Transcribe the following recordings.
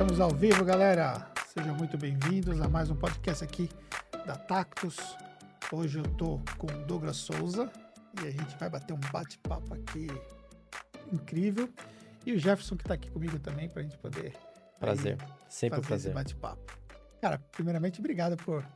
Estamos ao vivo, galera. Sejam muito bem-vindos a mais um podcast aqui da Tactus. Hoje eu tô com o Douglas Souza e a gente vai bater um bate-papo aqui incrível. E o Jefferson que está aqui comigo também para a gente poder prazer, aí, sempre um prazer. bate-papo. Cara, primeiramente obrigado por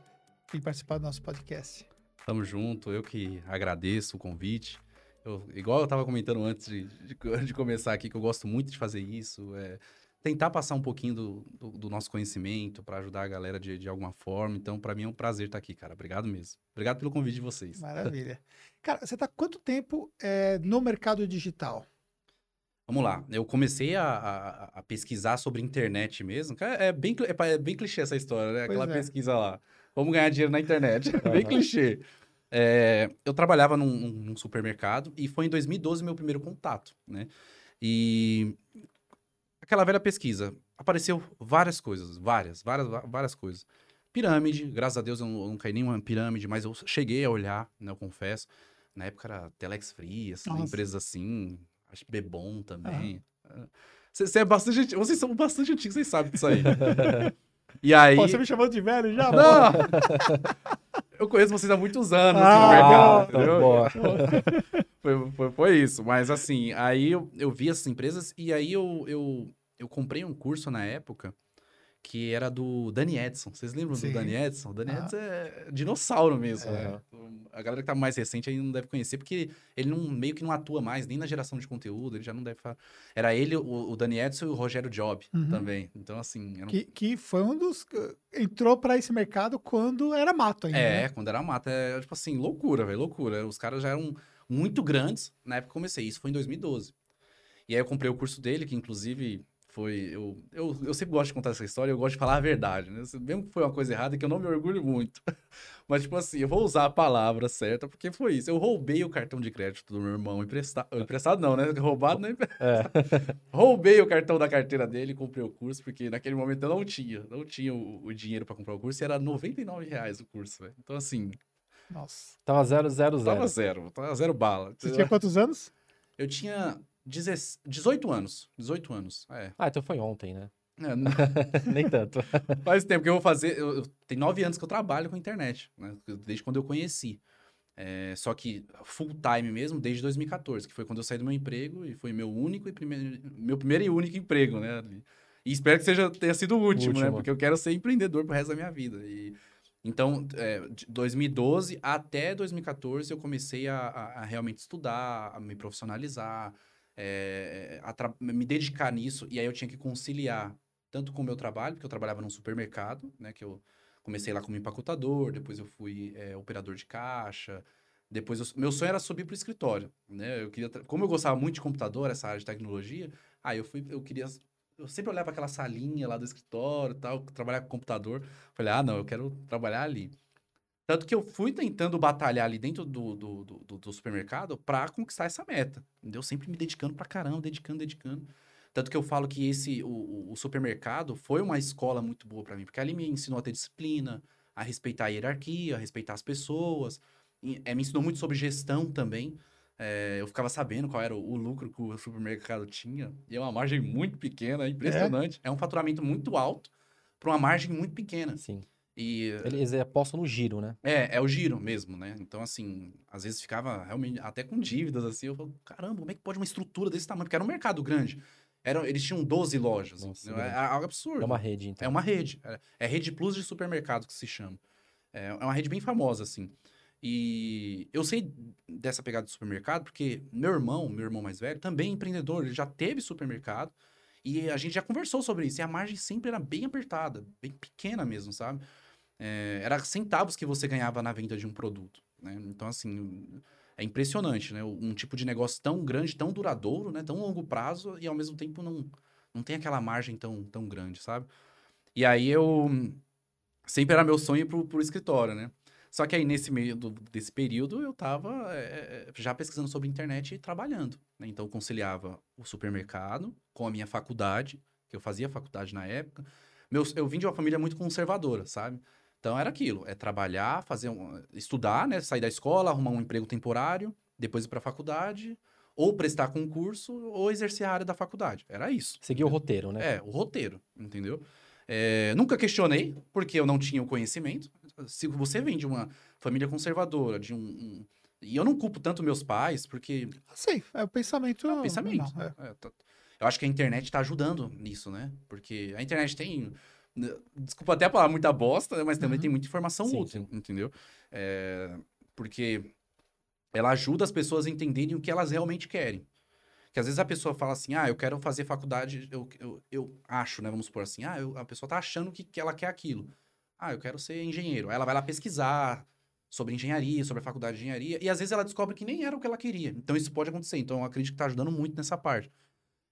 vir participar do nosso podcast. Tamo junto, eu que agradeço o convite. Eu, igual eu estava comentando antes de, de, de, começar aqui, que eu gosto muito de fazer isso, é tentar passar um pouquinho do, do, do nosso conhecimento para ajudar a galera de, de alguma forma. Então, para mim é um prazer estar aqui, cara. Obrigado mesmo. Obrigado pelo convite de vocês. Maravilha. cara, você está quanto tempo é, no mercado digital? Vamos lá, eu comecei a, a, a, pesquisar sobre internet mesmo. É bem, é bem clichê essa história, né? Aquela é. pesquisa lá. Vamos ganhar dinheiro na internet. Uhum. bem clichê. É, eu trabalhava num, num, supermercado e foi em 2012 meu primeiro contato, né? E aquela velha pesquisa, apareceu várias coisas, várias, várias, várias coisas. Pirâmide, graças a Deus eu não, eu não caí nenhuma pirâmide, mas eu cheguei a olhar, né, eu confesso. Na época era Telex Free, assim, empresas assim, acho que Bebom também. Você, é bastante, vocês são bastante antigos, vocês sabem disso aí. e aí... Pô, você me chamou de velho já? Não! eu conheço vocês há muitos anos ah, no mercado, tá foi, foi, foi, isso. Mas assim, aí eu, eu vi essas empresas e aí eu, eu, eu comprei um curso na época que era do Dani Edson. Vocês lembram Sim. do Dani Edson? O Dani ah. Edson é dinossauro mesmo, é. né? A galera que tá mais recente aí não deve conhecer, porque ele não, meio que não atua mais nem na geração de conteúdo, ele já não deve falar. Era ele, o, o Dani Edson e o Rogério Job uhum. também. Então, assim... Que, que foi um dos... Entrou para esse mercado quando era mato ainda, É, né? quando era mato. É, tipo assim, loucura, velho, loucura. Os caras já eram muito grandes na época que comecei. Isso foi em 2012. E aí eu comprei o curso dele, que inclusive foi. Eu, eu, eu sempre gosto de contar essa história, eu gosto de falar a verdade, né? Mesmo que foi uma coisa errada, que eu não me orgulho muito. Mas, tipo assim, eu vou usar a palavra certa, porque foi isso. Eu roubei o cartão de crédito do meu irmão emprestado. Emprestado não, né? Roubado não é emprestado. É. roubei o cartão da carteira dele e comprei o curso, porque naquele momento eu não tinha. Não tinha o, o dinheiro para comprar o curso e era 99 reais o curso, velho. Então, assim. Nossa. Tava zero, zero, zero. Tava zero. Tava zero bala. Você tinha quantos anos? Eu tinha 18 anos. 18 anos, é. Ah, então foi ontem, né? É, Nem tanto. Faz tempo que eu vou fazer. Eu, eu, tem nove anos que eu trabalho com internet, né? Desde quando eu conheci. É, só que full time mesmo, desde 2014, que foi quando eu saí do meu emprego e foi meu único e primeiro. Meu primeiro e único emprego, né? E espero que seja, tenha sido o último, né? último. né? Porque eu quero ser empreendedor pro resto da minha vida. E, então, é, de 2012 até 2014, eu comecei a, a, a realmente estudar, a me profissionalizar é, me dedicar nisso, e aí eu tinha que conciliar tanto com o meu trabalho, porque eu trabalhava num supermercado, né, que eu comecei lá como empacotador, depois eu fui é, operador de caixa, depois eu, meu sonho era subir para o escritório, né, eu queria, como eu gostava muito de computador, essa área de tecnologia, aí eu fui, eu queria eu sempre olhava aquela salinha lá do escritório tal, trabalhar com computador. Falei, ah, não, eu quero trabalhar ali. Tanto que eu fui tentando batalhar ali dentro do, do, do, do supermercado para conquistar essa meta. Entendeu? Sempre me dedicando pra caramba, dedicando, dedicando. Tanto que eu falo que esse o, o supermercado foi uma escola muito boa para mim, porque ali me ensinou a ter disciplina, a respeitar a hierarquia, a respeitar as pessoas. E, é, me ensinou muito sobre gestão também. É, eu ficava sabendo qual era o, o, lucro que o supermercado tinha. E é uma margem muito pequena, é impressionante. É, é um faturamento muito alto para uma margem muito pequena. Sim. E, Eles apostam no giro, né? É, é o giro mesmo, né? Então, assim, às vezes ficava realmente até com dívidas, assim. Eu falo, caramba, como é que pode uma estrutura desse tamanho? Porque era um mercado grande. Era, eles tinham 12 lojas. Nossa, é, é, algo absurdo. É uma rede, então. É uma rede. É, é rede plus de supermercado que se chama. É, é uma rede bem famosa, assim. E eu sei dessa pegada de supermercado porque meu irmão, meu irmão mais velho, também é empreendedor. Ele já teve supermercado. E a gente já conversou sobre isso. E a margem sempre era bem apertada, bem pequena mesmo, sabe? É, era centavos que você ganhava na venda de um produto. Né? Então, assim, é impressionante, né? Um tipo de negócio tão grande, tão duradouro, né? Tão longo prazo e ao mesmo tempo não, não tem aquela margem tão, tão grande, sabe? E aí eu... Sempre era meu sonho ir pro, escritório, né? Só que aí, nesse meio do, desse período, eu estava é, já pesquisando sobre internet e trabalhando. Né? Então, conciliava o supermercado com a minha faculdade, que eu fazia faculdade na época. Meu, eu vim de uma família muito conservadora, sabe? Então era aquilo, é trabalhar, fazer um, estudar, né, sair da escola, arrumar um emprego temporário, depois ir para a faculdade, ou prestar concurso ou exercer a área da faculdade. Era isso. Seguir o roteiro, né? É, o roteiro, entendeu? É, nunca questionei, porque eu não tinha o conhecimento. Se você vem de uma família conservadora, de um, um e eu não culpo tanto meus pais, porque. Sim, é o pensamento. É o pensamento. Não, é. É, tá, eu acho que a internet está ajudando nisso, né? Porque a internet tem. Né, desculpa até falar muita bosta, né? mas também uhum. tem muita informação sim, útil, sim. entendeu? É, porque ela ajuda as pessoas a entenderem o que elas realmente querem. Que às vezes a pessoa fala assim, ah, eu quero fazer faculdade, eu, eu, eu acho, né? Vamos supor assim, ah, eu, a pessoa tá achando que, que ela quer aquilo. Ah, eu quero ser engenheiro. Aí ela vai lá pesquisar sobre engenharia, sobre a faculdade de engenharia, e às vezes ela descobre que nem era o que ela queria. Então isso pode acontecer. Então eu acredito que tá ajudando muito nessa parte.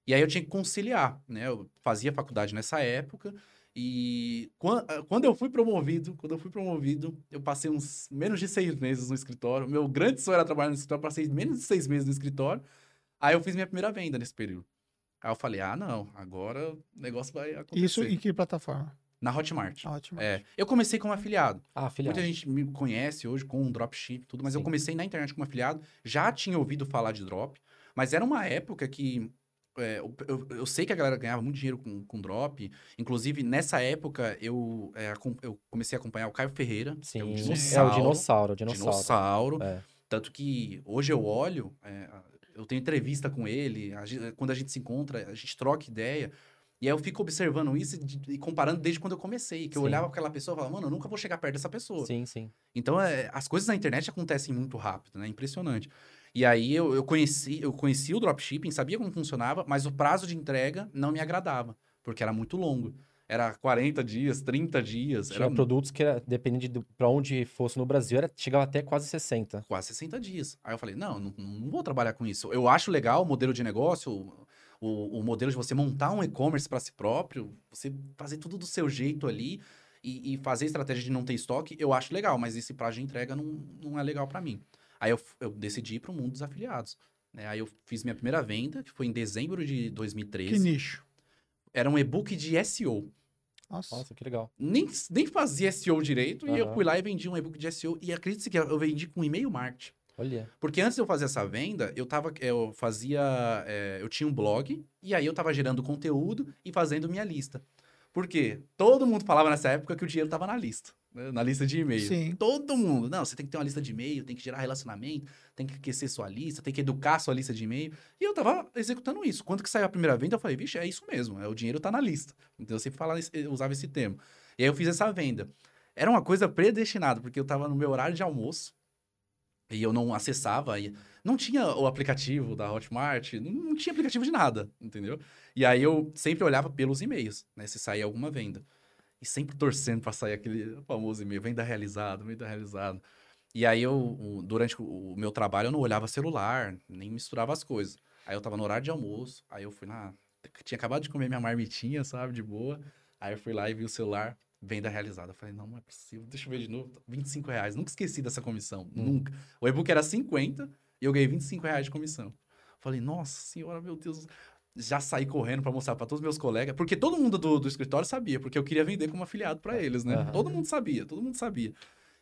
E aí eu tinha que conciliar, né? Eu fazia faculdade nessa época, e ah, quando eu fui promovido, quando eu fui promovido, eu passei uns menos de seis meses no escritório. Meu grande sonho era trabalhar no escritório, passei menos de seis meses no escritório. Aí eu fiz minha primeira venda nesse período. Aí eu falei, ah, não, agora o negócio vai acontecer. Isso em que plataforma? Na Hotmart. Hotmart. É, eu comecei como afiliado. Ah, afiliado. Muita gente me conhece hoje com um dropship e tudo, mas Sim. eu comecei na internet como afiliado. Já tinha ouvido falar de drop, mas era uma época que é, eu, eu, eu, sei que a galera ganhava muito dinheiro com, com drop. Inclusive, nessa época, eu, é, eu comecei a acompanhar o Caio Ferreira. Sim, é o dinossauro. É o dinossauro. dinossauro. dinossauro é. Tanto que hoje eu olho, é, eu tenho entrevista com ele, a gente, quando a gente se encontra, a gente troca ideia. E aí eu fico observando isso e, e comparando desde quando eu comecei. Que sim. eu olhava aquela pessoa e falava, mano, eu nunca vou chegar perto dessa pessoa. Sim, sim. Então, é, as coisas na internet acontecem muito rápido, né? Impressionante. E aí eu, eu, conheci, eu conheci o dropshipping, sabia como funcionava, mas o prazo de entrega não me agradava, porque era muito longo. Era 40 dias, 30 dias. Tinha era... produtos que, era, dependendo de para onde fosse no Brasil, era, chegava até quase 60. Quase 60 dias. Aí eu falei, não, não, não vou trabalhar com isso. Eu acho legal o modelo de negócio, o, o modelo de você montar um e-commerce para si próprio, você fazer tudo do seu jeito ali e, e, fazer estratégia de não ter estoque, eu acho legal, mas esse prazo de entrega não, não é legal para mim. Aí eu, eu decidi ir para o mundo dos afiliados. Né? Aí eu fiz minha primeira venda, que foi em dezembro de 2013. Que nicho? Era um e-book de SEO. Nossa. Nossa, que legal. Nem, nem fazia SEO direito, uhum. e eu fui lá e vendi um e-book de SEO. E acredite que eu vendi com e-mail marketing. Olha. Porque antes de eu fazer essa venda, eu tava. Eu fazia. É, eu tinha um blog, e aí eu tava gerando conteúdo e fazendo minha lista. Por quê? Todo mundo falava nessa época que o dinheiro tava na lista né? na lista de e-mail. Sim. Todo mundo. Não, você tem que ter uma lista de e-mail, tem que gerar relacionamento, tem que aquecer sua lista, tem que educar sua lista de e-mail. E eu tava executando isso. Quando que saiu a primeira venda, eu falei, vixe, é isso mesmo, é, o dinheiro tá na lista. Então eu sempre falava, usava esse termo. E aí eu fiz essa venda. Era uma coisa predestinada, porque eu tava no meu horário de almoço e eu não acessava. E não tinha o aplicativo da Hotmart, não tinha aplicativo de nada, entendeu? E aí eu sempre olhava pelos e-mails, né? Se saía alguma venda. E sempre torcendo para sair aquele famoso e-mail, venda realizado, venda realizado. E aí eu, durante o meu trabalho, eu não olhava celular, nem misturava as coisas. Aí eu tava no horário de almoço, aí eu fui lá, tinha acabado de comer minha marmitinha, sabe, de boa. Aí eu fui lá e vi o celular, venda realizada. Eu falei, não, não é possível, deixa eu ver de novo. 25 reais, nunca esqueci dessa comissão, hum. nunca. O e-book era 50 e eu ganhei 25 reais de comissão. Falei, nossa senhora, meu Deus, já saí correndo para mostrar para todos os meus colegas, porque todo mundo do, do escritório sabia, porque eu queria vender como afiliado para eles, né? Uhum. Todo mundo sabia, todo mundo sabia.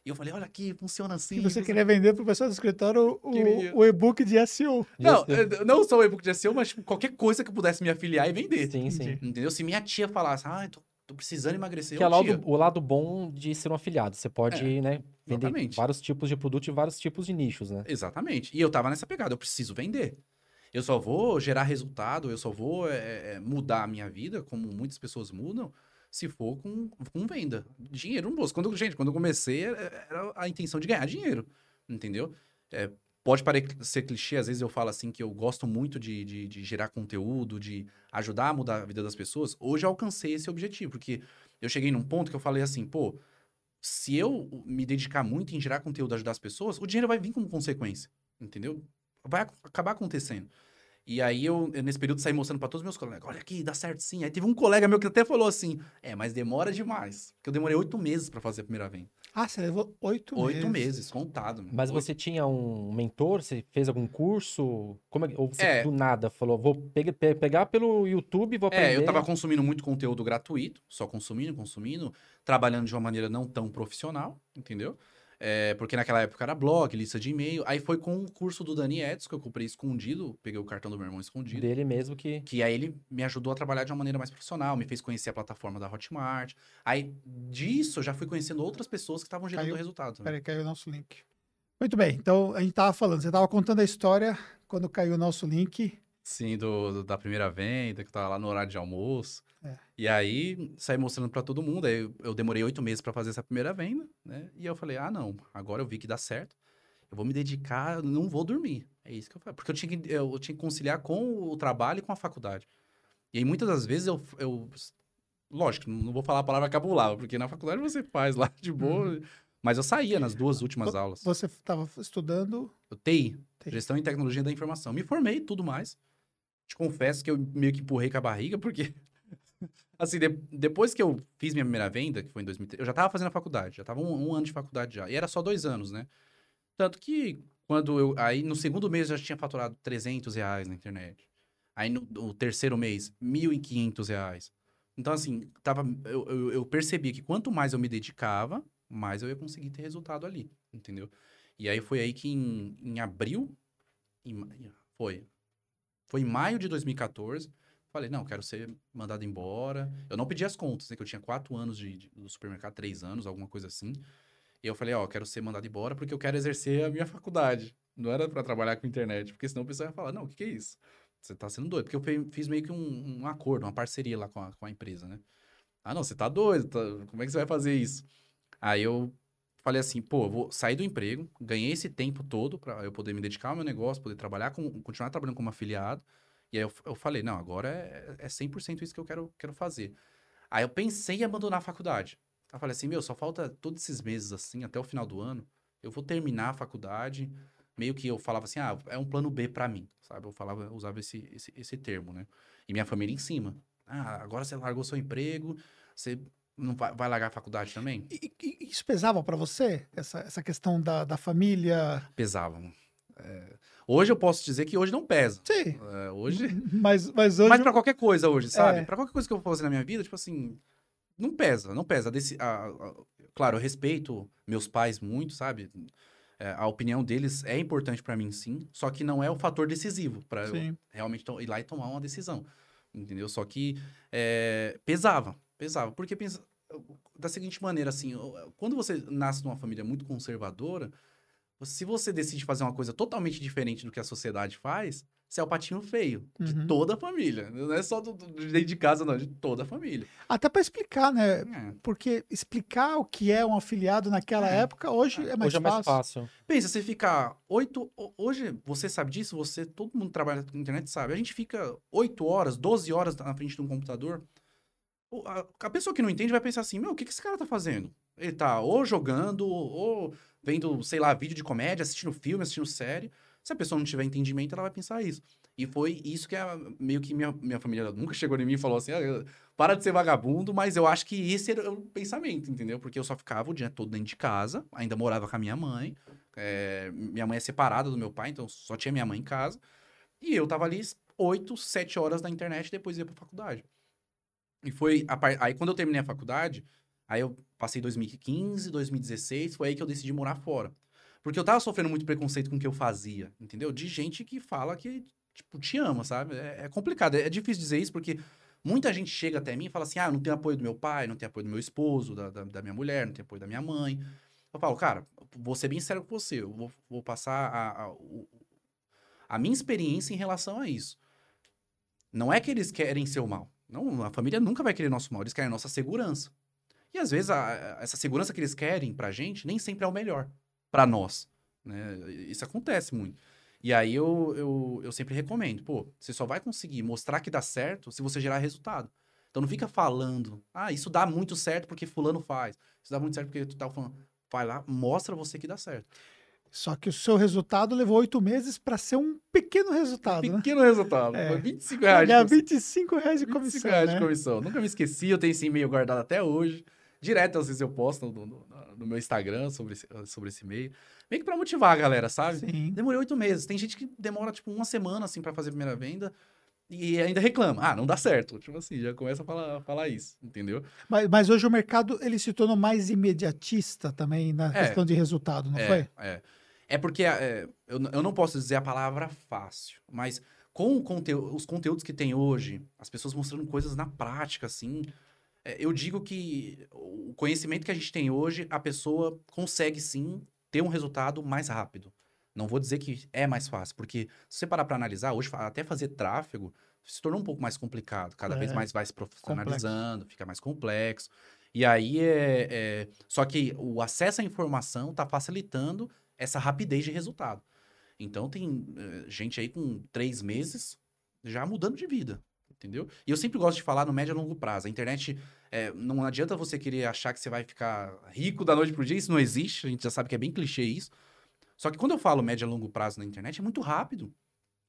E eu falei, olha aqui, funciona assim. E você queria vender para o pessoal do escritório o, o e-book de SEO. Não, eh, não só o e-book de SEO, mas tipo, qualquer coisa que eu pudesse me afiliar e vender. Sim, sim. Entendeu? Se minha tia falasse, ah, tô, tô precisando emagrecer. Que é lado, o lado bom de ser um afiliado. Você pode, é, né, vender exatamente. vários tipos de produto e vários tipos de nichos, né? Exatamente. E eu tava nessa pegada, eu preciso vender. Eu só vou gerar resultado, eu só vou é, mudar a minha vida, como muitas pessoas mudam, se for com, com venda. Dinheiro no bolso. Quando, gente, quando eu comecei, era a intenção de ganhar dinheiro, entendeu? É, pode parecer clichê, às vezes eu falo assim que eu gosto muito de, de, de, gerar conteúdo, de ajudar a mudar a vida das pessoas. Hoje eu alcancei esse objetivo, porque eu cheguei num ponto que eu falei assim, pô, se eu me dedicar muito em gerar conteúdo, ajudar as pessoas, o dinheiro vai vir como consequência, entendeu? vai acabar acontecendo. E aí eu, nesse período, saí mostrando para todos os meus colegas, olha aqui, dá certo sim. Aí teve um colega meu que até falou assim, é, mas demora demais. Porque eu demorei oito meses para fazer a primeira venda. Ah, você levou oito meses? Oito meses, contado. Mas oito. você tinha um mentor? Você fez algum curso? Como é, ou você é, do nada falou, vou pe pegar pelo YouTube, vou aprender? É, eu tava consumindo muito conteúdo gratuito, só consumindo, consumindo, trabalhando de uma maneira não tão profissional, entendeu? É, porque naquela época era blog, lista de e-mail. Aí foi com o curso do Dani Edson, que eu comprei escondido. Peguei o cartão do meu irmão escondido. Dele mesmo que. Que aí ele me ajudou a trabalhar de uma maneira mais profissional, me fez conhecer a plataforma da Hotmart. Aí disso eu já fui conhecendo outras pessoas que estavam gerando caiu, resultado. Peraí, caiu o nosso link. Muito bem, então a gente tava falando, você tava contando a história quando caiu o nosso link. Sim, do, do da primeira venda, que tava lá no horário de almoço. É. E aí saí mostrando para todo mundo. Aí eu, demorei oito meses para fazer essa primeira venda, né? E eu falei: ah, não, agora eu vi que dá certo. Eu vou me dedicar, não vou dormir. É isso que eu faço. Porque eu tinha que, eu, eu tinha que conciliar com o trabalho e com a faculdade. E aí muitas das vezes eu. eu lógico, não vou falar a palavra cabulava, porque na faculdade você faz lá de boa. Uhum. Mas eu saía nas duas últimas aulas. Você estava estudando? Eu TI, TI, Gestão e Tecnologia da Informação. Me formei tudo mais. Te confesso que eu meio que empurrei com a barriga, porque Assim, de, depois que eu fiz minha primeira venda, que foi em 2003, eu já estava fazendo a faculdade, já estava um, um, ano de faculdade já. E era só dois anos, né? Tanto que quando eu. Aí no segundo mês eu já tinha faturado 300 reais na internet. Aí no, no terceiro mês, 1.500 reais. Então, assim, tava, eu, eu, eu, percebi que quanto mais eu me dedicava, mais eu ia conseguir ter resultado ali, entendeu? E aí foi aí que em, em abril. Em, foi. Foi em maio de 2014 Falei, não, quero ser mandado embora. Eu não pedi as contas, né? Que eu tinha quatro anos de, de, do supermercado, três anos, alguma coisa assim. E eu falei, ó, quero ser mandado embora porque eu quero exercer a minha faculdade. Não era para trabalhar com internet, porque senão o pessoal ia falar, não, o que, que é isso? Você tá sendo doido. Porque eu fiz meio que um, um acordo, uma parceria lá com a, com a empresa, né? Ah, não, você tá doido, tá... como é que você vai fazer isso? Aí eu falei assim, pô, vou sair do emprego, ganhei esse tempo todo para eu poder me dedicar ao meu negócio, poder trabalhar com, continuar trabalhando como afiliado. E aí eu, eu falei, não, agora é, é 100% isso que eu quero, quero fazer. Aí eu pensei em abandonar a faculdade. Eu falei assim, meu, só falta todos esses meses assim, até o final do ano, eu vou terminar a faculdade. Meio que eu falava assim, ah, é um plano B para mim, sabe? Eu falava, eu usava esse, esse, esse termo, né? E minha família em cima. Ah, agora você largou seu emprego, você não vai, vai largar a faculdade também? E, e isso pesava para você? Essa, essa questão da, da família? Pesava. É, hoje eu posso dizer que hoje não pesa. Sim. É, hoje. Mas, mas hoje. Mas pra qualquer coisa hoje, sabe? É. Pra qualquer coisa que eu vou fazer na minha vida, tipo assim. Não pesa, não pesa. A, a, a, claro, eu respeito meus pais muito, sabe? É, a opinião deles é importante para mim, sim. Só que não é o fator decisivo para eu realmente ir lá e tomar uma decisão. Entendeu? Só que é, pesava, pesava. Porque pensa, da seguinte maneira, assim, quando você nasce numa família muito conservadora se você decide fazer uma coisa totalmente diferente do que a sociedade faz, você é o patinho feio de uhum. toda a família. Não é só do, do, dentro de casa, não, de toda a família. Até para explicar, né? É. Porque explicar o que é um afiliado naquela é. época, hoje é, é mais hoje fácil. é mais fácil. Pensa, você ficar oito. Hoje, você sabe disso, você, todo mundo trabalha na internet sabe. A gente fica oito horas, doze horas na frente de um computador. A, a pessoa que não entende vai pensar assim: meu, o que, que esse cara tá fazendo? Ele tá ou jogando, ou vendo, sei lá, vídeo de comédia, assistindo filme, assistindo série. Se a pessoa não tiver entendimento, ela vai pensar isso. E foi isso que é meio que minha, minha família nunca chegou em mim e falou assim: ah, para de ser vagabundo, mas eu acho que esse era o pensamento, entendeu? Porque eu só ficava o dia todo dentro de casa, ainda morava com a minha mãe. É, minha mãe é separada do meu pai, então só tinha minha mãe em casa. E eu tava ali oito, sete horas na internet depois ia pra faculdade. E foi. A, aí quando eu terminei a faculdade, Aí eu passei 2015, 2016, foi aí que eu decidi morar fora. Porque eu tava sofrendo muito preconceito com o que eu fazia, entendeu? De gente que fala que, tipo, te ama, sabe? É, é complicado, é, é, difícil dizer isso porque muita gente chega até mim e fala assim: ah, não tem apoio do meu pai, não tem apoio do meu esposo, da, da, da minha mulher, não tem apoio da minha mãe. Eu falo, cara, vou ser bem sério com você, eu vou, vou passar a, a, a minha experiência em relação a isso. Não é que eles querem seu mal. Não, a família nunca vai querer nosso mal, eles querem nossa segurança. E às vezes a, essa segurança que eles querem pra gente nem sempre é o melhor para nós. Né? Isso acontece muito. E aí eu, eu, eu sempre recomendo, pô, você só vai conseguir mostrar que dá certo se você gerar resultado. Então não fica falando, ah, isso dá muito certo porque fulano faz. Isso dá muito certo porque tu tá falando. Vai lá, mostra você que dá certo. Só que o seu resultado levou oito meses para ser um pequeno resultado. Um né? pequeno né? resultado. É. Foi 25 reais. Ganhar 25 reais de comissão. 25 reais né? de comissão. Nunca me esqueci, eu tenho esse e-mail guardado até hoje. Direto, às vezes, eu posto no, no, no meu Instagram sobre esse, sobre esse e-mail. Meio que pra motivar a galera, sabe? Sim. Demorei oito meses. Tem gente que demora, tipo, uma semana, assim, para fazer a primeira venda. e ainda reclama. Ah, não dá certo. Tipo assim, já começa a falar, a falar isso, entendeu? Mas, mas hoje o mercado ele se tornou mais imediatista também na é, questão de resultado, não é, foi? É. É porque é, eu, eu não posso dizer a palavra fácil, mas com o conteúdo, os conteúdos que tem hoje, as pessoas mostrando coisas na prática, assim, eu digo que o conhecimento que a gente tem hoje, a pessoa consegue sim ter um resultado mais rápido. Não vou dizer que é mais fácil, porque se você parar para analisar, hoje até fazer tráfego se tornou um pouco mais complicado. Cada é, vez mais vai se profissionalizando, complexo. fica mais complexo. E aí é, é, Só que o acesso à informação está facilitando essa rapidez de resultado. Então tem é, gente aí com três meses já mudando de vida. Entendeu? E eu sempre gosto de falar no médio e longo prazo. A internet, é, não adianta você querer achar que você vai ficar rico da noite pro dia, isso não existe, a gente já sabe que é bem clichê isso. Só que quando eu falo médio e longo prazo na internet, é muito rápido.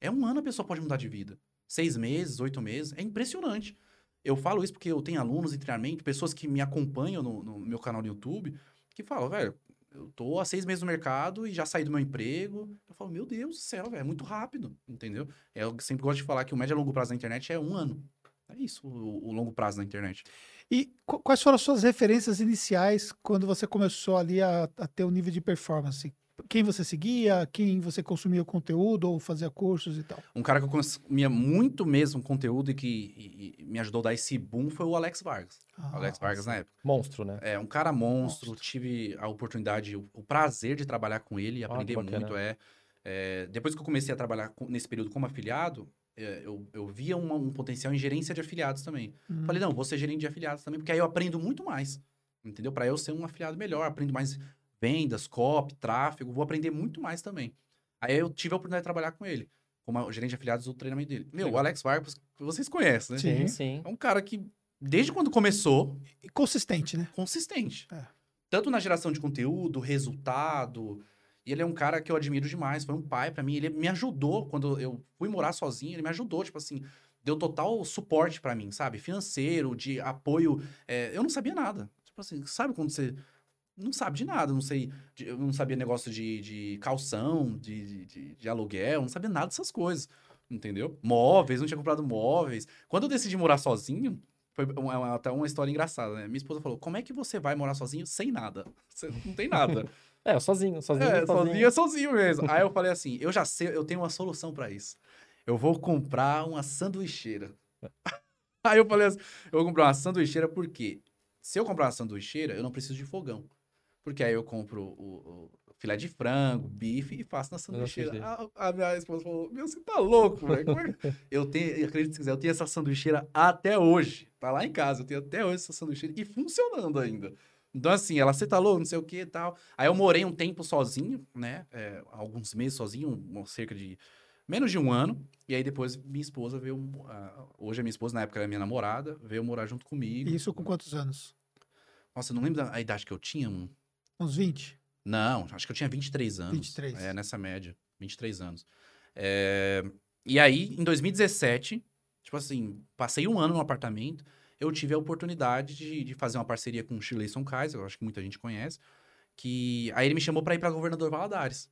É um ano a pessoa pode mudar de vida. Seis meses, oito meses, é impressionante. Eu falo isso porque eu tenho alunos em treinamento, pessoas que me acompanham no, no meu canal no YouTube, que falam, velho, eu tô há seis meses no mercado e já saí do meu emprego. Eu falo, meu Deus do céu, velho, é muito rápido, entendeu? É, eu sempre gosto de falar que o médio e longo prazo na internet é um ano. É isso, o, o longo prazo na internet. E quais foram as suas referências iniciais quando você começou ali a, a ter um nível de performance? Quem você seguia, quem você consumia conteúdo ou fazia cursos e tal? Um cara que eu consumia muito mesmo conteúdo e que e, e me ajudou a dar esse boom foi o Alex Vargas. Ah, Alex Vargas na época. Monstro, né? É, um cara monstro. monstro. Tive a oportunidade, o, o, prazer de trabalhar com ele e ah, aprender muito. É, é, depois que eu comecei a trabalhar com, nesse período como afiliado, é, eu, eu via uma, um potencial em gerência de afiliados também. Hum. Falei, não, vou ser gerente de afiliados também, porque aí eu aprendo muito mais. Entendeu? Para eu ser um afiliado melhor, aprendo mais vendas, copy, tráfego, vou aprender muito mais também. Aí eu tive a oportunidade de trabalhar com ele, como gerente de afiliados do treinamento dele. Meu, Sim. o Alex Vargas, vocês conhecem, né? Sim, sim. É um cara que, desde quando começou... E consistente, né? Consistente. É. Tanto na geração de conteúdo, resultado... E ele é um cara que eu admiro demais, foi um pai para mim. Ele me ajudou quando eu fui morar sozinho, ele me ajudou, tipo assim, deu total suporte para mim, sabe? Financeiro, de apoio. É, eu não sabia nada. Tipo assim, sabe quando você não sabe de nada, não sei, de, eu não sabia negócio de, de calção, de, de, de, aluguel, não sabia nada dessas coisas, entendeu? Móveis, não tinha comprado móveis. Quando eu decidi morar sozinho, foi uma, até uma história engraçada, né? Minha esposa falou, como é que você vai morar sozinho sem nada? Você não tem nada. é, sozinho, sozinho. É, sozinho. sozinho é sozinho mesmo. Aí eu falei assim, eu já sei, eu tenho uma solução para isso. Eu vou comprar uma sanduicheira. Aí eu falei assim, eu vou comprar uma sanduicheira porque se eu comprar uma sanduicheira, eu não preciso de fogão. Porque aí eu compro o, o filé de frango, bife e faço na sanduicheira. A, a, minha esposa falou: Meu, você tá louco, velho? É? eu tenho, acredito se quiser, eu tenho essa sanduicheira até hoje. Tá lá em casa, eu tenho até hoje essa sanduicheira e funcionando ainda. Então, assim, ela, você tá louco, não sei o que e tal. Aí eu morei um tempo sozinho, né? É, alguns meses sozinho, cerca de menos de um ano. E aí depois minha esposa veio. Uh, hoje a minha esposa, na época era minha namorada, veio morar junto comigo. E isso com quantos anos? Nossa, eu não lembro a idade que eu tinha. Uns 20? Não, acho que eu tinha 23 anos. 23. É, nessa média. 23 anos. É... E aí, em 2017, tipo assim, passei um ano no apartamento, eu tive a oportunidade de, de fazer uma parceria com o Shirleyson Kaiser, eu acho que muita gente conhece, que aí ele me chamou para ir para governador Valadares.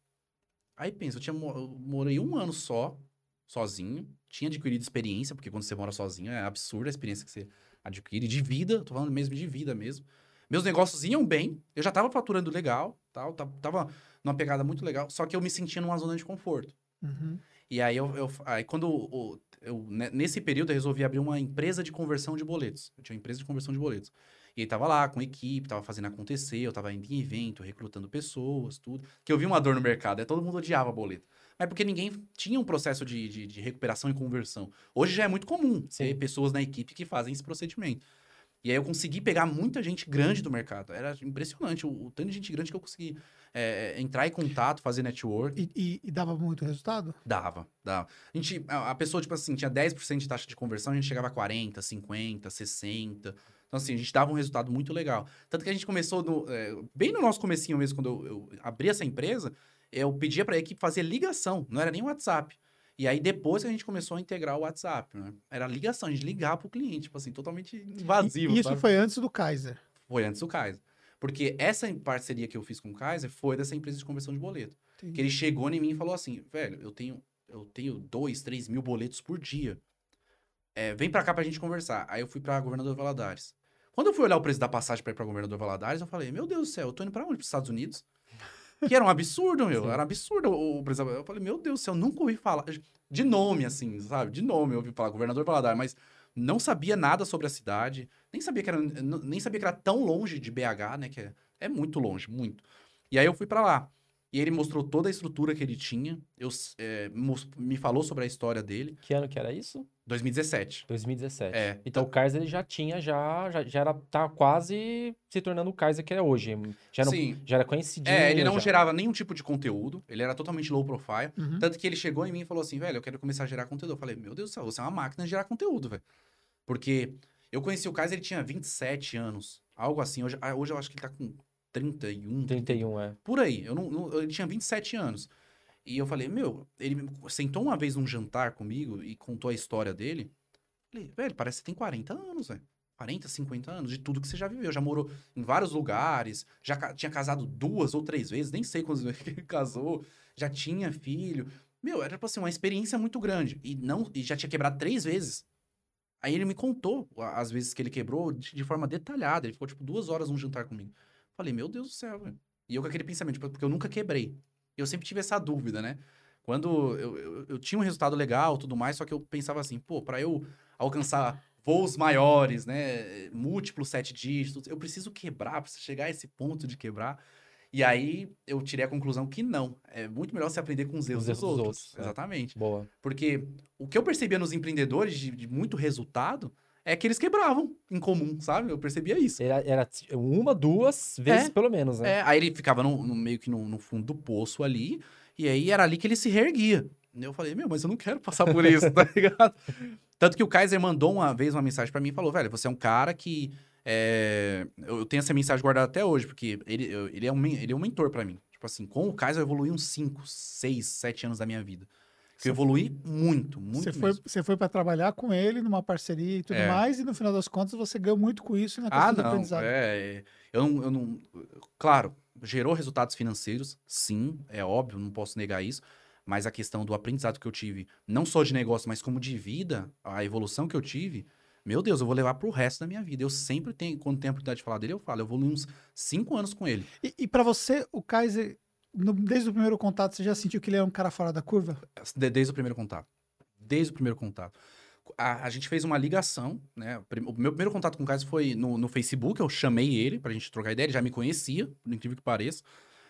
Aí pensa, eu tinha eu morei um ano só, sozinho, tinha adquirido experiência, porque quando você mora sozinho é absurda a experiência que você adquire, de vida, tô falando mesmo de vida mesmo. Meus negócios iam bem, eu já tava faturando legal, tal, tava numa pegada muito legal, só que eu me sentia numa zona de conforto. Uhum. E aí, eu, eu, aí quando eu, eu, nesse período, eu resolvi abrir uma empresa de conversão de boletos. Eu tinha uma empresa de conversão de boletos. E aí tava lá com equipe, tava fazendo acontecer, eu tava indo em evento, recrutando pessoas, tudo. Que eu vi uma dor no mercado, é todo mundo odiava boleto. Mas porque ninguém tinha um processo de, de, de recuperação e conversão. Hoje já é muito comum ter pessoas na equipe que fazem esse procedimento. E aí eu consegui pegar muita gente grande do mercado. Era impressionante o, o tanto de gente grande que eu consegui é, entrar em contato, fazer network. E, e, e, dava muito resultado? Dava, dava. A, gente, a, a pessoa, tipo assim, tinha 10% de taxa de conversão, a gente chegava a 40, 50, 60. Então, assim, a gente dava um resultado muito legal. Tanto que a gente começou, no, é, bem no nosso comecinho mesmo, quando eu, eu abri essa empresa, eu pedia para a equipe fazer ligação, não era nem WhatsApp. E aí, depois que a gente começou a integrar o WhatsApp, né? Era ligação, a gente ligar pro cliente, tipo assim, totalmente invasivo. E isso sabe? foi antes do Kaiser? Foi antes do Kaiser. Porque essa parceria que eu fiz com o Kaiser foi dessa empresa de conversão de boleto. Entendi. Que ele chegou em mim e falou assim, velho, eu tenho, eu tenho dois, três mil boletos por dia. é, vem pra cá pra gente conversar. Aí eu fui pra Governador Valadares. Quando eu fui olhar o preço da passagem pra ir pra Governador Valadares, eu falei, meu Deus do céu, eu tô indo pra onde? Pros Estados Unidos? Que era um absurdo, meu. Sim. Era um absurdo o preço. Eu falei, meu Deus do céu, eu nunca ouvi falar. De nome, assim, sabe? De nome eu ouvi falar, Governador Valadares, mas não sabia nada sobre a cidade. Nem sabia que era, nem sabia que era tão longe de BH, né? Que é, é muito longe, muito. E aí eu fui para lá. E ele mostrou toda a estrutura que ele tinha. Eu, é, me falou sobre a história dele. Que ano que era isso? 2017. 2017. É. Então o Kaiser ele já tinha, já, já, já era, tá quase se tornando o Kaiser que é hoje. Já, não, Sim. já era conhecidinho. É, ele não já. gerava nenhum tipo de conteúdo, ele era totalmente low profile. Uhum. Tanto que ele chegou em mim e falou assim, velho, eu quero começar a gerar conteúdo. Eu falei, meu Deus do céu, você é uma máquina de gerar conteúdo, velho. Porque eu conheci o Kaiser, ele tinha 27 anos, algo assim. Hoje, ah, hoje eu acho que ele tá com 31. 31, é. Por aí. Eu não, não, ele tinha 27 anos. E eu falei, meu, ele sentou uma vez num jantar comigo e contou a história dele. Falei, velho, parece que tem 40 anos, velho. 40, 50 anos, de tudo que você já viveu. Já morou em vários lugares, já tinha casado duas ou três vezes, nem sei quantas vezes ele casou, já tinha filho. Meu, era tipo assim, uma experiência muito grande. E não e já tinha quebrado três vezes. Aí ele me contou as vezes que ele quebrou de, de forma detalhada. Ele ficou, tipo, duas horas num jantar comigo. Falei, meu Deus do céu, velho. E eu com aquele pensamento, tipo, porque eu nunca quebrei. Eu sempre tive essa dúvida, né? Quando eu, eu, eu tinha um resultado legal tudo mais, só que eu pensava assim, pô, para eu alcançar voos maiores, né? Múltiplos sete dígitos, eu preciso quebrar, preciso chegar a esse ponto de quebrar. E aí eu tirei a conclusão que não. É muito melhor você aprender com os erros, os erros dos, outros. Dos outros. É. Exatamente. Boa. Porque o que eu percebia nos empreendedores de, de muito resultado é que eles quebravam em comum, sabe? Eu percebia isso. Era, era uma, duas vezes, é, pelo menos, né? É, aí ele ficava no, no meio que no, no, fundo do poço ali, e aí era ali que ele se reerguia. Eu falei, meu, mas eu não quero passar por isso, tá ligado? Tanto que o Kaiser mandou uma vez uma mensagem para mim e falou, velho, você é um cara que... É... Eu tenho essa mensagem guardada até hoje, porque ele, ele, é, um, ele é um mentor para mim. Tipo assim, com o Kaiser eu evoluí uns 5, 6, 7 anos da minha vida. Que eu evoluí muito, muito você foi, você foi para trabalhar com ele numa parceria e tudo é. mais, e no final das contas você ganhou muito com isso na questão ah, não, do aprendizado. É, eu não, eu não. Claro, gerou resultados financeiros, sim, é óbvio, não posso negar isso. Mas a questão do aprendizado que eu tive, não só de negócio, mas como de vida, a evolução que eu tive, meu Deus, eu vou levar pro resto da minha vida. Eu sempre tenho, quando tenho a oportunidade de falar dele, eu falo, eu evolui uns cinco anos com ele. E, e para você, o Kaiser no, desde o primeiro contato, você já sentiu que ele é um cara fora da curva? desde o primeiro contato. Desde o primeiro contato. A, a, gente fez uma ligação, né? O meu primeiro contato com o Caio foi no, no Facebook, eu chamei ele pra gente trocar ideia, ele já me conhecia, por incrível que pareça.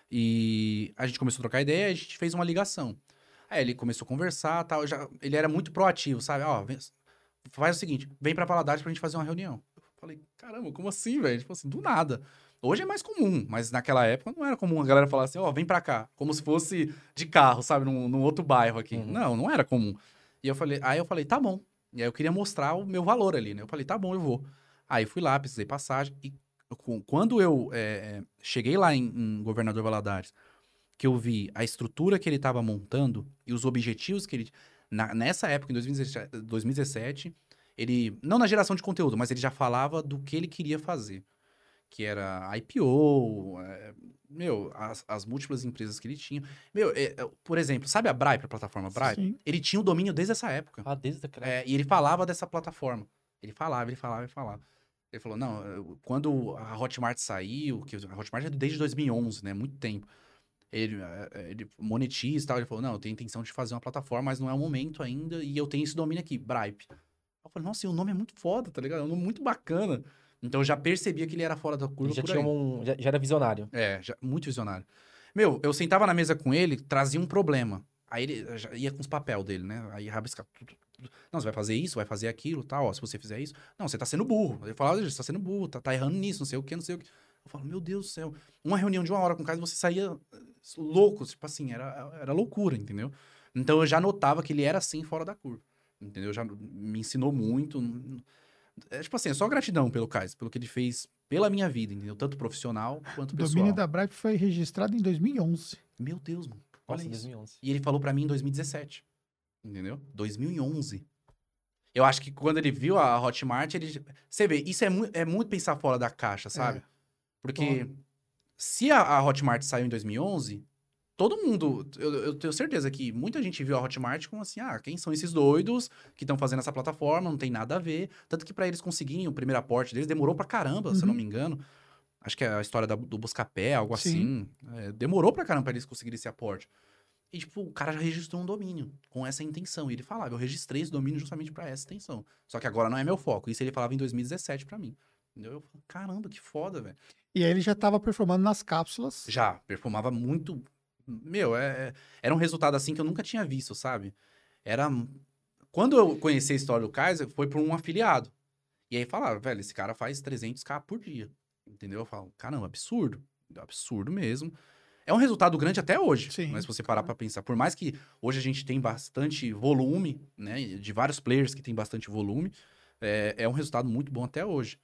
E a gente começou a trocar ideia, a gente fez uma ligação. Aí ele começou a conversar, tal, já, ele era muito proativo, sabe? Ó, vem, faz o seguinte, vem pra Paladares pra gente fazer uma reunião. Eu falei, caramba, como assim, velho? Tipo assim, do nada. Hoje é mais comum, mas naquela época não era comum a galera falar assim, ó, oh, vem pra cá, como se fosse de carro, sabe, num, num outro bairro aqui. Uhum. Não, não era comum. E eu falei, aí eu falei, tá bom. E aí eu queria mostrar o meu valor ali, né? Eu falei, tá bom, eu vou. Aí fui lá, precisei passagem. E quando eu é, cheguei lá em, em Governador Valadares, que eu vi a estrutura que ele estava montando e os objetivos que ele. Na, nessa época, em 2017, 2017, ele. Não na geração de conteúdo, mas ele já falava do que ele queria fazer que era IPO, é, meu, as, as, múltiplas empresas que ele tinha. Meu, é, é, por exemplo, sabe a Bripe, a plataforma Bripe? Sim. Ele tinha o domínio desde essa época. Ah, desde aquela é, E ele falava dessa plataforma. Ele falava, ele falava, ele falava. Ele falou, não, quando a Hotmart saiu, que a Hotmart é desde 2011, né, muito tempo. Ele, é, é, ele monetiza e tal, ele falou, não, eu tenho intenção de fazer uma plataforma, mas não é o momento ainda, e eu tenho esse domínio aqui, Bripe. Eu falei, nossa, o nome é muito foda, tá ligado? É um nome muito bacana. Então eu já percebia que ele era fora da curva. já, tinha um, já, já, era visionário. É, já, muito visionário. Meu, eu sentava na mesa com ele, trazia um problema. Aí ele ia com os papel dele, né? Aí rabiscava tudo. Não, você vai fazer isso, vai fazer aquilo, tal. Ó, se você fizer isso. Não, você tá sendo burro. Ele falava, você tá sendo burro, tá, tá errando nisso, não sei o que, não sei o que. Eu falo, meu Deus do céu. Uma reunião de uma hora com o cara, você saía louco. Tipo assim, era, era loucura, entendeu? Então eu já notava que ele era assim fora da curva. Entendeu? Já me ensinou muito. É, tipo assim, é só gratidão pelo Kais, pelo que ele fez pela minha vida, entendeu? Tanto profissional quanto pessoal. O domínio da Bripe foi registrado em 2011. Meu Deus, mano. Olha Nossa, isso. 2011. E ele falou para mim em 2017. Entendeu? 2011. Eu acho que quando ele viu a Hotmart, ele. Você vê, isso é, mu é muito pensar fora da caixa, sabe? É. Porque Bom. se a, a Hotmart saiu em 2011, todo mundo, eu, eu, tenho certeza que muita gente viu a Hotmart como assim, ah, quem são esses doidos que estão fazendo essa plataforma, não tem nada a ver. Tanto que para eles conseguirem o primeiro aporte deles, demorou pra caramba, uhum. se eu não uhum. me engano. Acho que é a história da, do Buscapé, algo Sim. assim. É, demorou pra caramba pra eles conseguirem esse aporte. E, tipo, o cara já registrou um domínio com essa intenção. E ele falava, eu registrei esse domínio justamente para essa intenção. Só que agora não é meu foco. Isso ele falava em 2017 para mim. Entendeu? Eu falei, caramba, que foda, velho. E aí ele já tava performando nas cápsulas. Já, performava muito. Meu, é, é, era um resultado assim que eu nunca tinha visto, sabe? Era. Quando eu conheci a história do Kaiser, foi por um afiliado. E aí falava, velho, esse cara faz 300k por dia. Entendeu? Eu falo, caramba, absurdo. Absurdo mesmo. É um resultado grande até hoje, Sim, mas se você parar para pensar, por mais que hoje a gente tem bastante volume, né, de vários players que tem bastante volume, é, é um resultado muito bom até hoje.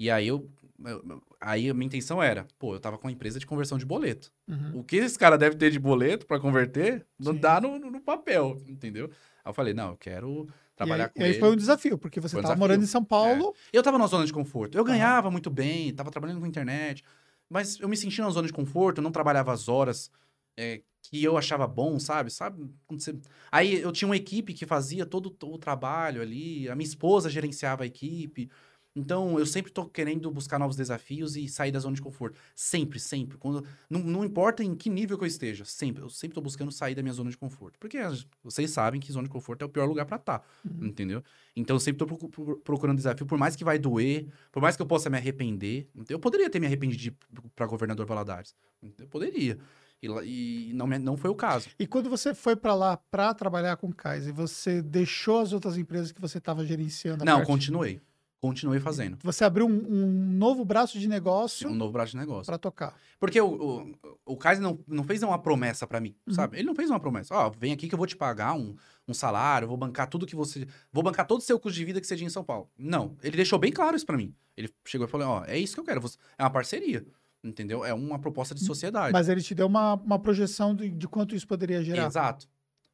E aí eu, eu, aí a minha intenção era, pô, eu tava com uma empresa de conversão de boleto. Uhum. O que esse cara deve ter de boleto para converter, não Sim. dá no, no, papel, entendeu? Aí eu falei, não, eu quero trabalhar aí, com ele. E aí foi um desafio, porque você estava morando em São Paulo. É. Eu tava na zona de conforto. Eu ganhava muito bem, tava trabalhando com internet. Mas eu me sentia na zona de conforto, eu não trabalhava as horas é, que eu achava bom, sabe? Sabe? Você... Aí eu tinha uma equipe que fazia todo o trabalho ali, a minha esposa gerenciava a equipe. Então, eu sempre tô querendo buscar novos desafios e sair da zona de conforto. Sempre, sempre. Quando, não, não importa em que nível que eu esteja, sempre. Eu sempre tô buscando sair da minha zona de conforto. Porque vocês sabem que zona de conforto é o pior lugar para estar, tá, uhum. entendeu? Então, eu sempre tô procurando desafio, por mais que vai doer, por mais que eu possa me arrepender. Eu poderia ter me arrependido para governador Valadares. Eu poderia. E, e, não, não foi o caso. E quando você foi para lá para trabalhar com Kaiser, você deixou as outras empresas que você estava gerenciando? Não, continuei. Continuei fazendo. Você abriu um, um novo braço de negócio. Um novo braço de negócio. Para tocar. Porque o, o, o Kaiser não, não fez uma promessa para mim, uhum. sabe? Ele não fez uma promessa. Ó, oh, vem aqui que eu vou te pagar um, um salário, vou bancar tudo que você. Vou bancar todo o seu custo de vida que seja em São Paulo. Não. Ele deixou bem claro isso para mim. Ele chegou e falou: Ó, oh, é isso que eu quero. É uma parceria. Entendeu? É uma proposta de sociedade. Mas ele te deu uma, uma projeção de, de quanto isso poderia gerar. Exato.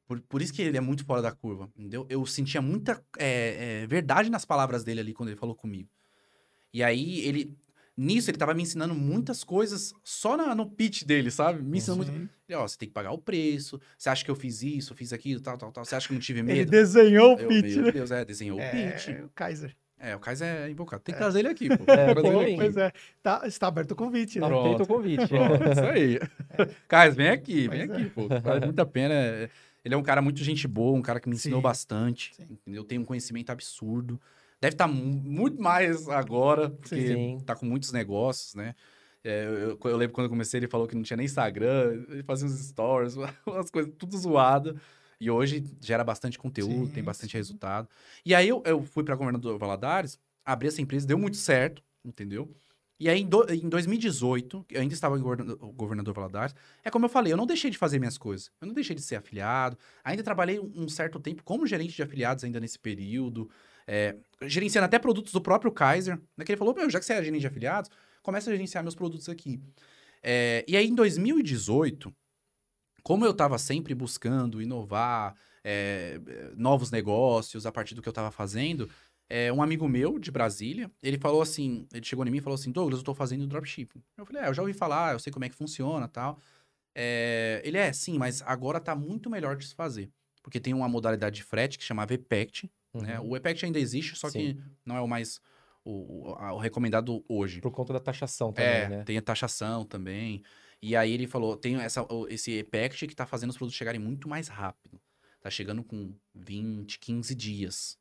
Por, por isso que ele é muito fora da curva, entendeu? Eu sentia muita é, é, verdade nas palavras dele ali quando ele falou comigo. E aí, ele. Nisso, ele tava me ensinando muitas coisas só na, no pitch dele, sabe? Me ensinando muito. Ele, ó, você tem que pagar o preço. Você acha que eu fiz isso, fiz aquilo, tal, tal, tal. Você acha que eu não tive medo? Ele desenhou o pitch. Meu né? Deus, é, desenhou é, o pitch. o Kaiser. É, o Kaiser é invocado. Tem que é. trazer ele aqui, pô. É, pois é. Tá, está aberto o convite, né? Tá feito o convite. Pronto, isso aí. É. Kaiser, vem aqui, vem aqui, é. pô. Vale muito a pena. Ele é um cara muito gente boa, um cara que me ensinou Sim. bastante. Sim. Entendeu? Tem um conhecimento absurdo. Deve estar tá muito mais agora, porque Sim. tá com muitos negócios, né? É, eu, eu, lembro quando eu comecei, ele falou que não tinha nem Instagram, ele fazia uns stories, umas coisas tudo zoado. E hoje gera bastante conteúdo, tem bastante resultado. E aí eu, eu fui para governador Valadares, abri essa empresa, deu muito certo, entendeu? E aí, em, do, em 2018, eu ainda estava em governador, governador Valadares, é como eu falei, eu não deixei de fazer minhas coisas. Eu não deixei de ser afiliado. Ainda trabalhei um, certo tempo como gerente de afiliados ainda nesse período é, gerenciando até produtos do próprio Kaiser. Né, que ele falou, meu, já que você é gerente de afiliados, começa a gerenciar meus produtos aqui. É, e aí, em 2018, como eu estava sempre buscando inovar, é, novos negócios a partir do que eu estava fazendo, é, um amigo meu de Brasília, ele falou assim, ele chegou em mim e falou assim, Douglas, eu estou fazendo dropshipping. Eu falei, é, eu já ouvi falar, eu sei como é que funciona tal. É, ele é, sim, mas agora está muito melhor de se fazer. Porque tem uma modalidade de frete que chama VPECT, né? Uhum. Né? O EPECT ainda existe, só Sim. que não é o mais o, o, o, recomendado hoje. Por conta da taxação também, é, né? tem a taxação também. E aí ele falou, tem essa, esse EPECT que está fazendo os produtos chegarem muito mais rápido. Tá chegando com 20, 15 dias.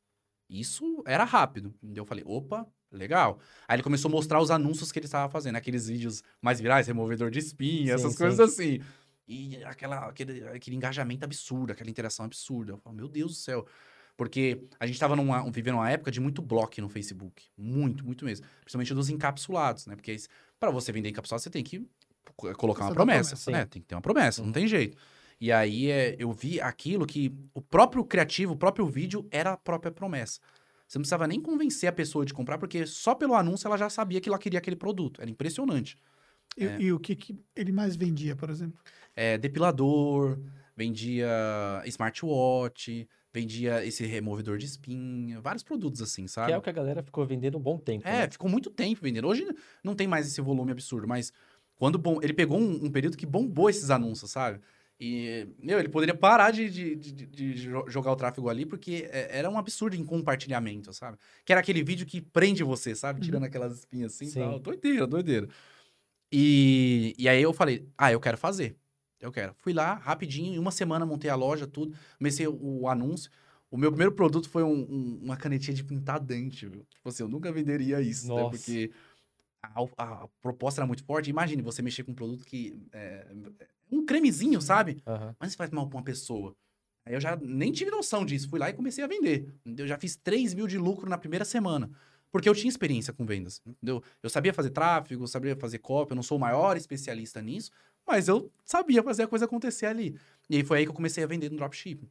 Isso era rápido. Então eu falei, opa, legal. Aí ele começou a mostrar os anúncios que ele estava fazendo, aqueles vídeos mais virais, removedor de espinha, sim, essas sim. coisas assim. E aquela, aquele, aquele engajamento absurdo, aquela interação absurda. Eu falo, meu Deus do céu. Porque a gente estava vivendo uma época de muito bloco no Facebook. Muito, muito mesmo. Principalmente dos encapsulados, né? Porque para você vender encapsulado, você tem que colocar uma promessa, promessa né? Tem que ter uma promessa, uhum. não tem jeito. E aí é, eu vi aquilo que o próprio criativo, o próprio vídeo era a própria promessa. Você não precisava nem convencer a pessoa de comprar, porque só pelo anúncio ela já sabia que ela queria aquele produto. Era impressionante. E, é. e o que, que, ele mais vendia, por exemplo? É, depilador, vendia smartwatch, vendia esse removedor de espinha, vários produtos assim, sabe? Que é o que a galera ficou vendendo um bom tempo. É, né? ficou muito tempo vendendo. Hoje não tem mais esse volume absurdo, mas quando bom, ele pegou um, um, período que bombou esses anúncios, sabe? E, meu, ele poderia parar de, de, de, de, jogar o tráfego ali, porque é, era um absurdo em compartilhamento, sabe? Que era aquele vídeo que prende você, sabe? Tirando uhum. aquelas espinhas assim e tal. Doideira, doideira. E, e aí eu falei, ah, eu quero fazer. Eu quero. Fui lá, rapidinho, em uma semana montei a loja, tudo. Comecei o, o anúncio. O meu primeiro produto foi um, um, uma canetinha de pintar dente, viu? Tipo assim, eu nunca venderia isso, né? Nossa. né? Porque a, a, proposta era muito forte. Imagine você mexer com um produto que... É, um cremezinho, sabe? Uhum. Mas você faz mal pra uma pessoa. Aí eu já nem tive noção disso. Fui lá e comecei a vender. Eu já fiz 3 mil de lucro na primeira semana. Porque eu tinha experiência com vendas. Entendeu? Eu sabia fazer tráfego, sabia fazer copy. Eu não sou o maior especialista nisso. Mas eu sabia fazer a coisa acontecer ali. E aí foi aí que eu comecei a vender no dropshipping.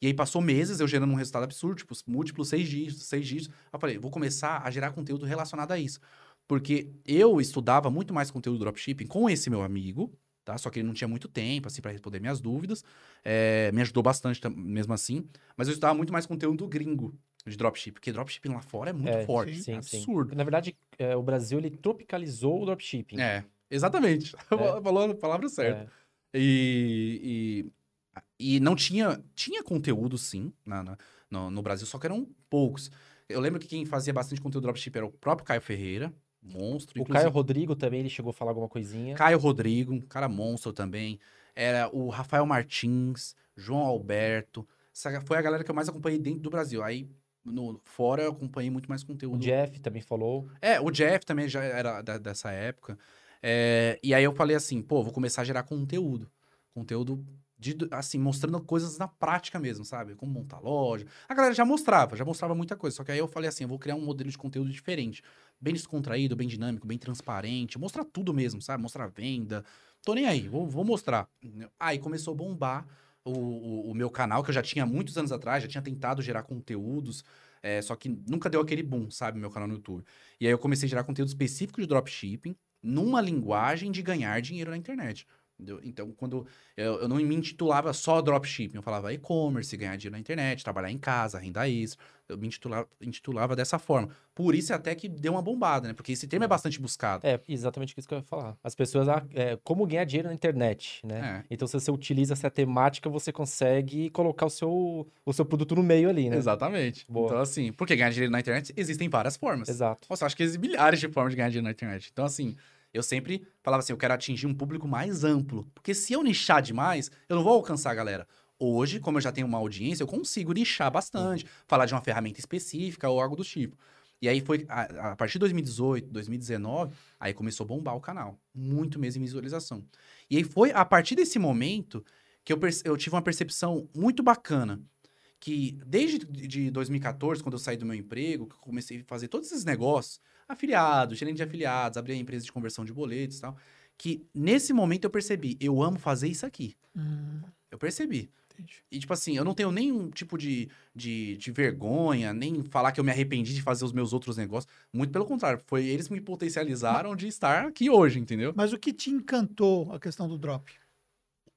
E aí passou meses eu gerando um resultado absurdo, tipo, múltiplos seis dígitos, seis dígitos. Eu falei, vou começar a gerar conteúdo relacionado a isso. Porque eu estudava muito mais conteúdo do dropshipping com esse meu amigo, tá? Só que ele não tinha muito tempo, assim, para responder minhas dúvidas. É, me ajudou bastante mesmo assim. Mas eu estudava muito mais conteúdo gringo de dropshipping, porque dropshipping lá fora é muito é, forte, sim, é absurdo. Sim. Na verdade, é, o Brasil, ele tropicalizou o dropshipping. É, exatamente. É. Falou a palavra certa. É. E, e, e, não tinha... Tinha conteúdo, sim, na, na no, no Brasil, só que eram poucos. Eu lembro que quem fazia bastante conteúdo dropshipping era o próprio Caio Ferreira, monstro. O inclusive. Caio Rodrigo também, ele chegou a falar alguma coisinha. Caio Rodrigo, um cara monstro também. Era o Rafael Martins, João Alberto. Essa foi a galera que eu mais acompanhei dentro do Brasil. Aí, no, fora, eu acompanhei muito mais conteúdo. O Jeff também falou. É, o Jeff também já era da, dessa época. É, e aí eu falei assim, pô, vou começar a gerar conteúdo. Conteúdo de, assim, mostrando coisas na prática mesmo, sabe? Como montar loja. A galera já mostrava, já mostrava muita coisa. Só que aí eu falei assim, eu vou criar um modelo de conteúdo diferente bem descontraído, bem dinâmico, bem transparente, mostrar tudo mesmo, sabe? Mostrar venda. Tô nem aí, vou, vou mostrar. Aí começou a bombar o, o, o, meu canal, que eu já tinha muitos anos atrás, já tinha tentado gerar conteúdos, é, só que nunca deu aquele boom, sabe? Meu canal no YouTube. E aí eu comecei a gerar conteúdo específico de dropshipping, numa linguagem de ganhar dinheiro na internet. Entendeu? Então, quando eu, eu, não me intitulava só dropshipping, eu falava e-commerce, ganhar dinheiro na internet, trabalhar em casa, renda extra. Eu me intitulava, intitulava dessa forma. Por isso até que deu uma bombada, né? Porque esse termo é bastante buscado. É, exatamente isso que eu ia falar. As pessoas, ah, é, como ganhar dinheiro na internet, né? É. Então, se você utiliza essa temática, você consegue colocar o seu, o seu produto no meio ali, né? Exatamente. Boa. Então, assim, porque ganhar dinheiro na internet existem várias formas. Exato. Nossa, acho que existem milhares de formas de ganhar dinheiro na internet. Então, assim, eu sempre falava assim, eu quero atingir um público mais amplo. Porque se eu nichar demais, eu não vou alcançar a galera. Hoje, como eu já tenho uma audiência, eu consigo nichar bastante, uhum. falar de uma ferramenta específica ou algo do tipo. E aí foi, a, a, partir de 2018, 2019, aí começou a bombar o canal. Muito mesmo em visualização. E aí foi a partir desse momento que eu, eu tive uma percepção muito bacana. Que desde de 2014, quando eu saí do meu emprego, que eu comecei a fazer todos esses negócios, afiliados, gerente de afiliados, abrir a empresa de conversão de boletos e tal. Que nesse momento eu percebi, eu amo fazer isso aqui. Hum. Eu percebi. Entendi. E, tipo assim, eu não tenho nenhum tipo de, de, de, vergonha, nem falar que eu me arrependi de fazer os meus outros negócios. Muito pelo contrário, foi eles que me potencializaram de estar aqui hoje, entendeu? Mas o que te encantou a questão do drop?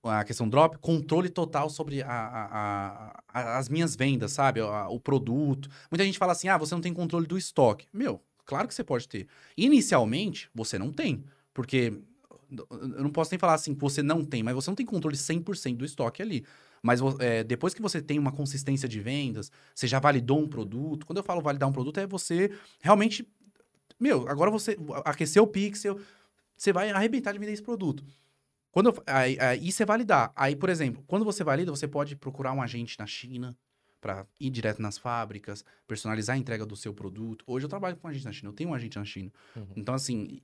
a questão do drop, controle total sobre a, a, a, as minhas vendas, sabe? o produto. Muita gente fala assim: ah, você não tem controle do estoque. Meu, Claro que você pode ter. Inicialmente, você não tem. Porque eu não posso nem falar assim que você não tem, mas você não tem controle 100% do estoque ali. Mas é, depois que você tem uma consistência de vendas, você já validou um produto. Quando eu falo validar um produto, é você realmente. Meu, agora você aqueceu o pixel, você vai arrebentar de vender esse produto. Quando eu, aí, aí, isso é validar. Aí, por exemplo, quando você valida, você pode procurar um agente na China, para ir direto nas fábricas, personalizar a entrega do seu produto. Hoje eu trabalho com um agente na China, eu tenho um agente na China. Uhum. Então, assim,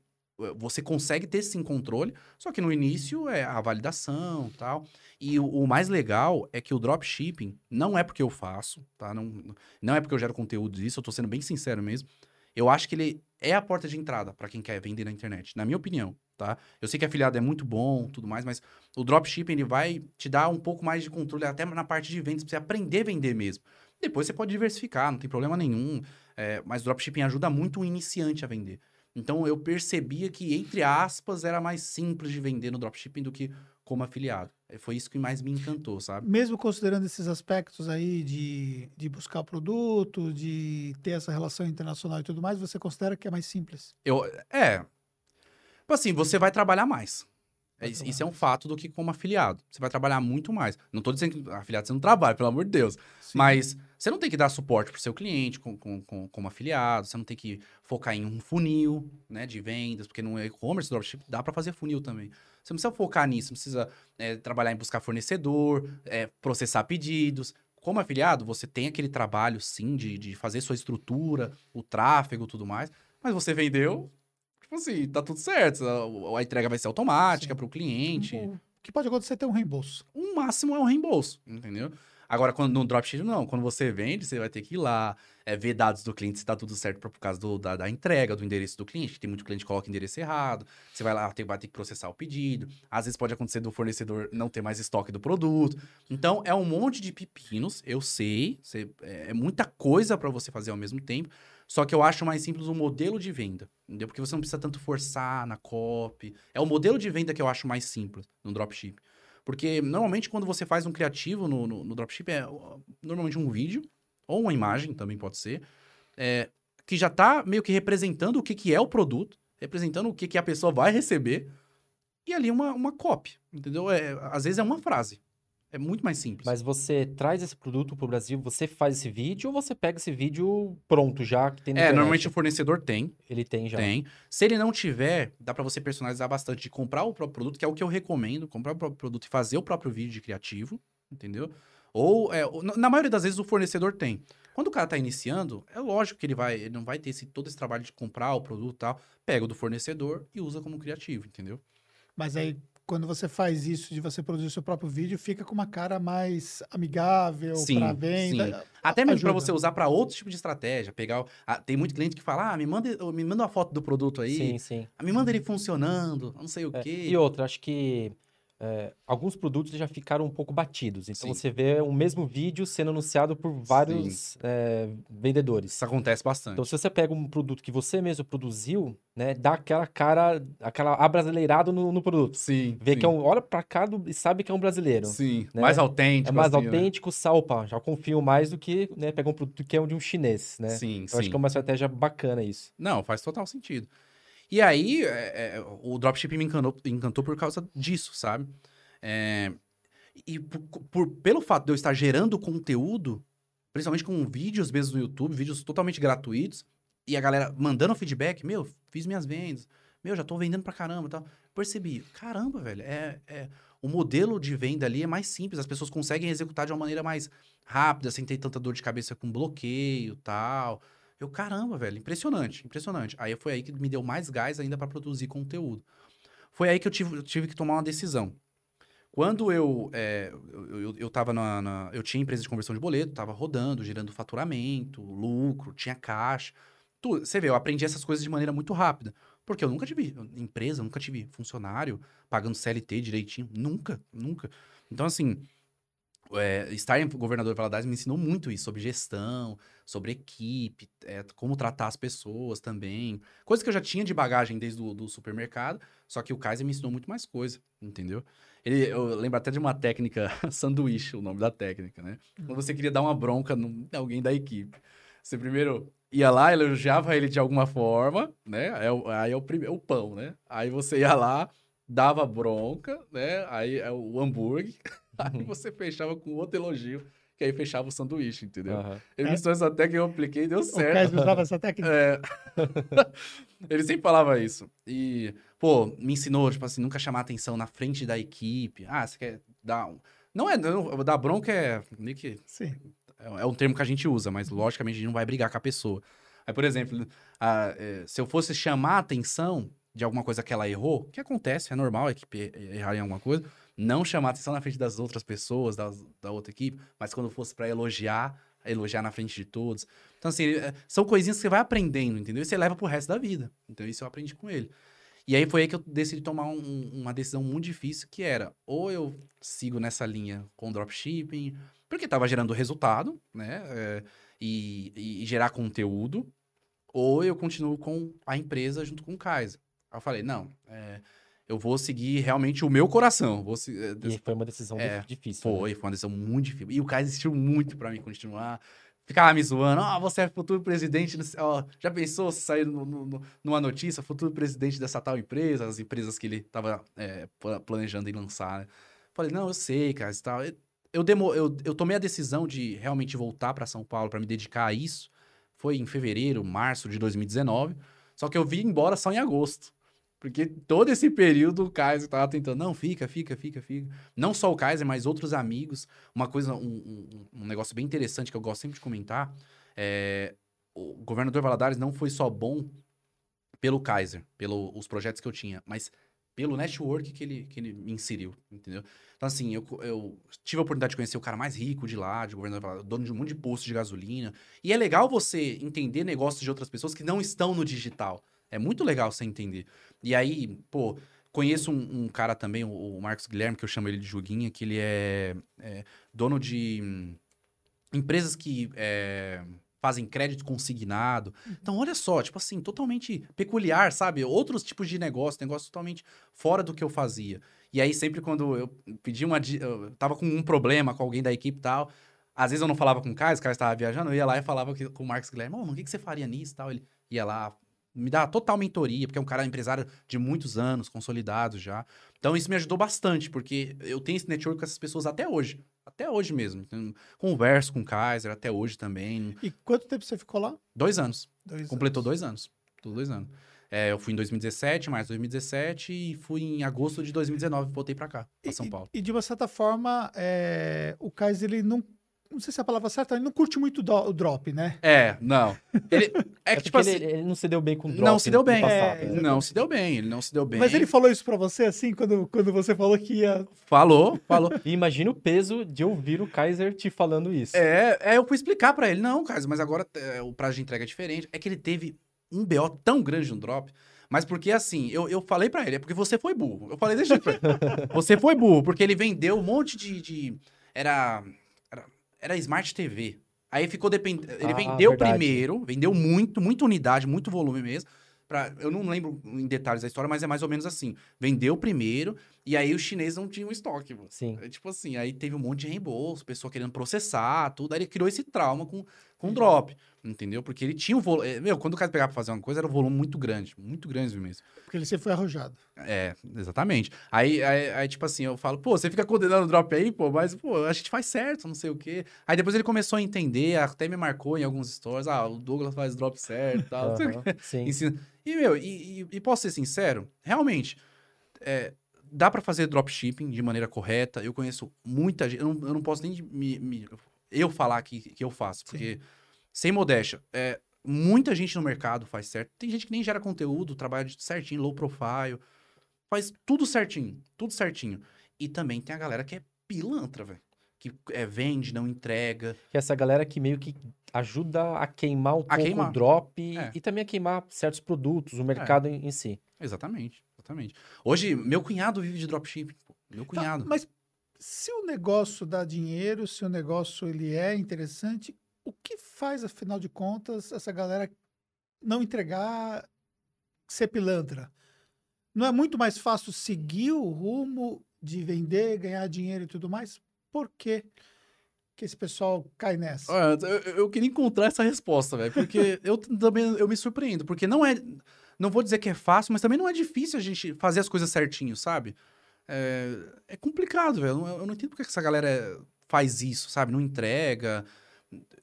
você consegue ter sim controle, só que no início é a validação tal. E o, o, mais legal é que o dropshipping não é porque eu faço, tá? Não, não é porque eu gero conteúdo disso, eu tô sendo bem sincero mesmo. Eu acho que ele é a porta de entrada para quem quer vender na internet, na minha opinião, tá? Eu sei que afiliado é muito bom, tudo mais, mas o dropshipping ele vai te dar um pouco mais de controle até na parte de vendas, pra você aprender a vender mesmo. Depois você pode diversificar, não tem problema nenhum, é, mas o dropshipping ajuda muito o iniciante a vender. Então eu percebia que, entre aspas, era mais simples de vender no dropshipping do que como afiliado. É, foi isso que mais me encantou, sabe? Mesmo considerando esses aspectos aí de, de buscar produto, de ter essa relação internacional e tudo mais, você considera que é mais simples? Eu, é. Tipo assim, você vai trabalhar mais. É, isso é um fato do que como afiliado. Você vai trabalhar muito mais. Não estou dizendo que afiliado você não trabalha, pelo amor de Deus. Sim. Mas você não tem que dar suporte para o seu cliente com, com, com, como afiliado. Você não tem que focar em um funil né, de vendas, porque no e-commerce, dropship, dá para fazer funil também. Você não precisa focar nisso, não precisa é, trabalhar em buscar fornecedor, é, processar pedidos. Como afiliado, você tem aquele trabalho, sim, de, de fazer sua estrutura, o tráfego tudo mais. Mas você vendeu, assim, tá tudo certo. A, a entrega vai ser automática para o cliente. O que pode acontecer é ter um reembolso. O máximo é um reembolso, entendeu? Agora, quando no dropship, não. Quando você vende, você vai ter que ir lá, é, ver dados do cliente se tá tudo certo por causa do, da, da, entrega, do endereço do cliente. Tem muito cliente que coloca endereço errado. Você vai lá, tem, vai ter que processar o pedido. Às vezes pode acontecer do fornecedor não ter mais estoque do produto. Então, é um monte de pepinos, eu sei. Você, é, é muita coisa para você fazer ao mesmo tempo. Só que eu acho mais simples o modelo de venda, entendeu? Porque você não precisa tanto forçar na copy. É o modelo de venda que eu acho mais simples no dropship. Porque normalmente quando você faz um criativo no, no, no dropship é normalmente um vídeo ou uma imagem também pode ser, é, que já está meio que representando o que, que é o produto, representando o que, que a pessoa vai receber, e ali uma, uma copy, entendeu? É, às vezes é uma frase. É muito mais simples. Mas você traz esse produto para o Brasil, você faz esse vídeo ou você pega esse vídeo pronto já que tem É, internet? normalmente o fornecedor tem. Ele tem já. Tem. Se ele não tiver, dá para você personalizar bastante de comprar o próprio produto, que é o que eu recomendo, comprar o próprio produto e fazer o próprio vídeo de criativo, entendeu? Ou, é, na maioria das vezes, o fornecedor tem. Quando o cara está iniciando, é lógico que ele vai, ele não vai ter esse, todo esse trabalho de comprar o produto e tal. Pega o do fornecedor e usa como criativo, entendeu? Mas aí quando você faz isso de você produzir o seu próprio vídeo, fica com uma cara mais amigável para venda. Sim. Até mesmo para você usar para outro tipo de estratégia. Pegar, ah, tem muito cliente que fala: "Ah, me manda, me manda uma foto do produto aí". Sim, sim. Ah, me manda ele funcionando, não sei o é, quê. E outra, acho que é, alguns produtos já ficaram um pouco batidos. Então Sim. você vê o mesmo vídeo sendo anunciado por vários é, vendedores. Isso acontece bastante. Então, se você pega um produto que você mesmo produziu, né, dá aquela cara, aquela abrasileirado no, no produto. Sim. Vê sim. que é um. Olha pra cá do, e sabe que é um brasileiro. Sim. Né? Mais autêntico. É mais assim, né? autêntico, né? salpa. Já confio mais do que né, pegar um produto que é de um chinês, né? Sim, Eu sim. acho que é uma estratégia bacana isso. Não, faz total sentido. E aí, é, é, o dropshipping me encantou, encantou por causa disso, sabe? É, e por, por, pelo fato de eu estar gerando conteúdo, principalmente com vídeos mesmo no YouTube, vídeos totalmente gratuitos, e a galera mandando feedback, meu, fiz minhas vendas, meu, já tô vendendo pra caramba tal. Percebi, caramba, velho, é, é, o modelo de venda ali é mais simples, as pessoas conseguem executar de uma maneira mais rápida, sem ter tanta dor de cabeça com bloqueio tal. Eu, caramba, velho, impressionante, impressionante. Aí foi aí que me deu mais gás ainda para produzir conteúdo. Foi aí que eu tive, eu tive que tomar uma decisão. Quando eu, é, eu, eu, eu tava na, na, Eu tinha empresa de conversão de boleto, tava rodando, gerando faturamento, lucro, tinha caixa. Tudo. Você vê, eu aprendi essas coisas de maneira muito rápida. Porque eu nunca tive empresa, nunca tive funcionário pagando CLT direitinho. Nunca, nunca. Então, assim, é, estar em governador Valadares me ensinou muito isso, sobre gestão, sobre equipe, é, como tratar as pessoas também. Coisa que eu já tinha de bagagem desde o do supermercado, só que o Kaiser me ensinou muito mais coisa, entendeu? Ele, eu lembro até de uma técnica, sanduíche, o nome da técnica, né? Quando você queria dar uma bronca em alguém da equipe. Você primeiro ia lá, elogiava ele de alguma forma, né? Aí, é aí é o, primeiro, o pão, né? Aí você ia lá, dava bronca, né? Aí é o hambúrguer. Aí uhum. você fechava com outro elogio que aí fechava o sanduíche, entendeu? Uhum. Ele é. me ensinou essa técnica, eu apliquei e deu certo. O usava essa técnica? É. ele sempre falava isso. E, pô, me ensinou, tipo assim, nunca chamar atenção na frente da equipe. Ah, você quer dar um... Não é, não, dar bronca é meio que... Sim. É, é um termo que a gente usa, mas logicamente a gente não vai brigar com a pessoa. Aí, por exemplo, a, é, se eu fosse chamar a atenção de alguma coisa que ela errou, que acontece, é normal a equipe errar em alguma coisa não chamar atenção na frente das outras pessoas, da, da outra equipe, mas quando fosse para elogiar, elogiar na frente de todos. Então, assim, é, são coisinhas que você vai aprendendo, entendeu? E você leva pro resto da vida. Então, isso eu aprendi com ele. E aí foi aí que eu decidi tomar um, uma decisão muito difícil, que era, ou eu sigo nessa linha com dropshipping, porque estava gerando resultado, né? É, e, e, gerar conteúdo, ou eu continuo com a empresa junto com o Kaiser. Aí eu falei, não, é, eu vou seguir realmente o meu coração. Vou se, e foi uma decisão é, difícil. Foi, né? foi uma decisão muito difícil. E o cara insistiu muito para mim continuar. ficava me zoando. Ó, oh, você é futuro presidente. Ó, já pensou se sair no, no, numa notícia, futuro presidente dessa tal empresa, as empresas que ele tava é, planejando em lançar, né? Falei, não, eu sei, cara, e tal. Eu, demo, eu, eu tomei a decisão de realmente voltar para São Paulo para me dedicar a isso. Foi em fevereiro, março de 2019. Só que eu vim embora só em agosto. Porque todo esse período o Kaiser tava tentando, não, fica, fica, fica, fica. Não só o Kaiser, mas outros amigos. Uma coisa, um, um, um negócio bem interessante que eu gosto sempre de comentar, é, o governador Valadares não foi só bom pelo Kaiser, pelos projetos que eu tinha, mas pelo network que ele, que ele me inseriu, entendeu? Então, assim, eu, eu tive a oportunidade de conhecer o cara mais rico de lá, de governador, dono de um monte de posto de gasolina. E é legal você entender negócios de outras pessoas que não estão no digital. É muito legal você entender. E aí, pô, conheço um, um cara também, o, o, Marcos Guilherme, que eu chamo ele de Joguinha, que ele é, é dono de hum, empresas que é, fazem crédito consignado. Então, olha só, tipo assim, totalmente peculiar, sabe? Outros tipos de negócio, negócio totalmente fora do que eu fazia. E aí, sempre quando eu pedi uma. Eu tava com um problema com alguém da equipe e tal. Às vezes eu não falava com o Caio, o Caio estava viajando, eu ia lá e falava com o Marcos Guilherme, oh, o que, que você faria nisso e tal? Ele ia lá, me dá total mentoria, porque é um cara empresário de muitos anos, consolidado já. Então isso me ajudou bastante, porque eu tenho esse network com essas pessoas até hoje. Até hoje mesmo. Então, converso com o Kaiser até hoje também. E quanto tempo você ficou lá? Dois anos. Dois Completou anos. dois anos. Tudo dois anos. É, eu fui em 2017, mais 2017, e fui em agosto de 2019, voltei para cá, pra São Paulo. E, e de uma certa forma, é, o Kaiser ele não não sei se é a palavra certa, ele não curte muito do, o drop, né? É, não. Ele, é, é que, tipo assim, ele, ele, não se deu bem com o drop. Não se deu bem. Passado, é, né? Não se deu bem, ele não se deu bem. Mas ele falou isso pra você, assim, quando, quando você falou que ia... Falou, falou. E imagina o peso de ouvir o Kaiser te falando isso. É, é eu fui explicar pra ele, não, Kaiser, mas agora é, o prazo de entrega é diferente. É que ele teve um BO tão grande no drop... Mas porque assim, eu, eu falei para ele, é porque você foi burro. Eu falei, deixa pra ele. Você foi burro, porque ele vendeu um monte de. de era era Smart TV. Aí ficou dependendo. Ele ah, vendeu verdade. primeiro, vendeu muito, muita unidade, muito volume mesmo. Pra, eu não lembro em detalhes da história, mas é mais ou menos assim. Vendeu primeiro, e aí os chineses não tinham estoque. Mano. Sim. É, tipo assim, aí teve um monte de reembolso, pessoa querendo processar, tudo. Aí ele criou esse trauma com, com drop, entendeu? Porque ele tinha um volume. É, meu, quando o cara pegava pra fazer uma coisa, era um volume muito grande, muito grande mesmo. Porque ele sempre foi arrojado. É, exatamente. Aí, aí, aí, tipo assim, eu falo, pô, você fica condenando o drop aí, pô, mas, pô, a gente faz certo, não sei o quê. Aí depois ele começou a entender, até me marcou em alguns stories, ah, o Douglas faz drop certo e tal. Uhum, sim. Ensina. E, meu, e, e, e, posso ser sincero, realmente, é, dá para fazer dropshipping de maneira correta. Eu conheço muita gente, eu não, eu não posso nem me, me eu falar que, que eu faço, porque, Sim. sem modéstia, é, muita gente no mercado faz certo. Tem gente que nem gera conteúdo, trabalha certinho, low profile, faz tudo certinho, tudo certinho. E também tem a galera que é pilantra, velho. Que é, vende, não entrega. Que é essa galera que meio que ajuda a queimar um a pouco queimar. o drop é. e também a queimar certos produtos, o mercado é. em, em, si. Exatamente, exatamente. Hoje, meu cunhado vive de dropshipping. Meu tá, cunhado. Tá, mas se o negócio dá dinheiro, se o negócio ele é interessante, o que faz, afinal de contas, essa galera não entregar, ser pilantra? Não é muito mais fácil seguir o rumo de vender, ganhar dinheiro e tudo mais? Por quê que esse pessoal cai nessa? Olha, eu, eu queria encontrar essa resposta, velho, porque eu também eu me surpreendo, porque não é, não vou dizer que é fácil, mas também não é difícil a gente fazer as coisas certinho, sabe? É, é complicado, velho. Eu, eu, não entendo porque essa galera faz isso, sabe? Não entrega.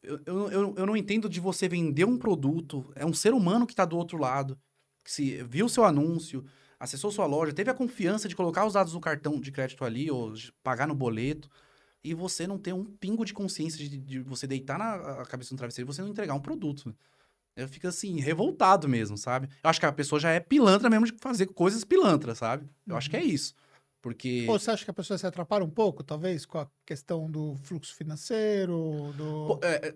Eu, eu, eu, não entendo de você vender um produto. É um ser humano que está do outro lado, que se viu seu anúncio, acessou sua loja, teve a confiança de colocar os dados do cartão de crédito ali ou de pagar no boleto. E você não ter um pingo de consciência de, de você deitar na cabeça no travesseiro e você não entregar um produto. Eu fico assim, revoltado mesmo, sabe? Eu acho que a pessoa já é pilantra mesmo de fazer coisas pilantras, sabe? Eu uhum. acho que é isso. Porque. Ou você acha que a pessoa se atrapalha um pouco, talvez, com a questão do fluxo financeiro? Do... É, é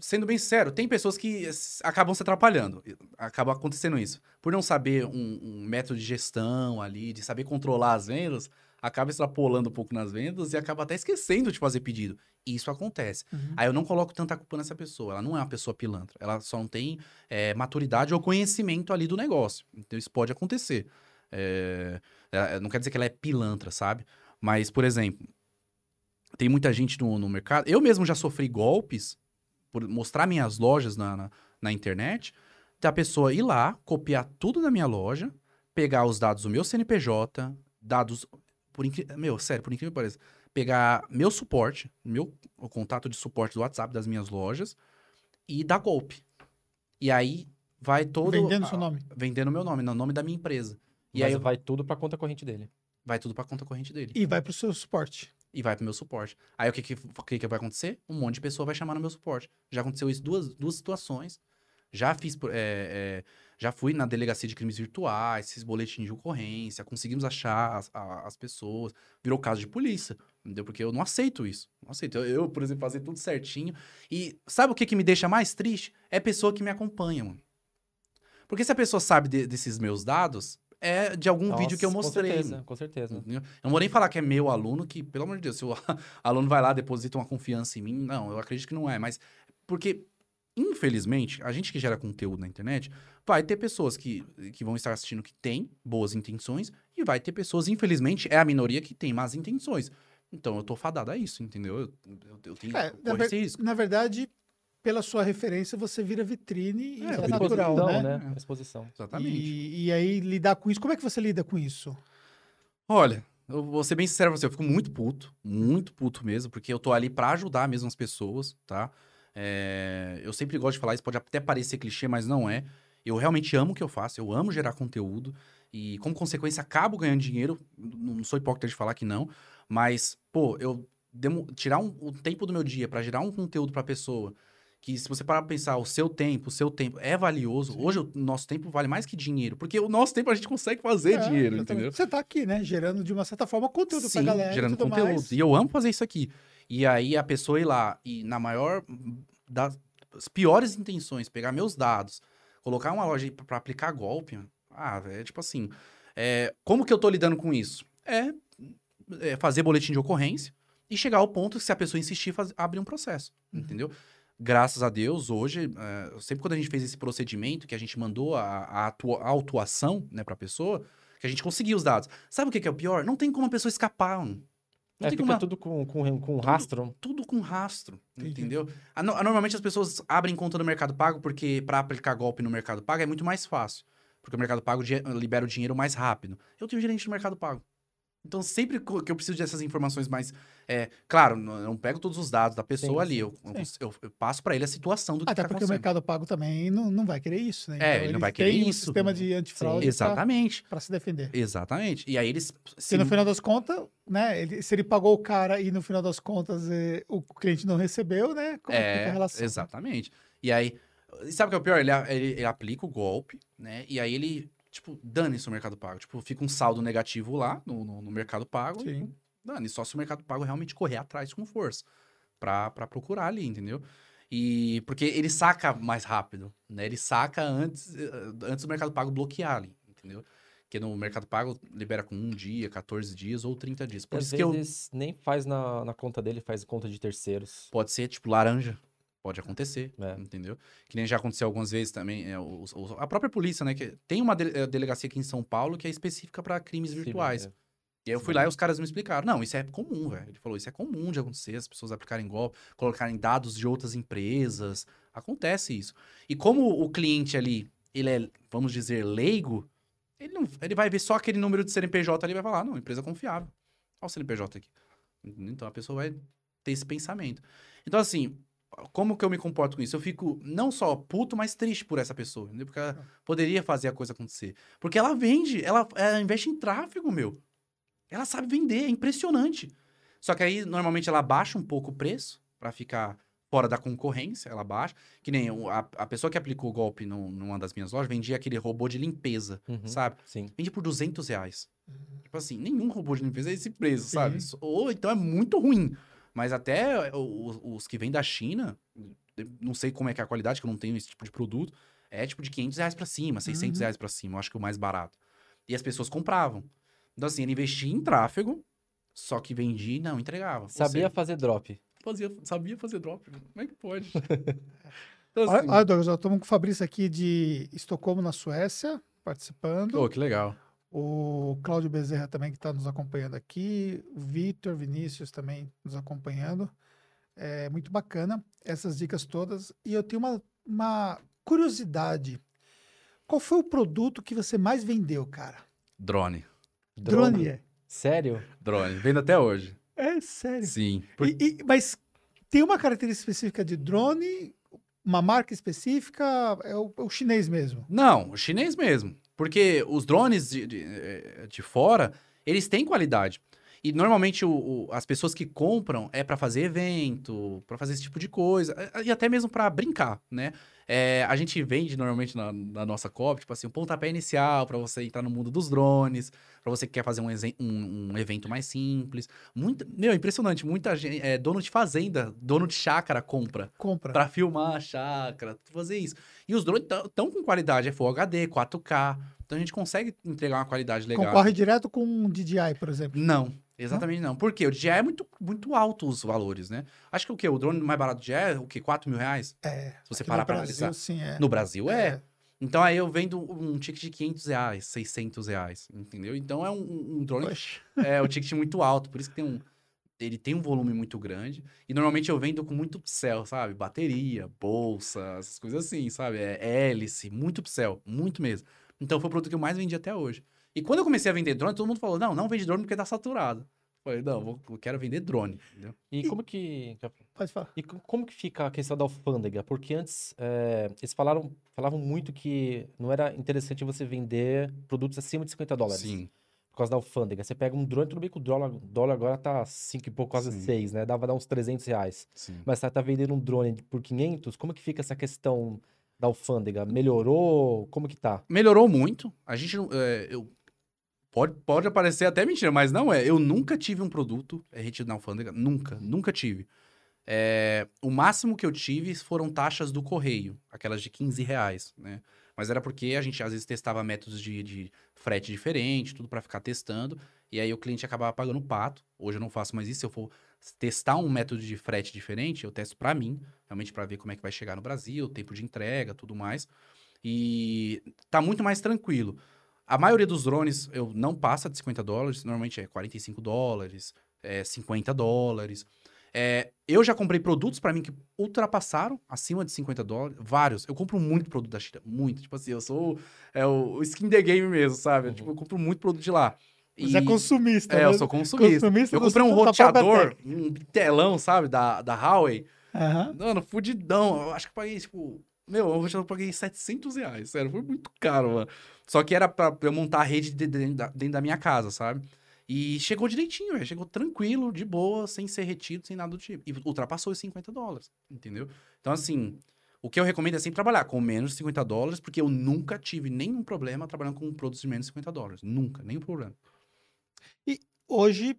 sendo bem sincero, tem pessoas que acabam se atrapalhando. Acaba acontecendo isso. Por não saber um, um, método de gestão ali, de saber controlar as vendas, acaba extrapolando um pouco nas vendas e acaba até esquecendo de fazer pedido. Isso acontece. Uhum. Aí eu não coloco tanta culpa nessa pessoa. Ela não é uma pessoa pilantra. Ela só não tem é, maturidade ou conhecimento ali do negócio. Então isso pode acontecer. É, não quer dizer que ela é pilantra, sabe? Mas, por exemplo, tem muita gente no, no mercado. Eu mesmo já sofri golpes por mostrar minhas lojas na, na, na internet, da pessoa ir lá, copiar tudo da minha loja, pegar os dados do meu CNPJ, dados. Por incrível. Meu, sério, por incrível que pareça. Pegar meu suporte, meu o contato de suporte do WhatsApp das minhas lojas e dar golpe. E aí vai todo. Vendendo a, seu nome. Vendendo meu nome, no nome da minha empresa. E Mas aí vai tudo para conta corrente dele. Vai tudo para conta corrente dele. E vai para o seu suporte. E vai para o meu suporte. Aí o que, que, o que, que vai acontecer? Um monte de pessoa vai chamar no meu suporte. Já aconteceu isso duas, duas situações. Já fiz. É, é, já fui na delegacia de crimes virtuais, esses boletins de ocorrência, conseguimos achar as, as, pessoas. Virou caso de polícia, entendeu? Porque eu não aceito isso. Não aceito. Eu, eu, por exemplo, fazer tudo certinho. E sabe o que, que me deixa mais triste? É a pessoa que me acompanha, mano. Porque se a pessoa sabe de, desses meus dados, é de algum Nossa, vídeo que eu mostrei. Com certeza, com certeza. Eu não vou nem falar que é meu aluno, que, pelo amor de Deus, se o aluno vai lá, deposita uma confiança em mim, não, eu acredito que não é. Mas, porque, infelizmente, a gente que gera conteúdo na internet, vai ter pessoas que, que vão estar assistindo que têm boas intenções, e vai ter pessoas, infelizmente, é a minoria que tem más intenções. Então, eu tô fadado a isso, entendeu? Eu, eu, eu tenho é, na, ver, na verdade, pela sua referência, você vira vitrine é, é natural, né? né? Exposição. Exatamente. E, e, aí, lidar com isso, como é que você lida com isso? Olha, eu vou ser bem sincero pra você, eu fico muito puto, muito puto mesmo, porque eu tô ali para ajudar mesmo as pessoas, tá? É, eu sempre gosto de falar isso, pode até parecer clichê, mas não é. Eu realmente amo o que eu faço, eu amo gerar conteúdo e, como consequência, acabo ganhando dinheiro. Não sou hipócrita de falar que não, mas, pô, eu demo, tirar um, o tempo do meu dia para gerar um conteúdo pra pessoa que se você parar pra pensar, o seu tempo, o seu tempo é valioso. Sim. Hoje o nosso tempo vale mais que dinheiro, porque o nosso tempo a gente consegue fazer é, dinheiro, entendeu? Você tá aqui, né, gerando de uma certa forma conteúdo Sim, pra galera gerando conteúdo. Mais. E eu amo fazer isso aqui. E aí a pessoa ir lá e na maior das piores intenções, pegar meus dados, colocar uma loja para aplicar golpe, ah, é tipo assim, é, como que eu tô lidando com isso? É, é, fazer boletim de ocorrência e chegar ao ponto que se a pessoa insistir, faz, abrir um processo, uhum. entendeu? Graças a Deus, hoje, é, sempre quando a gente fez esse procedimento, que a gente mandou a, a, atua, a autuação né, para a pessoa, que a gente conseguiu os dados. Sabe o que, que é o pior? Não tem como a pessoa escapar. Não é, tem como... tudo com, com, com rastro. Tudo com rastro, entendeu? A, normalmente as pessoas abrem conta no Mercado Pago porque para aplicar golpe no Mercado Pago é muito mais fácil. Porque o Mercado Pago libera o dinheiro mais rápido. Eu tenho gerente no Mercado Pago. Então, sempre que eu preciso dessas informações mais. É, claro, não, não pego todos os dados da pessoa sim, ali, eu, eu, eu, passo para ele a situação do que Até tá porque o Mercado Pago também não, não vai querer isso, né? É, então, ele não vai querer tem isso. um sistema de antifraude exatamente. para se defender. Exatamente. E aí eles. Se no final das contas, né? Ele, se ele pagou o cara e no final das contas eh, o cliente não recebeu, né? Como é, a relação? Exatamente. E aí. Sabe o que é o pior? Ele, ele, ele aplica o golpe, né? E aí ele tipo, dane-se o Mercado Pago. Tipo, fica um saldo negativo lá no, no, no Mercado Pago. Sim. Dane, só se o Mercado Pago realmente correr atrás com força para procurar ali, entendeu? E porque ele saca mais rápido, né? Ele saca antes, eh, antes do Mercado Pago bloquear ali, entendeu? Porque no Mercado Pago libera com um dia, 14 dias ou 30 dias. Por Às vezes eu... nem faz na, na conta dele, faz conta de terceiros. Pode ser, tipo, laranja. Pode acontecer, é. entendeu? Que nem já aconteceu algumas vezes também. É, o, o, a própria polícia, né? Que tem uma de, é, delegacia aqui em São Paulo que é específica para crimes virtuais. Sim, é. E aí eu fui lá e os caras me explicaram. Não, isso é comum, velho. Ele falou, isso é comum de acontecer, as pessoas aplicarem golpe, colocarem dados de outras empresas. Acontece isso. E como o cliente ali, ele é, vamos dizer, leigo, ele, não, ele vai ver só aquele número de CNPJ ali e vai falar, não, empresa confiável. Olha o CNPJ aqui. Então a pessoa vai ter esse pensamento. Então, assim, como que eu me comporto com isso? Eu fico não só puto, mas triste por essa pessoa, entendeu? Porque ela ah. poderia fazer a coisa acontecer. Porque ela vende, ela, ela investe em tráfego, meu. Ela sabe vender, é impressionante. Só que aí, normalmente, ela baixa um pouco o preço para ficar fora da concorrência, ela baixa. Que nem a, a pessoa que aplicou o golpe no, numa das minhas lojas vendia aquele robô de limpeza, uhum, sabe? Sim. Vende por 200 reais. Uhum. Tipo assim, nenhum robô de limpeza é esse preço, sim. sabe? Ou então é muito ruim. Mas até os, os que vêm da China, não sei como é que é a qualidade, que eu não tenho esse tipo de produto, é tipo de 500 reais pra cima, 600 uhum. reais pra cima, eu acho que é o mais barato. E as pessoas compravam. Então, assim, ele investia em tráfego, só que vendia e não entregava. Sabia fazer drop. Fazia, sabia fazer drop. Como é que pode? então, assim... Olha, Douglas, estamos com o Fabrício aqui de Estocolmo, na Suécia, participando. Oh, que legal o Cláudio Bezerra também que está nos acompanhando aqui, o Vitor Vinícius também nos acompanhando. É muito bacana. essas dicas todas. E eu tenho uma, uma curiosidade. Qual foi o produto que você mais vendeu, cara? Drone. Drone, Drone é. Sério? Drone. Vendo até hoje. É sério. Sim. Por... E, e, mas tem uma característica específica de drone, uma marca específica, é o, é o chinês mesmo? Não, o chinês mesmo. Porque os drones de, de, eh, de fora, eles têm qualidade. E normalmente o, o, as pessoas que compram é para fazer evento, para fazer esse tipo de coisa, e até mesmo para brincar, né? É, a gente vende normalmente na, na, nossa COP, tipo assim, um pontapé inicial para você entrar no mundo dos drones, para você que quer fazer um, um, um, evento mais simples. Muito, meu, impressionante, muita gente, é, dono de fazenda, dono de chácara compra. Compra. Para filmar a chácara, fazer isso. E os drones estão com qualidade, é Full HD, 4K. Então a gente consegue entregar uma qualidade legal. Concorre direto com um DJI, por exemplo? Não, exatamente não. não. Por quê? O DJI é muito, muito alto os valores, né? Acho que o quê? O drone mais barato do DJI é o quê? 4 mil reais? É. Se você parar para analisar. Sim, é. No Brasil é. é. Então aí eu vendo um ticket de 500 reais, 600 reais, entendeu? Então é um, um drone. Poxa. É, o ticket muito alto, por isso que tem um. Ele tem um volume muito grande. E normalmente eu vendo com muito upsell, sabe? Bateria, bolsa, essas coisas assim, sabe? É hélice, muito upsell, muito mesmo. Então foi o produto que eu mais vendi até hoje. E quando eu comecei a vender drone, todo mundo falou: não, não vende drone porque tá saturado. Eu falei, não, eu quero vender drone. Entendeu? E, e como que. Pode falar. E como que fica a questão da alfândega? Porque antes é, eles falaram, falavam muito que não era interessante você vender produtos acima de 50 dólares. Sim. Por causa da alfândega. Você pega um drone, tudo bem que o dólar, dólar agora tá 5 e pouco, quase 6, né? Dava dar uns 300 reais. Sim. Mas você tá vendendo um drone por 500, como que fica essa questão da alfândega? Melhorou? Como que tá? Melhorou muito. A gente é, eu, pode, pode parecer até mentira, mas não é. Eu nunca tive um produto é, retido na alfândega. Nunca, nunca tive. É, o máximo que eu tive foram taxas do correio, aquelas de 15 reais, né? Mas era porque a gente às vezes testava métodos de, de frete diferente, tudo para ficar testando, e aí o cliente acabava pagando pato. Hoje eu não faço mais isso, se eu for testar um método de frete diferente, eu testo para mim, realmente para ver como é que vai chegar no Brasil, tempo de entrega, tudo mais. E tá muito mais tranquilo. A maioria dos drones eu não passa de 50 dólares, normalmente é 45 dólares, é 50 dólares. É, eu já comprei produtos para mim que ultrapassaram acima de 50 dólares, vários. Eu compro muito produto da China, muito. Tipo assim, eu sou é, o skin the game mesmo, sabe? Uhum. Tipo, eu compro muito produto de lá. Você é consumista, É, né? eu sou consumista. consumista eu comprei um roteador, um telão, sabe, da, da Huawei. Uhum. Mano, fudidão. Eu acho que paguei, tipo... Meu, o roteador eu paguei 700 reais, sério. Foi muito caro, mano. Só que era pra eu montar a rede de, de, de, dentro da minha casa, sabe? E chegou direitinho, velho. Chegou tranquilo, de boa, sem ser retido, sem nada do tipo. E ultrapassou os 50 dólares, entendeu? Então, assim, o que eu recomendo é sempre trabalhar com menos de 50 dólares, porque eu nunca tive nenhum problema trabalhando com produtos de menos de 50 dólares. Nunca, nenhum problema. E hoje,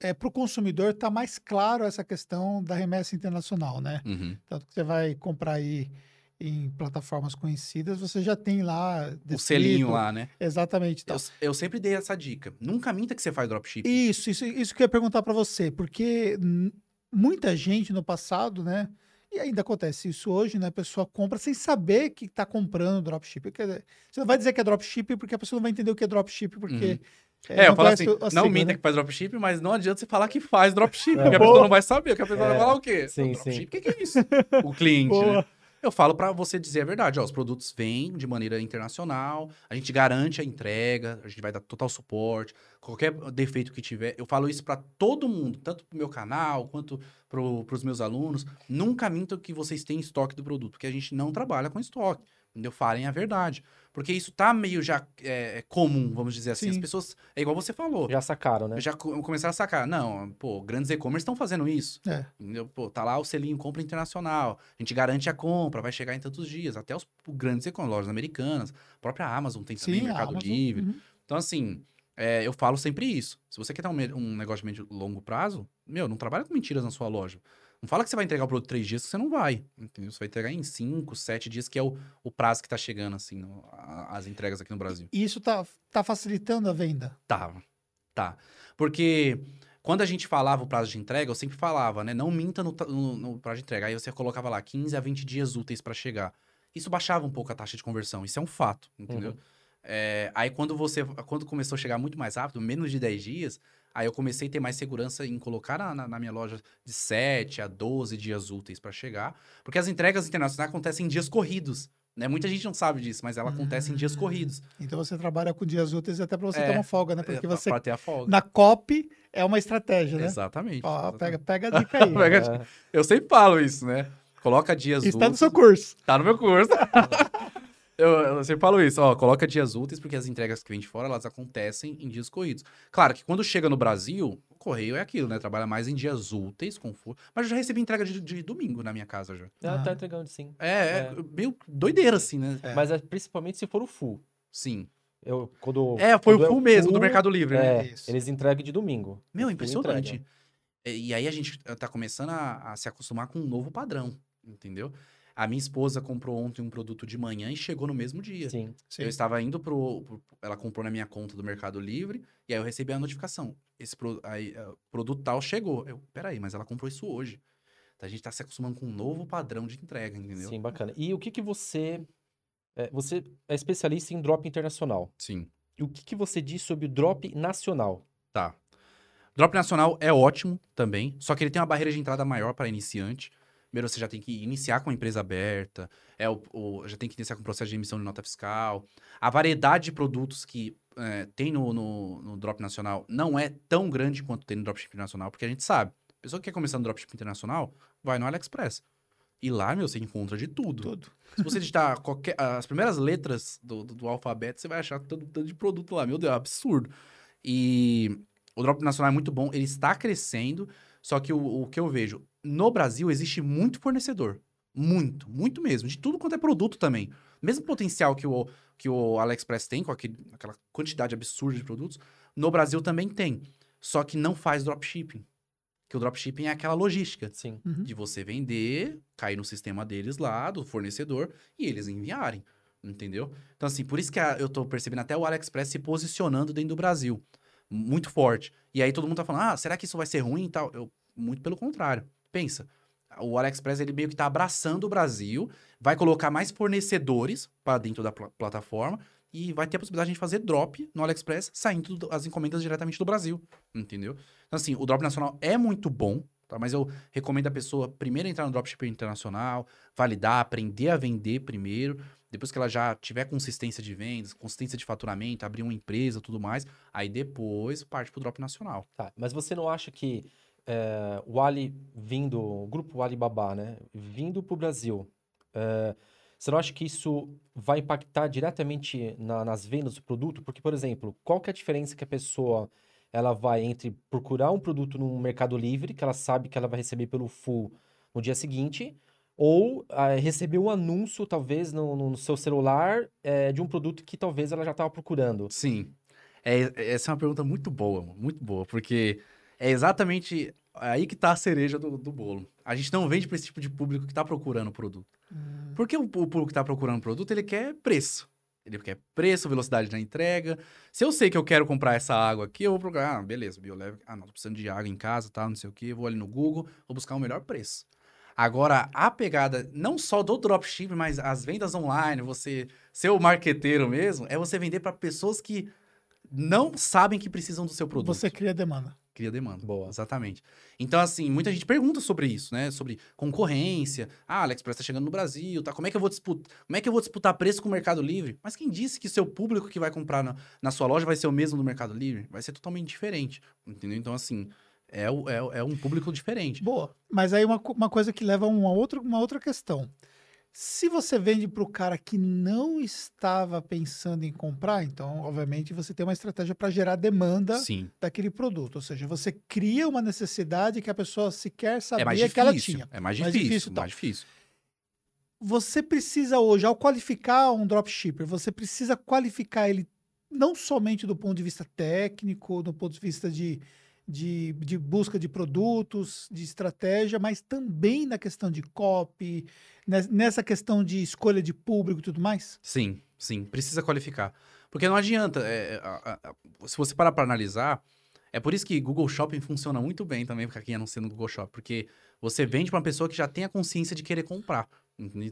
é, para o consumidor, está mais claro essa questão da remessa internacional, né? Uhum. Tanto que você vai comprar aí em plataformas conhecidas, você já tem lá... Descrito, o selinho lá, né? Exatamente. Eu, eu, sempre dei essa dica. Nunca minta que você faz dropshipping. Isso, isso, isso que eu ia perguntar para você, porque muita gente no passado, né? E ainda acontece isso hoje, né? A pessoa compra sem saber que está comprando dropshipping. Você não vai dizer que é dropshipping porque a pessoa não vai entender o que é dropshipping, porque uhum. É, é eu falo assim, não minta né? que faz dropship, mas não adianta você falar que faz dropship, é. porque a pessoa não vai saber, porque a pessoa é. vai falar o quê? Sim, sim. O que, que é isso? o cliente, né? Eu falo para você dizer a verdade, ó, os produtos vêm de maneira internacional, a gente garante a entrega, a gente vai dar total suporte, qualquer defeito que tiver, eu falo isso para todo mundo, tanto pro meu canal quanto pro, pros meus alunos, nunca mintam que vocês têm estoque do produto, porque a gente não trabalha com estoque, entendeu? Falem a verdade. Porque isso tá meio já é, é, comum, vamos dizer assim. Sim. As pessoas, é igual você falou. Já sacaram, né? Já começaram a sacar. Não, pô, grandes e-commerce estão fazendo isso. É. Pô, tá lá o selinho compra internacional. A gente garante a compra, vai chegar em tantos dias. Até os grandes e-commerce, lojas americanas. A própria Amazon tem também, Sim, Mercado Amazon, Livre. Uhum. Então, assim, é, eu falo sempre isso. Se você quer ter um, um negócio de médio longo prazo, meu, não trabalha com mentiras na sua loja. Não fala que você vai entregar o produto três dias, que você não vai. Entendeu? Você vai entregar em cinco, sete dias, que é o, o prazo que tá chegando, assim, no, a, as entregas aqui no Brasil. E isso tá, tá facilitando a venda? Tá, tá. Porque quando a gente falava o prazo de entrega, eu sempre falava, né? Não minta no, no, no prazo de entrega. Aí você colocava lá 15 a 20 dias úteis para chegar. Isso baixava um pouco a taxa de conversão. Isso é um fato, entendeu? Uhum. É, aí quando você. Quando começou a chegar muito mais rápido, menos de 10 dias, aí eu comecei a ter mais segurança em colocar na, na, na minha loja de 7 a 12 dias úteis para chegar. Porque as entregas internacionais acontecem em dias corridos. Né? Muita gente não sabe disso, mas ela acontece em dias hum. corridos. Então você trabalha com dias úteis até para você é, ter uma folga, né? Porque é, você. Pra ter a folga. Na COP é uma estratégia, né? Exatamente. Ó, exatamente. Pega, pega a dica aí. é. Eu sempre falo isso, né? Coloca dias Está no seu curso. Tá no meu curso. eu, eu, sempre falo isso, ó, coloca dias úteis, porque as entregas que vêm de fora, elas acontecem em dias corridos. Claro que quando chega no Brasil, o correio é aquilo, né? Trabalha mais em dias úteis, com for... Mas eu já recebi entrega de, de, domingo na minha casa já. Ah, tá entregando sim. É, é, é. meio doideira assim, né? É. Mas é principalmente se for o full. Sim. Eu, quando, é, foi quando o full é mesmo, full, do Mercado Livre, né? É, eles entregam de domingo. Meu, impressionante. E aí a gente tá começando a, a se acostumar com um novo padrão entendeu? A minha esposa comprou ontem um produto de manhã e chegou no mesmo dia. Sim. Sim. Eu estava indo pro, pro, Ela comprou na minha conta do Mercado Livre e aí eu recebi a notificação. Esse pro, aí, uh, produto tal chegou. Eu, peraí, mas ela comprou isso hoje. Então a gente está se acostumando com um novo padrão de entrega, entendeu? Sim, bacana. E o que que você. É, você é especialista em drop internacional. Sim. E o que, que você diz sobre o drop nacional? Tá. Drop nacional é ótimo também, só que ele tem uma barreira de entrada maior para iniciante. Primeiro, você já tem que iniciar com a empresa aberta, é o, o, já tem que iniciar com o processo de emissão de nota fiscal. A variedade de produtos que é, tem no, no, no, Drop Nacional não é tão grande quanto tem no Dropship Nacional, porque a gente sabe, a pessoa que quer começar no Dropship Internacional, vai no AliExpress. E lá, meu, você encontra de tudo. Tudo. Se você digitar qualquer, as primeiras letras do, do, do alfabeto, você vai achar tanto, tanto de produto lá. Meu Deus, é absurdo. E o Drop Nacional é muito bom, ele está crescendo, só que o, o que eu vejo, no Brasil existe muito fornecedor. Muito, muito mesmo. De tudo quanto é produto também. Mesmo potencial que o, que o AliExpress tem, com aquele, aquela quantidade absurda de produtos, no Brasil também tem. Só que não faz dropshipping. Que o dropshipping é aquela logística. Sim. Uhum. De você vender, cair no sistema deles lá, do fornecedor, e eles enviarem. Entendeu? Então, assim, por isso que a, eu tô percebendo até o AliExpress se posicionando dentro do Brasil. Muito forte. E aí todo mundo tá falando, ah, será que isso vai ser ruim e tal? Eu, muito pelo contrário. Pensa, o AliExpress ele meio que está abraçando o Brasil, vai colocar mais fornecedores para dentro da pl plataforma e vai ter a possibilidade de fazer drop no AliExpress saindo do, as encomendas diretamente do Brasil, entendeu? Então assim, o drop nacional é muito bom, tá? Mas eu recomendo a pessoa primeiro entrar no dropshipper internacional, validar, aprender a vender primeiro, depois que ela já tiver consistência de vendas, consistência de faturamento, abrir uma empresa, tudo mais, aí depois parte pro drop nacional. Tá, mas você não acha que é, o Ali vindo, o grupo Alibaba, né, vindo para o Brasil, é, você não acha que isso vai impactar diretamente na, nas vendas do produto? Porque, por exemplo, qual que é a diferença que a pessoa ela vai entre procurar um produto no Mercado Livre, que ela sabe que ela vai receber pelo full no dia seguinte, ou é, receber um anúncio, talvez, no, no seu celular é, de um produto que talvez ela já estava procurando? Sim. É, essa é uma pergunta muito boa, muito boa, porque é exatamente aí que tá a cereja do, do bolo. A gente não vende para esse tipo de público que tá procurando o produto. Hum. Porque o, o público que tá procurando o produto, ele quer preço. Ele quer preço, velocidade na entrega. Se eu sei que eu quero comprar essa água aqui, eu vou procurar, ah, beleza, Bioleve. Ah, não, tô precisando de água em casa, tá, não sei o quê. Vou ali no Google, vou buscar o melhor preço. Agora, a pegada não só do dropship, mas as vendas online, você ser o marqueteiro mesmo, é você vender para pessoas que não sabem que precisam do seu produto. Você cria demanda cria demanda. Boa. Exatamente. Então, assim, muita gente pergunta sobre isso, né? Sobre concorrência. Ah, a AliExpress tá chegando no Brasil, tá? Como é que eu vou disputar? Como é que eu vou disputar preço com o Mercado Livre? Mas quem disse que seu público que vai comprar na, na sua loja vai ser o mesmo do Mercado Livre? Vai ser totalmente diferente. Entendeu? Então, assim. É, é, é um público diferente. Boa. Mas aí uma, uma coisa que leva a uma outra, uma outra questão. Se você vende para o cara que não estava pensando em comprar, então, obviamente, você tem uma estratégia para gerar demanda Sim. daquele produto. Ou seja, você cria uma necessidade que a pessoa sequer sabia é difícil, que ela tinha. É mais difícil, mais difícil. Mais difícil. Você precisa hoje, ao qualificar um dropshipper, você precisa qualificar ele não somente do ponto de vista técnico, do ponto de vista de, de, de busca de produtos, de estratégia, mas também na questão de copy, nessa questão de escolha de público e tudo mais? Sim, sim, precisa qualificar. Porque não adianta, é, a, a, se você parar para analisar, é por isso que Google Shopping funciona muito bem também para quem anuncia no Google Shopping, porque você vende para uma pessoa que já tem a consciência de querer comprar.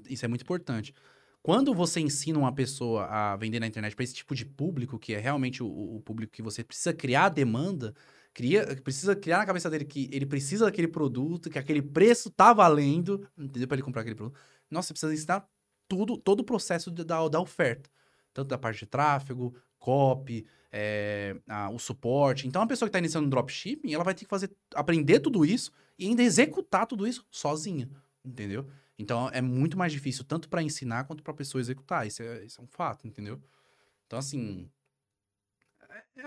Isso é muito importante. Quando você ensina uma pessoa a vender na internet para esse tipo de público, que é realmente o, o público que você precisa criar demanda, cria, precisa criar na cabeça dele que ele precisa daquele produto, que aquele preço tá valendo, entendeu? Para ele comprar aquele produto. Nossa, você precisa ensinar tudo, todo o processo da, da oferta. Tanto da parte de tráfego, copy, é, a, o suporte. Então, a pessoa que está iniciando no dropshipping, ela vai ter que fazer, aprender tudo isso e ainda executar tudo isso sozinha, entendeu? Então, é muito mais difícil, tanto para ensinar quanto para a pessoa executar. Isso é, isso é um fato, entendeu? Então, assim.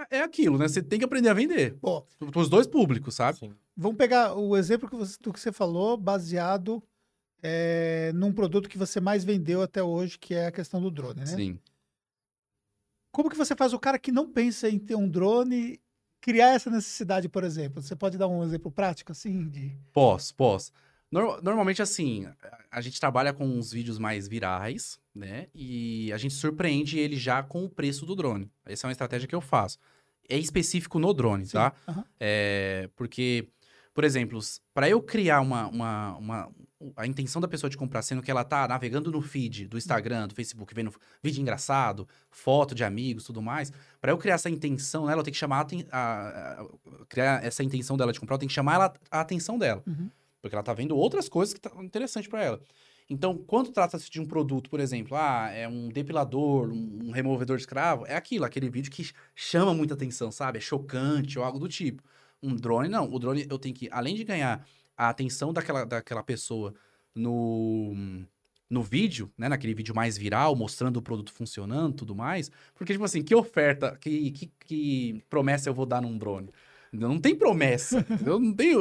É, é aquilo, né? Você tem que aprender a vender. Para os dois públicos, sabe? Sim. vamos pegar o exemplo que você- do que você falou, baseado é, num produto que você mais vendeu até hoje, que é a questão do drone, né? Sim. Como que você faz o cara que não pensa em ter um drone criar essa necessidade, por exemplo? Você pode dar um exemplo prático, assim, de... Posso, posso. Nor- normalmente, assim, a- gente trabalha com uns vídeos mais virais, né? E a gente surpreende ele já com o preço do drone. Essa é uma estratégia que eu faço. É específico no drone, Sim, tá? aham. É, porque, por exemplo, para eu criar uma, uma, uma- A intenção da pessoa de comprar, sendo que ela tá navegando no feed do Instagram, do Facebook, vendo vídeo engraçado, foto de amigos, tudo mais. Para eu criar essa intenção nela, eu tenho que chamar a, a- a- criar essa intenção dela de comprar, eu tenho que chamar ela, a atenção dela. Uhum. Porque ela tá vendo outras coisas que tá interessante para ela. Então, quando trata-se de um produto, por exemplo, ah, é um depilador, um, removedor de escravo, é aquilo, aquele vídeo que chama muita atenção, sabe? É chocante ou algo do tipo. Um drone, não. O drone, eu tenho que, além de ganhar a atenção daquela, daquela pessoa no, no vídeo, né? Naquele vídeo mais viral, mostrando o produto funcionando tudo mais. Porque, tipo assim, que oferta, que, que, que promessa eu vou dar num drone? Não tem promessa, entendeu? Não tem.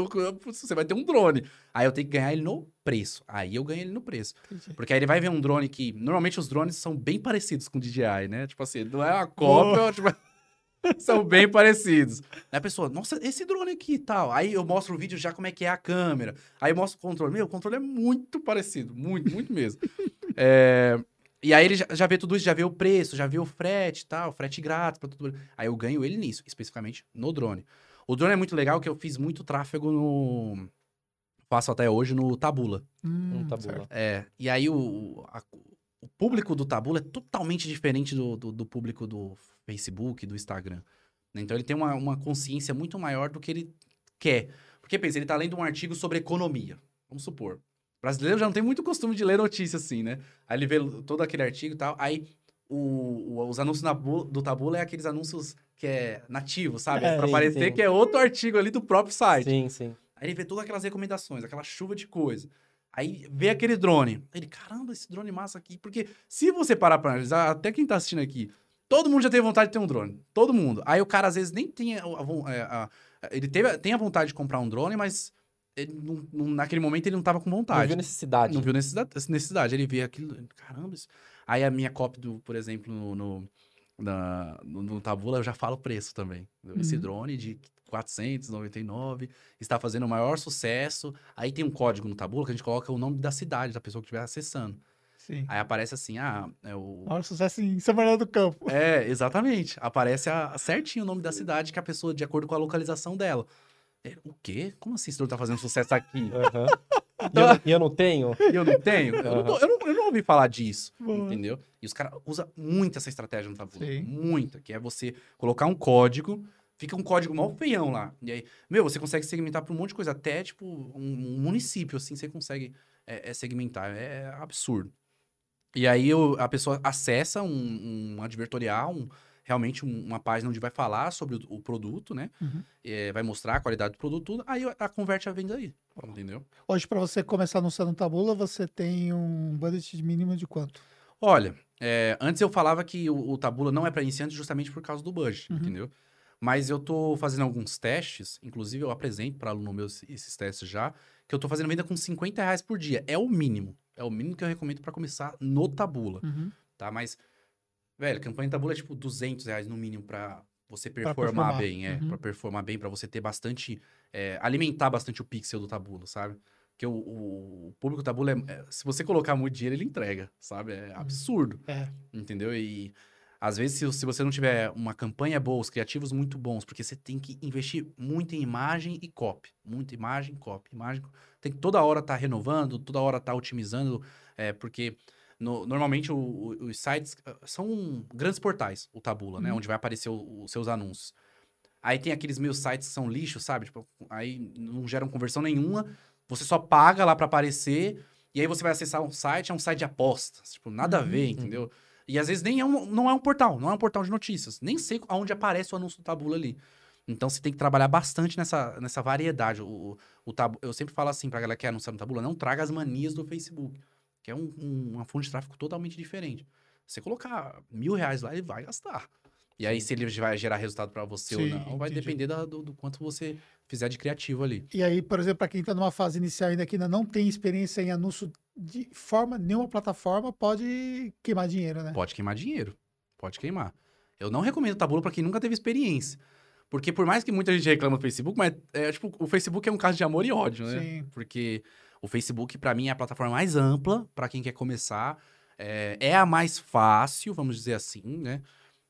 Você vai ter um drone. Aí eu tenho que ganhar ele no preço. Aí eu ganho ele no preço. Entendi. Porque aí ele vai ver um drone que. Normalmente os drones são bem parecidos com o DJI, né? Tipo assim, não é uma cópia, tipo, são bem parecidos. Aí a pessoa, nossa, esse drone aqui e tal. Aí eu mostro o vídeo já como é que é a câmera. Aí eu mostro o controle. Meu, o controle é muito parecido. Muito, muito mesmo. É, E aí ele já, já vê tudo isso, já vê o preço, já vê o frete e tal, frete grátis pra tudo. Aí eu ganho ele nisso, especificamente no drone. O drone é muito legal que eu fiz muito tráfego no. Faço até hoje no Tabula. Hum, Um tabula. certo. É, e aí o, a- o público do Tabula é totalmente diferente do, do, do público do Facebook, do Instagram. Então ele tem uma, uma consciência muito maior do que ele quer. Porque, pensa, ele tá lendo um artigo sobre economia. Vamos supor. O brasileiro já não tem muito costume de ler notícia assim, né? Aí ele vê todo aquele artigo e tal. Aí o- o- os anúncios na bu- do Tabula é aqueles anúncios que é nativo, sabe? É, pra sim, parecer sim. que é outro artigo ali do próprio site. Sim, sim. Aí ele vê todas aquelas recomendações, aquela chuva de coisa. Aí vê aquele drone. Ele, caramba, esse drone massa aqui. Porque se você parar pra analisar, até quem tá assistindo aqui, todo mundo já teve vontade de ter um drone. Todo mundo. Aí o cara às vezes nem tem a, a é, a- ele teve, tem a vontade de comprar um drone, mas não- não- naquele momento ele não tava com Não vontade. viu necessidade. Não viu necessidade, necessidade. Ele vê aquilo, caramba, isso. Aí a minha copy, do, por exemplo, no, no, na- no, no Tabula, eu já falo o preço também. Esse Uhum. drone de 499 está fazendo o maior sucesso. Aí tem um código no Tabula que a gente coloca o nome da cidade da pessoa que estiver acessando. Sim. Aí aparece assim, ah, é o... Maior sucesso em São Bernardo do Campo. É, exatamente. Aparece a- certinho o nome da cidade que a pessoa, de acordo com a localização dela. Ele, o quê? Como assim esse drone tá fazendo sucesso aqui? Aham. E, eu, não- e eu não tenho? E eu não tenho? Eu, não, tô- eu não- eu não ouvi falar disso. Boa. Entendeu? E os caras usam muito essa estratégia no Tabula. Sim. Muita. Que é você colocar um código, fica um código mal feião lá. E aí, meu, você consegue segmentar para um monte de coisa. Até, tipo, um, um município, assim, você consegue é, é, segmentar. É absurdo. E aí o- a pessoa acessa um, um advertorial, um- realmente um- uma página onde vai falar sobre o, o produto, né? Uhum. É, vai mostrar a qualidade do produto, tudo. Aí a converte a venda aí. Entendeu? Hoje, para você começar anunciando Tabula, você tem um budget mínimo de quanto? Olha, é, antes eu falava que o, o Tabula não é para iniciantes justamente por causa do budget, Uhum. entendeu? Mas eu tô fazendo alguns testes, inclusive eu apresento para aluno meu esses- esses testes já, que eu tô fazendo venda com 50 reais por dia. É o mínimo. É o mínimo que eu recomendo para começar no Tabula, Uhum. tá? Mas, velho, campanha Tabula é tipo 200 reais no mínimo para você Pra performar, performar. bem, é. Uhum. Pra performar bem, para você ter bastante... é, alimentar bastante o pixel do Tabula, sabe? Porque o, o- público Tabula, é, é- se você colocar muito dinheiro, ele entrega, sabe? É absurdo. É. Entendeu? E às vezes, se, se você não tiver uma campanha boa, os criativos muito bons, porque você tem que investir muito em imagem e copy. Muita imagem, copy. Imagem, tem que toda hora estar renovando, toda hora estar otimizando, é, porque no- normalmente o- o- os sites ah, são grandes portais, o Tabula, né? Uhum. Onde vai aparecer os seus anúncios. Aí tem aqueles meus sites que são lixo, sabe? Tipo, aí não geram conversão nenhuma. Você só paga lá pra aparecer. E aí você vai acessar um site, é um site de apostas. Tipo, nada a Uhum. ver, entendeu? E às vezes nem é um, não é um portal, não é um portal de notícias. Nem sei aonde aparece o anúncio do Tabula ali. Então você tem que trabalhar bastante nessa, nessa variedade. O, o, o tabu, eu sempre falo assim pra galera que quer anunciar no Tabula, não traga as manias do Facebook. Que é um, um- uma fonte de tráfego totalmente diferente. Você colocar mil reais lá, ele vai gastar. E aí, se ele vai gerar resultado pra você Sim, ou não, vai entendi. depender da- do, do quanto você fizer de criativo ali. E aí, por exemplo, para quem está numa fase inicial ainda que ainda não tem experiência em anúncio de forma nenhuma plataforma, pode queimar dinheiro, né? Pode queimar dinheiro. Pode queimar. Eu não recomendo Tabula pra quem nunca teve experiência. Porque por mais que muita gente reclama do Facebook, mas é, tipo, o Facebook é um caso de amor e ódio, né? Sim. Porque o Facebook, pra mim, é a plataforma mais ampla pra quem quer começar. É, é a mais fácil, vamos dizer assim, né?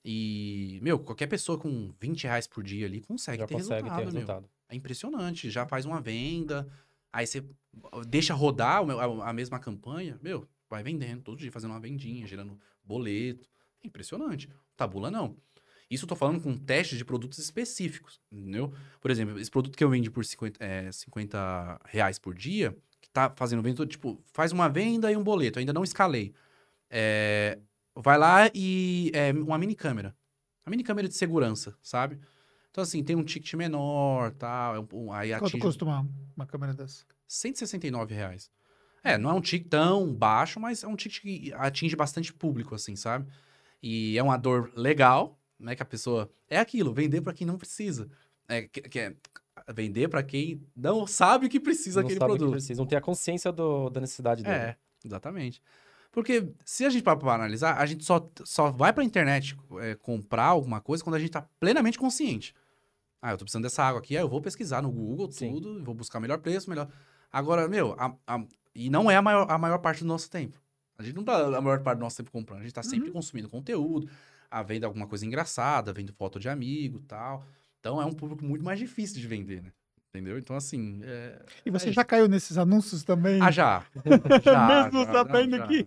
E, meu, qualquer pessoa com 20 reais por dia ali consegue Já ter consegue resultado, ter resultado. É impressionante. Já faz uma venda, aí você deixa rodar a mesma campanha, meu, vai vendendo todo dia, fazendo uma vendinha, gerando boleto. É impressionante. Tabula não. Isso eu tô falando com testes de produtos específicos, entendeu? Por exemplo, esse produto que eu vendi por 50, é, 50 reais por dia, tá fazendo venda, tipo, faz uma venda e um boleto, ainda não escalei. É, vai lá e é uma mini câmera. Uma mini câmera de segurança, sabe? Então, assim, tem um ticket menor, tal, é um- aí Quanto atinge custa uma, uma câmera dessa? 169 reais. É, não é um ticket tão baixo, mas é um ticket que atinge bastante público, assim, sabe? E é uma dor legal, né? Que a pessoa. É aquilo, vender pra quem não precisa. É, que, que é vender pra quem não sabe que precisa não daquele sabe o que produto. precisa, não tem a consciência do- da necessidade dele. É, exatamente. Porque se a gente parar pra analisar, a gente só, só vai pra internet é, comprar alguma coisa quando a gente tá plenamente consciente. Ah, eu tô precisando dessa água aqui, aí eu vou pesquisar no Google Sim. tudo, vou buscar melhor preço, melhor. Agora, meu, a- a- e não é a maior, a maior parte do nosso tempo. A gente não tá a maior parte do nosso tempo comprando, a gente tá sempre consumindo conteúdo, a vendo alguma coisa engraçada, vendo foto de amigo e tal. Então é um público muito mais difícil de vender, né? Entendeu? Então, assim. É... E você é já caiu nesses anúncios também? Ah, já. já Mesmo já, sabendo já, que- já.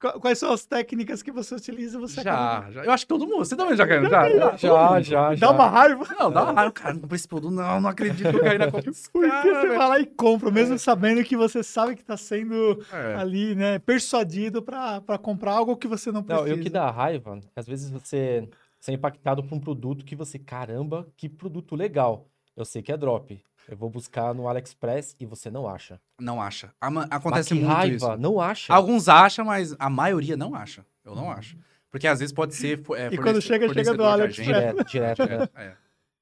Qu- Quais são as técnicas que você utiliza? Você acaba- Já, já. Eu acho que todo mundo. Você também já caiu, já? Já, já, já. Dá uma raiva. Não, dá uma raiva, cara. Não comprei esse produto, não, não acredito que eu caí na desse Porque cara, você vai lá e compra, mesmo sabendo que você sabe que está sendo É. ali, né, persuadido para comprar algo que você não precisa. Não, e o que dá raiva, às vezes você, você é impactado por um produto que você, caramba, que produto legal. Eu sei que é drop. Eu vou buscar no AliExpress e você não acha. Não acha. Ama- Mas Acontece que muito raiva, isso. não acha. Alguns acham, mas a maioria não acha. Eu não acho. Porque às vezes pode ser. É, E quando chega, chega do AliExpress. agenda. Direto, direto, né? É, é.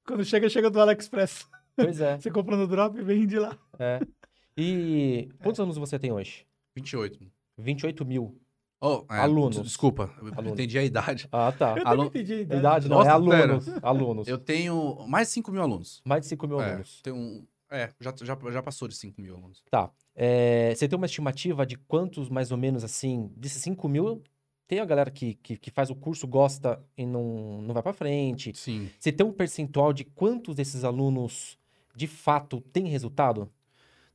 Quando chega, chega do AliExpress. Pois é, Você compra no drop e vende lá. é. E quantos anos você tem hoje? 28. 28 mil. Oh, é, Alunos. Desculpa, eu Alunos. entendi a idade. Ah, tá. Eu Alu- também entendi. a idade. Idade não, Nossa, é alunos. Alunos. Eu tenho mais de 5 mil alunos. Mais de 5 mil É, alunos. tenho um- é já, já, já passou de 5 mil alunos. Tá. É, você tem uma estimativa de quantos, mais ou menos, assim, desses 5 mil, tem a galera que, que, que faz o curso, gosta e não, não vai pra frente. Sim. Você tem um percentual de quantos desses alunos, de fato, tem resultado?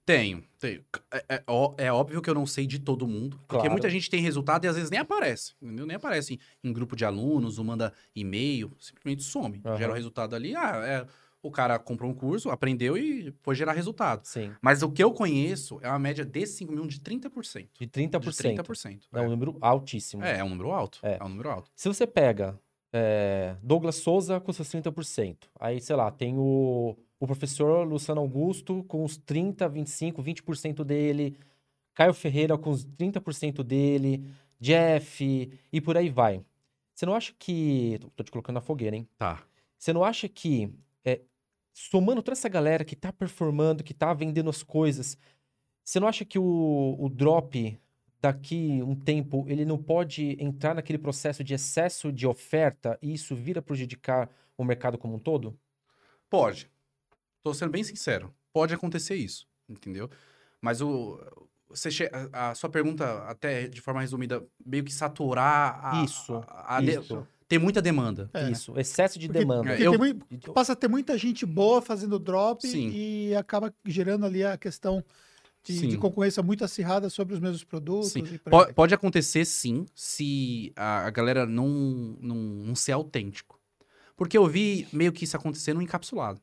Tenho, tenho. É, é ó- é óbvio que eu não sei de todo mundo, porque Claro. muita gente tem resultado e às vezes nem aparece, entendeu? Nem aparece em, em grupo de alunos, ou manda e-mail, simplesmente some. Aham. Gera o resultado ali, ah, é, o cara comprou um curso, aprendeu e foi gerar resultado. Sim. Mas o que eu conheço é uma média desses 5 mil de 30%. De De 30%. 30%. É um número altíssimo. É, é um número alto. É. É, um número alto. Se você pega é, Douglas Souza com seus 30%, aí, sei lá, tem o, o professor Luciano Augusto com os 30, 25, 20% dele, Caio Ferreira com os 30% dele, Jeff e por aí vai. Você não acha que. tô- te colocando na fogueira, hein? Tá. Você não acha que, é, somando toda essa galera que tá performando, que tá vendendo as coisas, você não acha que o, o drop daqui um tempo ele não pode entrar naquele processo de excesso de oferta e isso vir a prejudicar o mercado como um todo? Pode. Tô sendo bem sincero. Pode acontecer isso, entendeu? Mas o. Você che- a, sua pergunta, até de forma resumida, meio que saturar a. Isso, a- a de- Isso, Tem muita demanda. É. isso, excesso de Porque- demanda. porque Eu- tem mui- passa a ter muita gente boa fazendo drop Sim. e acaba gerando ali a questão de, de concorrência muito acirrada sobre os mesmos produtos. Sim. e por aí Po- vai. Pode acontecer sim, se a, a galera não, não, não ser autêntico. Porque eu vi meio que isso acontecer no encapsulado.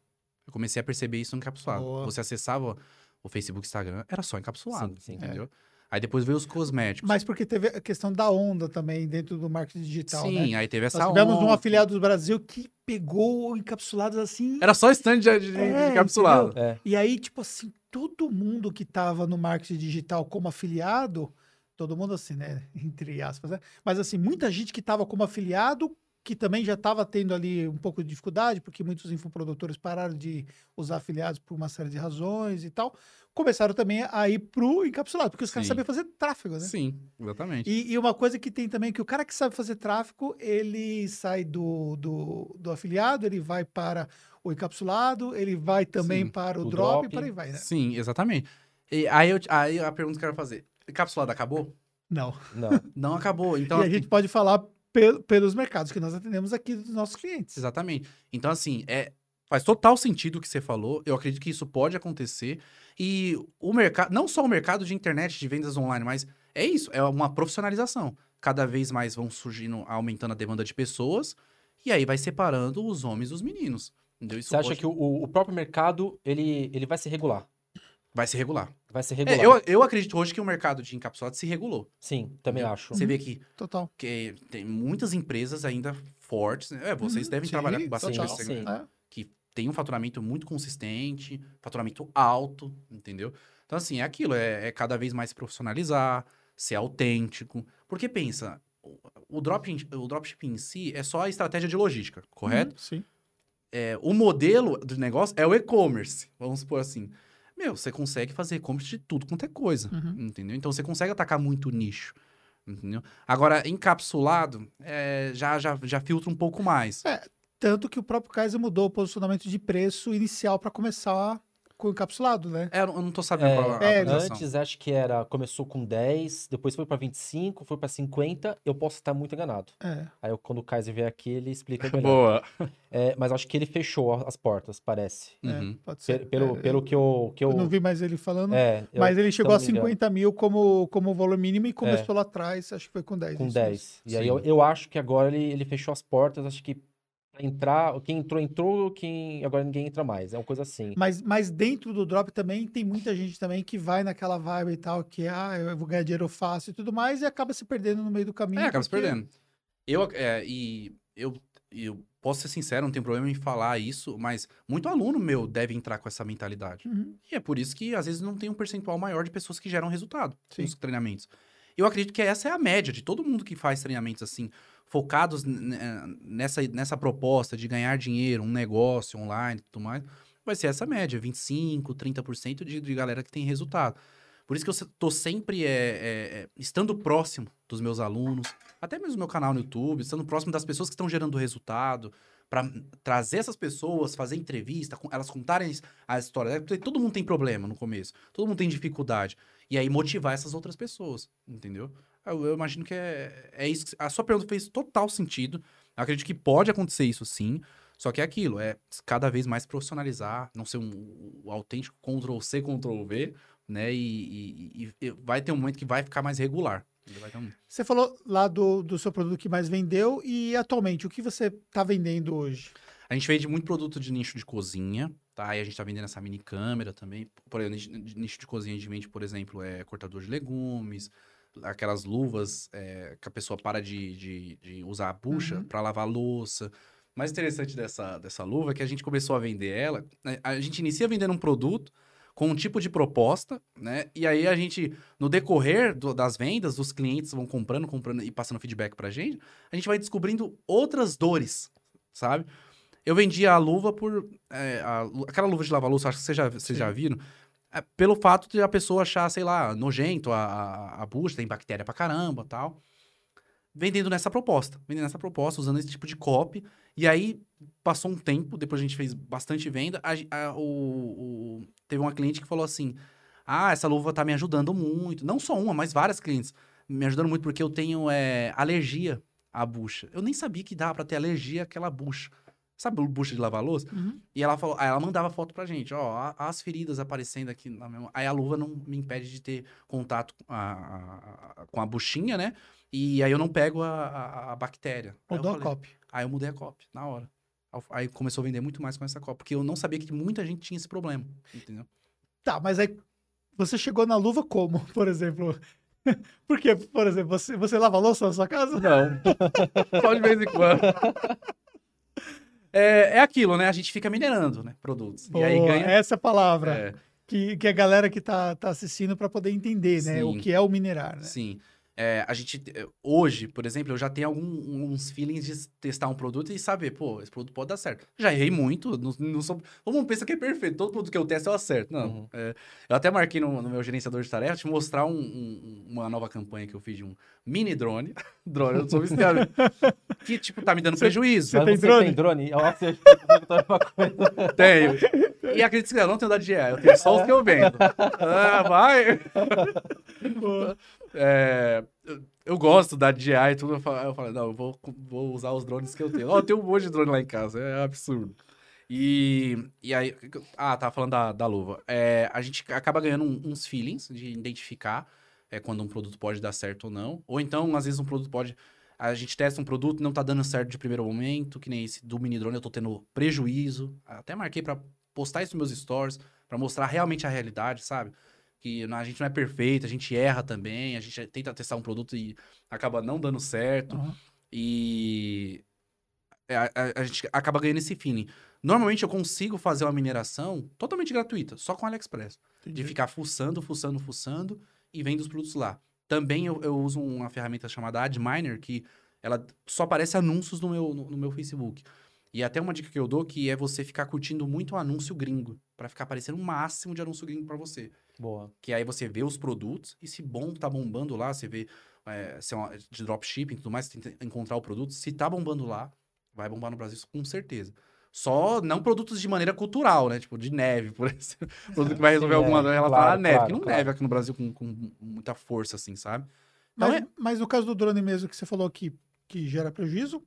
Eu comecei a perceber isso no encapsulado. Boa. Você acessava o Facebook, Instagram, era só encapsulado, Sim, sim. entendeu? Aí depois veio os cosméticos. Mas porque teve a questão da onda também dentro do marketing digital, sim, né? aí teve essa Nós tivemos um onda. afiliado do Brasil que pegou encapsulados assim. Era só stand de, de- de É, encapsulado. entendeu? É. E aí, tipo assim, todo mundo que tava no marketing digital como afiliado, todo mundo assim, né? Entre aspas, né? Mas assim, muita gente que tava como afiliado, que também já estava tendo ali um pouco de dificuldade, porque muitos infoprodutores pararam de usar afiliados por uma série de razões e tal, começaram também a ir pro encapsulado, porque os caras Sim. sabiam fazer tráfego, né? Sim, exatamente. E, e uma coisa que tem também, que o cara que sabe fazer tráfego, ele sai do, do, do afiliado, ele vai para o encapsulado, ele vai também Sim, para o, o drop, drop. e por aí vai, né? Sim, exatamente. E aí, eu, aí a pergunta que eu quero fazer: encapsulado acabou? Não. Não. Não acabou. Então, e a gente pode falar pel- pelos mercados que nós atendemos aqui dos nossos clientes. Exatamente. Então, assim, é, faz total sentido o que você falou. Eu acredito que isso pode acontecer. E o mercado, não só o mercado de internet, de vendas online, mas é isso, é uma profissionalização. Cada vez mais vão surgindo, aumentando a demanda de pessoas, e aí vai separando os homens dos meninos. Entendeu? Isso Você acha pode- que o, o próprio mercado, ele, ele vai se regular? vai se regular? Vai se É, regular. eu, eu acredito hoje que o mercado de encapsulados se regulou. Sim, também Entendeu? acho. Você vê que, Total. que tem muitas empresas ainda fortes. né? É, vocês Uhum, devem sim, trabalhar com bastante total. Sim. segmento. É. que tem um faturamento muito consistente, faturamento alto, entendeu? Então, assim, é aquilo, é, é cada vez mais profissionalizar, ser autêntico. Porque pensa, o, o, drop, o dropshipping em si é só a estratégia de logística, correto? Uhum, sim. É, o modelo do negócio é o e-commerce, vamos supor assim. Meu, você consegue fazer e-commerce de tudo quanto é coisa, Uhum. entendeu? Então, você consegue atacar muito nicho, entendeu? Agora, encapsulado, é, já, já, já filtra um pouco mais. Tanto que o próprio Kaiser mudou o posicionamento de preço inicial para começar com encapsulado, né? É, eu não tô sabendo É, qual a é. Antes, acho que era. Começou com 10, depois foi pra 25, foi pra 50. Eu posso estar muito enganado. É. Aí, eu- quando o Kaiser vier aqui, ele explica melhor. Boa. É, mas acho que ele fechou as portas, parece. Uhum. É, pode ser. Pelo, É, pelo que eu. Que eu, eu não vi mais ele falando. é, eu- mas ele chegou a não me engano, 50 mil como, como valor mínimo e começou É. lá atrás, acho que foi com 10. Com isso 10. E aí eu, eu acho que agora ele, ele fechou as portas. Acho que entrar. Quem entrou, entrou. Quem. Agora ninguém entra mais. É uma coisa assim. Mas, mas dentro do drop também tem muita gente também que vai naquela vibe e tal, que é, ah, eu vou ganhar dinheiro fácil e tudo mais, e acaba se perdendo no meio do caminho. É, acaba se porque- perdendo. Eu, é, e eu, eu posso ser sincero, não tenho problema em falar isso, mas muito aluno meu deve entrar com essa mentalidade. Uhum. E é por isso que, às vezes, não tem um percentual maior de pessoas que geram resultado Sim. nos treinamentos. Eu acredito que essa é a média de todo mundo que faz treinamentos assim, focados nessa, nessa proposta de ganhar dinheiro, um negócio online e tudo mais. Vai ser essa média, 25%, 30% de, de galera que tem resultado. Por isso que eu tô sempre é, é, é, estando próximo dos meus alunos, até mesmo meu canal no YouTube, estando próximo das pessoas que estão gerando resultado, para trazer essas pessoas, fazer entrevista, elas contarem a história. todo mundo tem problema no começo, todo mundo tem dificuldade. E aí motivar essas outras pessoas, entendeu? Eu, eu imagino que é, é isso. que- a sua pergunta fez total sentido. Eu acredito que pode acontecer isso sim. Só que é aquilo, é cada vez mais profissionalizar, não ser um, um autêntico Ctrl-C, Ctrl-V, né? E- e- e vai ter um momento que vai ficar mais regular. Um- Você falou lá do, do seu produto que mais vendeu e atualmente, o que você está vendendo hoje? A gente vende muito produto de nicho de cozinha, tá? E a gente tá vendendo essa mini câmera também. Por exemplo, nicho- de nicho de cozinha a gente vende, por exemplo, é cortador de legumes, aquelas luvas é, que a pessoa para de, de, de usar a bucha Uhum. para lavar a louça. O mais interessante dessa, dessa luva é que a gente começou a vender ela. né? A gente inicia vendendo um produto com um tipo de proposta, né? E aí a gente, no decorrer do- das vendas, os clientes vão comprando, comprando e passando feedback pra gente, a gente vai descobrindo outras dores, sabe? Eu vendia a luva por. é, a aquela luva de lavar louça, acho que vocês já, vocês já viram. é, pelo fato de a pessoa achar, sei lá, nojento a, a, a bucha, tem bactéria pra caramba tal. Vendendo nessa proposta. Vendendo nessa proposta, usando esse tipo de copy. E aí, passou um tempo, depois a gente fez bastante venda. a a- o, o- teve uma cliente que falou assim: Ah, essa luva tá me ajudando muito. Não só uma, mas várias clientes. Me ajudando muito porque eu tenho é, alergia à bucha. Eu nem sabia que dava pra ter alergia àquela bucha. Sabe bucha de lavar louça? Uhum. E ela falou, aí ela mandava foto pra gente, ó, as feridas aparecendo aqui na minha mão. Aí a luva não me impede de ter contato com a, a- a- com a buchinha, né? E aí eu não pego a, a- a bactéria. Mudou a copy. Aí eu mudei a copy, na hora. Aí começou a vender muito mais com essa copy, porque eu não sabia que muita gente tinha esse problema, entendeu? Tá, mas aí você chegou na luva como, por exemplo? Porque, por exemplo, você, você lava a louça na sua casa? Não. Só de vez em quando. É, é aquilo, né? A gente fica minerando, né? Produtos. e aí ganha. Essa é a palavra É, que, que a galera que tá, tá assistindo para poder entender, né? O Sim. que é o minerar, né? sim. É, a gente, é, hoje, por exemplo, eu já tenho alguns feelings de testar um produto e saber, pô, esse produto pode dar certo. Já errei muito, não, não sou. Todo mundo pensa que é perfeito, todo produto que eu testo eu acerto. Não. Uhum. é, eu até marquei no, no meu gerenciador de tarefas te mostrar um- um- uma nova campanha que eu fiz de um mini drone. drone, eu sou viciado. que, tipo, tá me dando prejuízo. Você tem você drone? tem drone? Eu acho que você coisa. Tenho. E acredite se quiser, eu não tenho da DJI, eu tenho só os que eu vendo. Ah, vai! É, eu, gosto da DJI e tudo. Eu falo, eu falo, não, eu vou, vou usar os drones que eu tenho. Ó, eu tenho um monte de drone lá em casa, é absurdo. E, e aí. Ah, tava falando da, da luva. É, a gente acaba ganhando uns feelings de identificar é, quando um produto pode dar certo ou não. Ou então, às vezes, um produto pode. A gente testa um produto não tá dando certo de primeiro momento, que nem esse do mini drone, eu tô tendo prejuízo. Até marquei pra postar isso nos meus stories, pra mostrar realmente a realidade, sabe? Que a gente não é perfeito, a gente erra também, a gente tenta testar um produto e acaba não dando certo. Aham. E é, a, a- a gente acaba ganhando esse feeling. Normalmente eu consigo fazer uma mineração totalmente gratuita, só com o AliExpress. De Entendi. ficar fuçando, fuçando, fuçando e vendo os produtos lá. Também eu, eu uso uma ferramenta chamada AdMiner, que ela só aparece anúncios no meu, no, no meu Facebook. E até uma dica que eu dou que é você ficar curtindo muito o anúncio gringo, para ficar aparecendo o máximo de anúncio gringo para você. Boa. Que aí você vê os produtos e se bom tá bombando lá, você vê é, se é uma, de dropshipping e tudo mais, você tenta encontrar o produto. Se tá bombando lá, vai bombar no Brasil com certeza. Só não produtos de maneira cultural, né? Tipo, de neve, por exemplo. Produto que vai resolver Sim, alguma é, relação claro, à neve. claro, que não claro. neve aqui no Brasil com, com muita força, assim, sabe? Então Mas, é- mas no caso do drone mesmo, que você falou que, que gera prejuízo,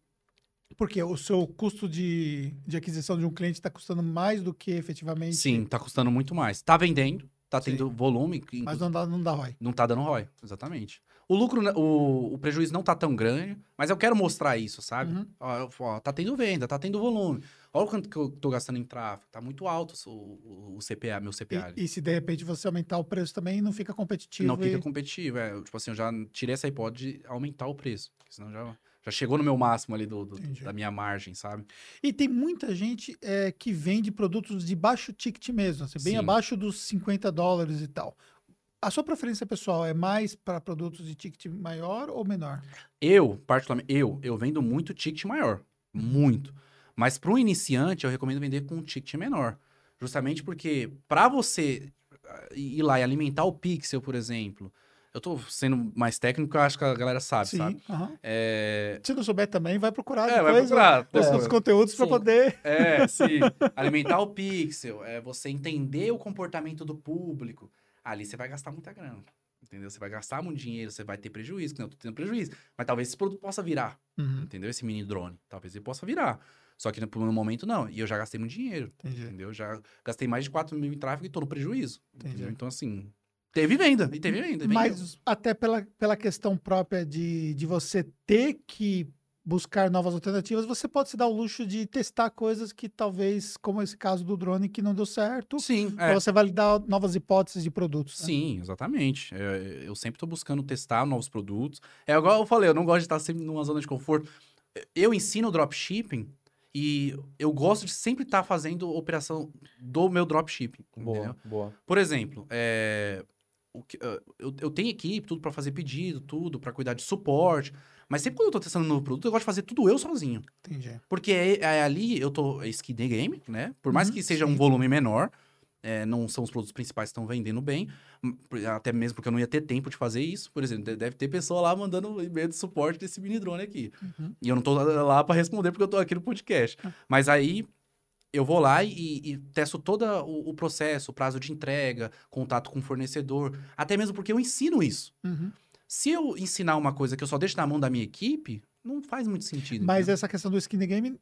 porque o seu custo de, de aquisição de um cliente está custando mais do que efetivamente. Sim, tá custando muito mais. Tá vendendo, tá Sim. tendo volume, Mas não dá, não dá ROI. não tá dando ROI, exatamente. O lucro, o, o prejuízo não tá tão grande, mas eu quero mostrar isso, sabe? Uhum. Ó, ó, tá tendo venda, tá tendo volume. Olha o quanto que eu tô gastando em tráfego. Tá muito alto o, o- o CPA, meu CPA. E, e se de repente você aumentar o preço também, não fica competitivo. não fica e- competitivo. É, tipo assim, eu já tirei essa hipótese de aumentar o preço. Senão já, já chegou no meu máximo ali do, do- da minha margem, sabe? E tem muita gente é, que vende produtos de baixo ticket mesmo, assim, bem Sim. abaixo dos 50 dólares e tal. A sua preferência pessoal é mais para produtos de ticket maior ou menor? Eu, particularmente, eu, eu vendo muito ticket maior. Muito. Mas para um iniciante, eu recomendo vender com um ticket menor. Justamente porque para você ah, ir lá e alimentar o pixel, por exemplo. Eu tô sendo mais técnico, eu acho que a galera sabe, sabe? aham. É, Se não souber também, vai procurar É, vai depois procurar. os, É. os conteúdos para Sim. poder. É, sim. Alimentar o pixel, é você entender o comportamento do público. Ali você vai gastar muita grana. Entendeu? Você vai gastar muito dinheiro, você vai ter prejuízo, que não, eu tô tendo prejuízo. Mas talvez esse produto possa virar, Uhum, entendeu? Esse mini drone. Talvez ele possa virar. Só que no, no momento não. E eu já gastei muito dinheiro, entendi. entendeu? Já gastei mais de 4 mil em tráfego e tô no prejuízo. Entendi. Entendeu? Então, assim, teve venda. E teve venda. e vendeu. Mas até pela, pela questão própria de, de você ter que buscar novas alternativas, você pode se dar o luxo de testar coisas que talvez, como esse caso do drone, que não deu certo, Sim, para é. você validar novas hipóteses de produtos. né? Sim, exatamente. É, eu sempre tô buscando testar novos produtos. É igual eu falei, eu não gosto de estar sempre numa zona de conforto. Eu ensino dropshipping e eu gosto de sempre estar fazendo operação do meu dropshipping. Boa, entendeu? boa. Por exemplo, é, o que- ah, eu, eu tenho equipe, tudo para fazer pedido, tudo para cuidar de suporte. Mas sempre quando eu tô testando um novo produto, eu gosto de fazer tudo eu sozinho. Entendi. Porque é, é ali eu tô é skin the game, né? Por mais Uhum, que seja sim. um volume menor, é, não são os produtos principais que estão vendendo bem, hum, até mesmo porque eu não ia ter tempo de fazer isso. Por exemplo, de- deve ter pessoa lá mandando e-mail de suporte desse mini drone aqui. Uhum. E eu não tô lá para responder porque eu tô aqui no podcast. Ah. Mas aí eu vou lá e, e testo todo o, o processo, o prazo de entrega, contato com o fornecedor, até mesmo porque eu ensino isso. Uhum. Se eu ensinar uma coisa que eu só deixo na mão da minha equipe, não faz muito sentido. Mas entendeu? essa questão do skin game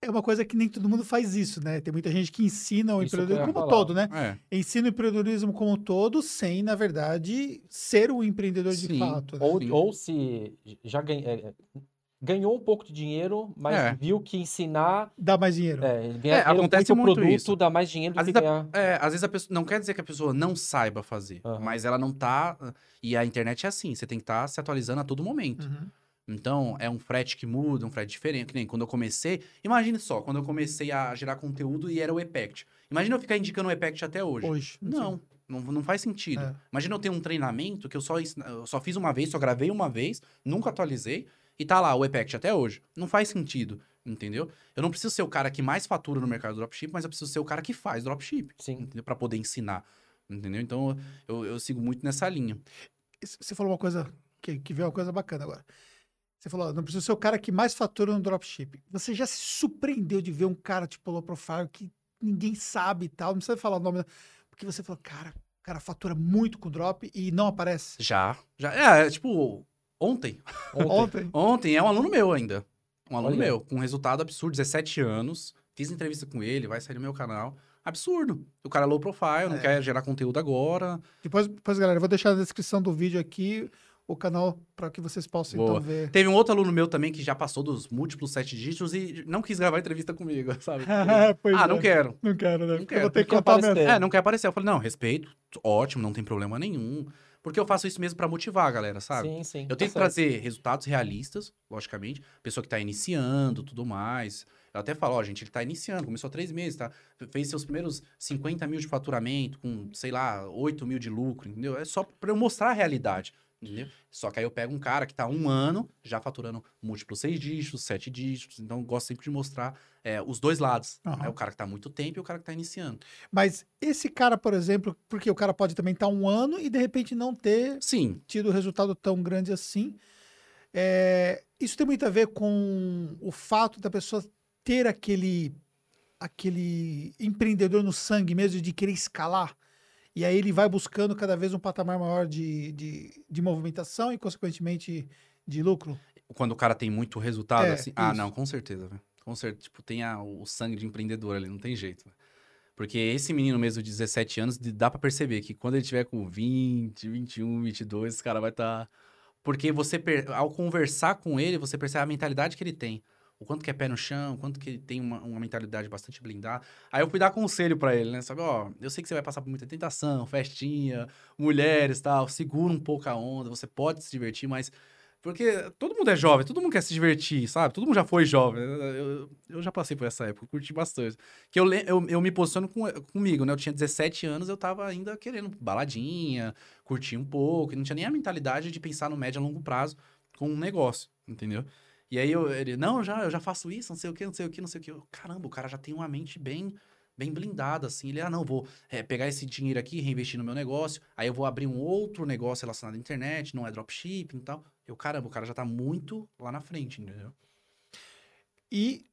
é uma coisa que nem todo mundo faz isso, né? Tem muita gente que ensina o Isso empreendedorismo como falar. todo, né? É. Ensina o empreendedorismo como todo, sem, na verdade, ser um empreendedor de Sim. fato. né? Ou, ou se já ganha- é, ganhou um pouco de dinheiro, mas É. viu que ensinar, Dá mais dinheiro. é, ganhar É, dinheiro acontece muito produto isso. dá mais dinheiro do Às que vezes, a, ganhar. é, às vezes a pessoa. Não quer dizer que a pessoa não saiba fazer, Aham. mas ela não tá. E a internet é assim, você tem que estar se atualizando a todo momento. Uhum. Então, é um frete que muda, um frete diferente. Que nem quando eu comecei. Imagine só, quando eu comecei a gerar conteúdo e era o Epact. Imagina eu ficar indicando o Epact até hoje. Hoje. Não, não, não faz sentido. É. Imagina eu ter um treinamento que eu só, eu só fiz uma vez, só gravei uma vez, nunca atualizei, e tá lá o Epact até hoje. Não faz sentido, entendeu? Eu não preciso ser o cara que mais fatura no mercado do dropship, mas eu preciso ser o cara que faz dropship, Sim. entendeu? Pra poder ensinar, entendeu? Então, eu, eu sigo muito nessa linha. Você falou uma coisa que, que veio uma coisa bacana agora. Você falou, não precisa ser o cara que mais fatura no dropship. Você já se surpreendeu de ver um cara tipo low profile que ninguém sabe e tal, não precisa falar o nome, porque você falou, cara, o cara fatura muito com drop e não aparece. Já, já. É, é, tipo, ontem. Ontem. Ontem. É um aluno meu ainda. Um aluno Olha. meu, com um resultado absurdo, 17 anos. Fiz entrevista com ele, vai sair no meu canal. Absurdo. O cara é low profile, não É. quer gerar conteúdo agora. Depois, depois, galera, eu vou deixar na descrição do vídeo aqui o canal para que vocês possam Boa. então ver. Teve um outro aluno meu também que já passou dos múltiplos sete dígitos e não quis gravar entrevista comigo, sabe? Pois ah, é. não quero. Não quero, né? Não Porque eu quero. vou ter que Não contar mesmo. É, não quer aparecer. Eu falei, não, respeito, ótimo, não tem problema nenhum. Porque eu faço isso mesmo pra motivar a galera, sabe? Sim, sim. Eu tá tento certo. trazer resultados realistas, logicamente. Pessoa que tá iniciando, tudo mais. Eu até falo, ó, gente, ele tá iniciando, começou há três meses, tá? Fez seus primeiros 50 mil de faturamento, com, sei lá, 8 mil de lucro, entendeu? É só pra eu mostrar a realidade, entendeu? Só que aí eu pego um cara que tá há um ano, já faturando múltiplos seis dígitos, sete dígitos. Então, eu gosto sempre de mostrar é, os dois lados. Né? O cara que tá há muito tempo e o cara que tá iniciando. Mas esse cara, por exemplo, porque o cara pode também estar um ano e de repente não ter Sim, tido resultado tão grande assim. é, isso tem muito a ver com o fato da pessoa ter aquele aquele empreendedor no sangue mesmo de querer escalar. E aí ele vai buscando cada vez um patamar maior de, de, de movimentação e, consequentemente, de lucro. quando o cara tem muito resultado, É, assim. Ah, isso. não, com certeza, velho. Com certeza. Tipo, tem a- o sangue de empreendedor ali, não tem jeito. velho. Porque esse menino mesmo de 17 anos, dá pra perceber que quando ele tiver com 20, 21, 22, esse cara vai estar. Porque você, per- ao conversar com ele, você percebe a mentalidade que ele tem. O quanto que é pé no chão, o quanto que ele tem uma, uma mentalidade bastante blindada. Aí eu fui dar conselho pra ele, né? Sabe, ó, eu sei que você vai passar por muita tentação, festinha, mulheres tal, segura um pouco a onda, você pode se divertir, mas porque todo mundo é jovem, todo mundo quer se divertir, sabe? Todo mundo já foi jovem. Eu, eu- já passei por essa época, curti bastante. Que eu, eu, eu me posiciono com, comigo, né? Eu tinha 17 anos, eu tava ainda querendo baladinha, curtir um pouco, não tinha nem a mentalidade de pensar no médio a longo prazo com um negócio, entendeu? E aí eu, ele, não, já, eu já faço isso, não sei o que, não sei o que, não sei o que. Caramba, o cara já tem uma mente bem bem blindada, assim. Ele, ah, não, vou é, pegar esse dinheiro aqui, reinvestir no meu negócio, aí eu vou abrir um outro negócio relacionado à internet, não é dropshipping e tal. Eu, caramba, o cara já tá muito lá na frente, entendeu? E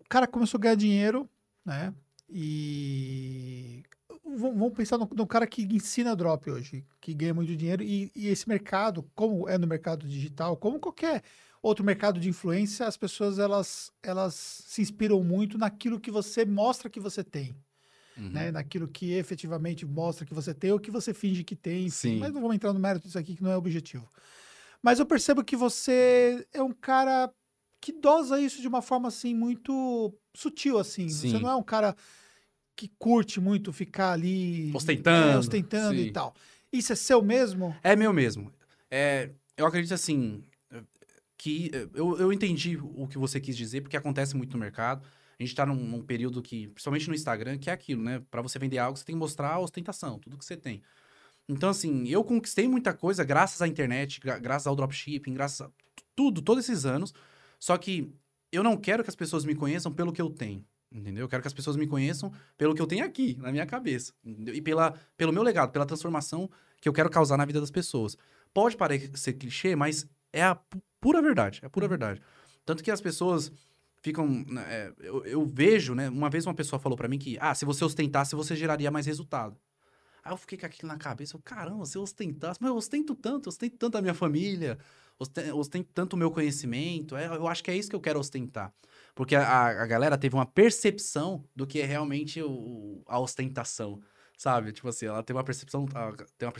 o cara começou a ganhar dinheiro, né? E vamos pensar no, no cara que ensina drop hoje, que ganha muito dinheiro. E, e esse mercado, como é no mercado digital, como qualquer outro mercado de influência, as pessoas elas, elas se inspiram muito naquilo que você mostra que você tem. Uhum. né? Naquilo que efetivamente mostra que você tem ou que você finge que tem. Sim. Mas não vamos entrar no mérito disso aqui, que não é o objetivo. Mas eu percebo que você é um cara que dosa isso de uma forma assim muito sutil assim. Você Sim. não é um cara que curte muito ficar ali Ostentando, é, ostentando e tal. Isso é seu mesmo? É meu mesmo. É, eu acredito assim que eu, eu entendi o que você quis dizer, porque acontece muito no mercado. A gente tá num, num período que, principalmente no Instagram, que é aquilo, né? Pra você vender algo, você tem que mostrar a ostentação, tudo que você tem. Então, assim, eu conquistei muita coisa graças à internet, gra- graças ao dropshipping, graças a tudo, todos esses anos. Só que eu não quero que as pessoas me conheçam pelo que eu tenho. Entendeu? Eu quero que as pessoas me conheçam pelo que eu tenho aqui, na minha cabeça. entendeu? E pela, pelo meu legado, pela transformação que eu quero causar na vida das pessoas. Pode parecer clichê, mas é a pu- pura verdade. É a pura verdade. Tanto que as pessoas ficam. né, é, eu, eu vejo, né? Uma vez uma pessoa falou pra mim que, ah, se você ostentasse, você geraria mais resultado. Aí eu fiquei com aquilo na cabeça, eu, caramba, se eu ostentasse, mas eu ostento tanto, eu ostento tanto a minha família, osten- ostento tanto o meu conhecimento. É, eu acho que é isso que eu quero ostentar. Porque a, a galera teve uma percepção do que é realmente o- a ostentação, sabe? Tipo assim, ela tem uma percepção, tem uma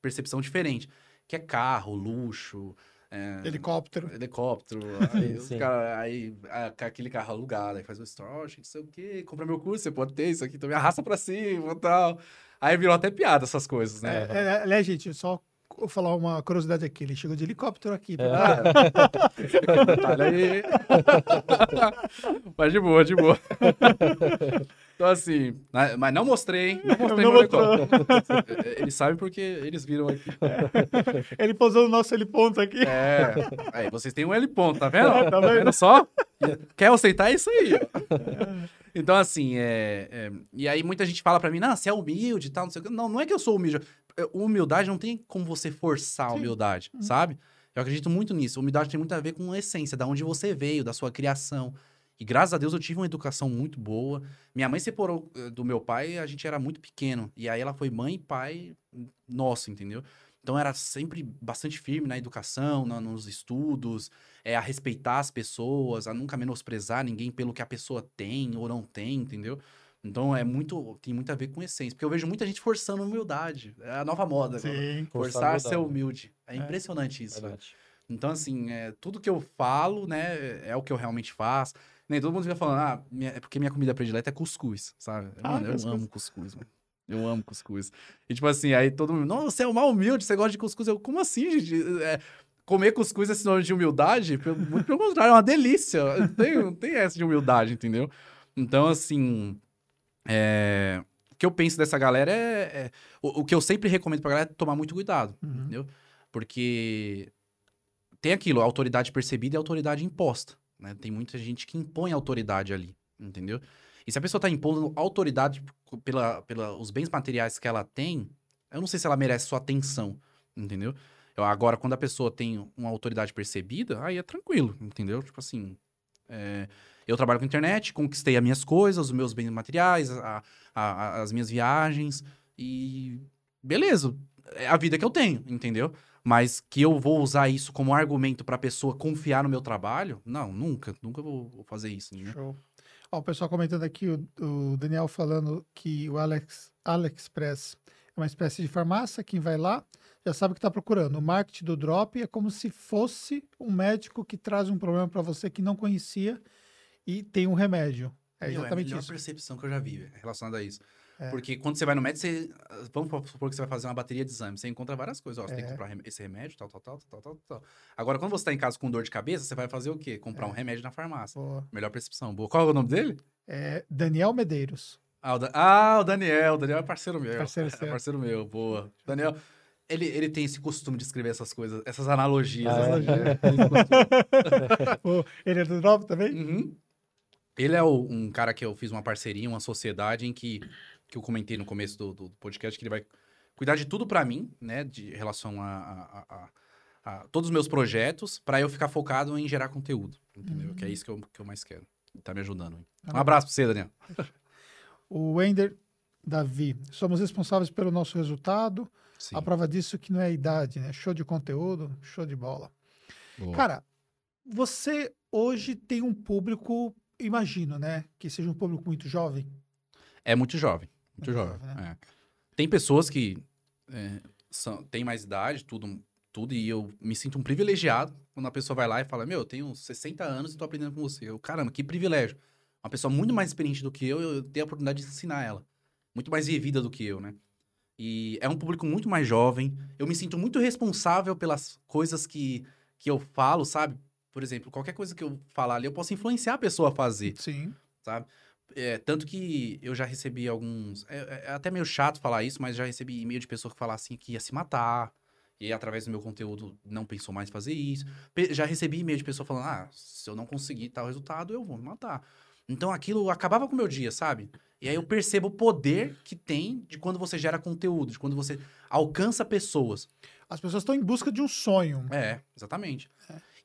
percepção diferente, que é carro, luxo, é, Helicóptero. helicóptero, aí, os cara, aí aquele carro alugado, aí faz o story, não sei o quê, compra meu curso, você pode ter isso aqui, também arrasta pra cima e tal. Aí virou até piada essas coisas, né? É, é, aliás, gente, só vou falar uma curiosidade aqui. Ele chegou de helicóptero aqui. É. Detalhe aí. mas de boa, de boa. Então, assim, mas não mostrei, hein? Não mostrei Não meu. Eles sabem porque eles viram aqui. Ele pousou no nosso heliponto aqui. É. Aí, vocês têm um L ponto, tá vendo? Tá Tá vendo? vendo só? Quer aceitar isso aí. Então, assim, é, é, E aí muita gente fala pra mim, não, você é humilde e tal, não sei o quê. Não, não é que eu sou humilde. Humildade não tem como você forçar a Sim. humildade, sabe? Eu acredito muito nisso. Humildade tem muito a ver com a essência, da onde você veio, da sua criação. E graças a Deus eu tive uma educação muito boa. Minha mãe separou eh, do meu pai, a gente era muito pequeno. E aí ela foi mãe e pai nosso, entendeu? Então era sempre bastante firme na educação, na- nos estudos, é, a respeitar as pessoas, a nunca menosprezar ninguém pelo que a pessoa tem ou não tem, entendeu? Então é muito, tem muito a ver com essência. Porque eu vejo muita gente forçando a humildade. É a nova moda. Sim. Forçar Forçar a ser humilde. É impressionante isso. velho. Verdade. Então, assim, é, tudo que eu falo, né, é o que eu realmente faço. Nem todo mundo fica falando, ah, minha- é porque minha comida predileta é cuscuz, sabe? Ah, Mano, eu cuscuz. amo cuscuz, mano. Eu amo cuscuz. E, tipo assim, aí todo mundo, não, você é mal humilde, você gosta de cuscuz. Eu, como assim, gente? É, comer cuscuz é sinônimo de humildade? Muito pelo contrário, é uma delícia. Não tem, não tem essa de humildade, entendeu? Então, assim, é, o que eu penso dessa galera é... é- o, o que eu sempre recomendo pra galera é tomar muito cuidado. Uhum. Entendeu? Porque tem aquilo, a autoridade percebida e a autoridade imposta. Né? Tem muita gente que impõe autoridade ali, entendeu? E se a pessoa tá impondo autoridade pela, pela os bens materiais que ela tem, eu não sei se ela merece sua atenção, entendeu? Eu, agora, quando a pessoa tem uma autoridade percebida, aí é tranquilo, entendeu? Tipo assim, é, eu trabalho com internet, conquistei as minhas coisas, os meus bens materiais, a- a- a- as minhas viagens, e beleza, é a vida que eu tenho, entendeu? Mas que eu vou usar isso como argumento pra pessoa confiar no meu trabalho? Não, nunca, nunca vou vou fazer isso, né? Show. Ó, o pessoal comentando aqui, o, o Daniel falando que o Alex, AliExpress é uma espécie de farmácia, quem vai lá já sabe o que está procurando. O marketing do Drop é como se fosse um médico que traz um problema para você que não conhecia e tem um remédio. É Meu, exatamente a melhor isso. percepção que eu já vi relacionada a isso. É. Porque quando você vai no médico, você, vamos supor que você vai fazer uma bateria de exame, você encontra várias coisas. Ó, você tem que É. comprar esse remédio, tal, tal, tal, tal, tal, tal. Agora, quando você tá em casa com dor de cabeça, você vai fazer o quê? Comprar É. um remédio na farmácia. Boa. Melhor percepção. Boa. Qual é o nome dele? É Daniel Medeiros. Ah, o, Da- ah, o Daniel. O Daniel é parceiro meu. Parceiro é parceiro meu, boa. Daniel, ele, ele tem esse costume de escrever essas coisas, essas analogias. Ah, é? Ele é do Drop também? Uhum. Ele é o- um cara que eu fiz uma parceria, uma sociedade em que, que eu comentei no começo do, do podcast, que ele vai cuidar de tudo pra mim, né, de relação a, a- a- a- todos os meus projetos, pra eu ficar focado em gerar conteúdo, entendeu? Que é isso que eu, que eu mais quero. Tá me ajudando. hein? Um abraço pra você, Daniel. O Wender Davi. Somos responsáveis pelo nosso resultado. Sim. A prova disso é que não é a idade, né? Show de conteúdo, show de bola. Boa. Cara, você hoje tem um público, imagino, né? Que seja um público muito jovem. É muito jovem. Muito, Muito jovem. jovem, né? é. Tem pessoas que é, são, têm mais idade, tudo, tudo, e eu me sinto um privilegiado quando a pessoa vai lá e fala: Meu, eu tenho 60 anos e tô aprendendo com você. Eu, caramba, que privilégio. Uma pessoa muito mais experiente do que eu, eu tenho a oportunidade de ensinar ela. Muito mais vivida do que eu, né? E é um público muito mais jovem. Eu me sinto muito responsável pelas coisas que, que eu falo, sabe? Por exemplo, qualquer coisa que eu falar ali, eu posso influenciar a pessoa a fazer Sim. sabe? É, tanto que eu já recebi alguns. É, é até meio chato falar isso, mas já recebi e-mail de pessoa que fala assim que ia se matar. E através do meu conteúdo, não pensou mais em fazer isso. Pe- já recebi e-mail de pessoa falando: ah, se eu não conseguir tal resultado, eu vou me matar. Então aquilo acabava com o meu dia, sabe? E aí eu percebo o poder que tem de quando você gera conteúdo, de quando você alcança pessoas. As pessoas estão em busca de um sonho. É, exatamente.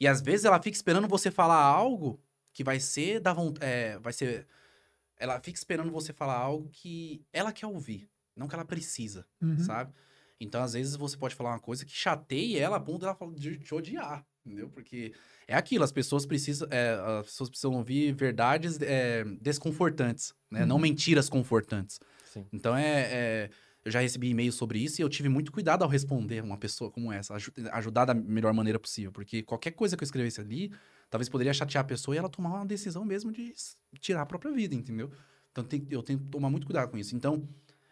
E às vezes ela fica esperando você falar algo que vai ser da vontade. vai ser. Ela fica esperando você falar algo que ela quer ouvir, não que ela precisa, Uhum. sabe? Então, às vezes, você pode falar uma coisa que chateie ela a ponto dela fala- de te odiar. Entendeu? Porque é aquilo, as pessoas precisam, é, as pessoas precisam ouvir verdades é, desconfortantes, né? Não Uhum. mentiras confortantes. Sim. Então é, é- eu já recebi e-mails sobre isso e eu tive muito cuidado ao responder uma pessoa como essa, aju- ajudar da melhor maneira possível, porque qualquer coisa que eu escrevesse ali, talvez poderia chatear a pessoa e ela tomar uma decisão mesmo de tirar a própria vida, entendeu? Então tem- eu tenho que tomar muito cuidado com isso. Então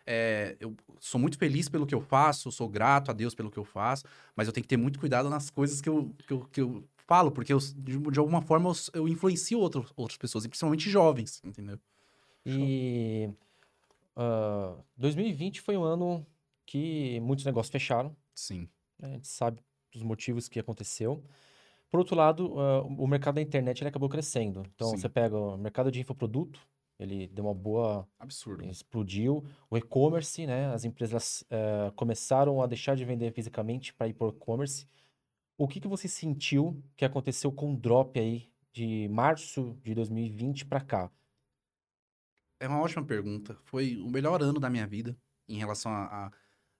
é, eu sou muito feliz pelo que eu faço, sou grato a Deus pelo que eu faço, mas eu tenho que ter muito cuidado nas coisas que eu, que eu, que eu falo, porque eu, de, de alguma forma eu, eu influencio outro, outras pessoas, principalmente jovens, entendeu? E ah, 2020 foi um ano que muitos negócios fecharam. Sim. né? A gente sabe dos motivos que aconteceu. Por outro lado, ah, o mercado da internet ele acabou crescendo. Então, Sim. você pega o mercado de infoproduto, ele deu uma boa Absurdo. explodiu. O e-commerce, né? As empresas eh, começaram a deixar de vender fisicamente para ir por e-commerce. O que que você sentiu que aconteceu com o drop aí de março de 2020 para cá? É uma ótima pergunta. Foi o melhor ano da minha vida em relação a.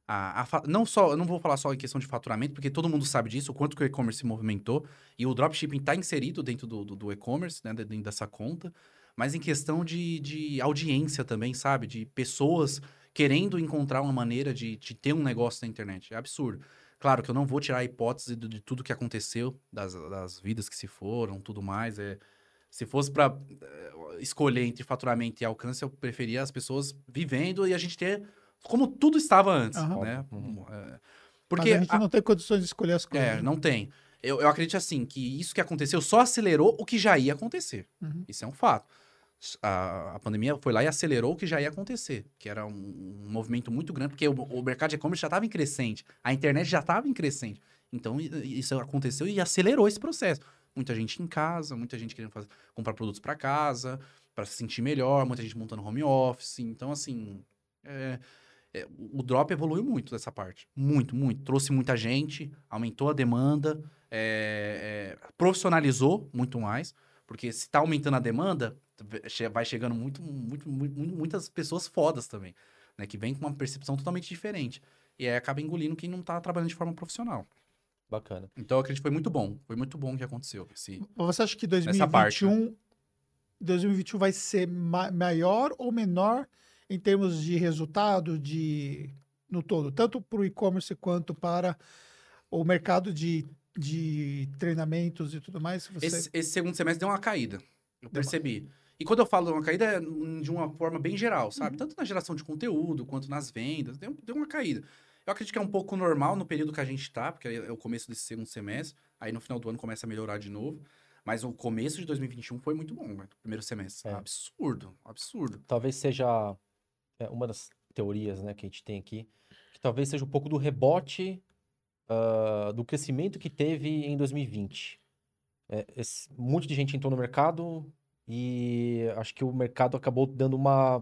a, a- a não só, eu não vou falar só em questão de faturamento, porque todo mundo sabe disso, o quanto que o e-commerce se movimentou. E o dropshipping está inserido dentro do, do, do e-commerce, né? Dentro dessa conta. Mas em questão de, de audiência também, sabe? De pessoas querendo encontrar uma maneira de, de ter um negócio na internet. É absurdo. Claro que eu não vou tirar a hipótese de, de tudo que aconteceu, das, das vidas que se foram, tudo mais. É, se fosse para escolher entre faturamento e alcance, eu preferia as pessoas vivendo e a gente ter como tudo estava antes, né? Uhum. É, Porque Porque a gente a- não tem condições de escolher as coisas. é, né? não tem. Eu, eu acredito assim que isso que aconteceu só acelerou o que já ia acontecer. Uhum. Isso é um fato. A, a pandemia foi lá e acelerou o que já ia acontecer, que era um, um movimento muito grande, porque o, o mercado de e-commerce já estava em crescente, a internet já estava em crescente. Então, isso aconteceu e acelerou esse processo. Muita gente em casa, muita gente querendo fazer- comprar produtos para casa, para se sentir melhor, muita gente montando home office. Então, assim, é, é, o drop evoluiu muito dessa parte. Muito, muito. Trouxe muita gente, aumentou a demanda, é, é, profissionalizou muito mais. Porque se tá aumentando a demanda, vai chegando muito, muito, muito, muitas pessoas fodas também, né? Que vem com uma percepção totalmente diferente. E aí acaba engolindo quem não tá trabalhando de forma profissional. Bacana. Então eu acredito que foi muito bom. Foi muito bom o que aconteceu. Esse... Você acha que Nessa parte, 2021, 2021 vai ser ma- maior ou menor em termos de resultado de no todo, tanto para o e-commerce quanto para o mercado de, de treinamentos e tudo mais? Você... Esse, esse segundo semestre deu uma caída. Eu Deu uma- percebi. E quando eu falo de uma caída, é de uma forma bem geral, Uhum. sabe? Tanto na geração de conteúdo quanto nas vendas. Deu, deu uma caída. Eu acredito que é um pouco normal no período que a gente tá, porque é o começo desse segundo semestre. Aí no final do ano começa a melhorar de novo. Mas o começo de 2021 foi muito bom, né? Primeiro semestre. É. Absurdo, absurdo. Talvez seja é, uma das teorias, né, que a gente tem aqui, que talvez seja um pouco do rebote ah, do crescimento que teve em 2020. É, esse, um monte de gente entrou no mercado e acho que o mercado acabou dando uma,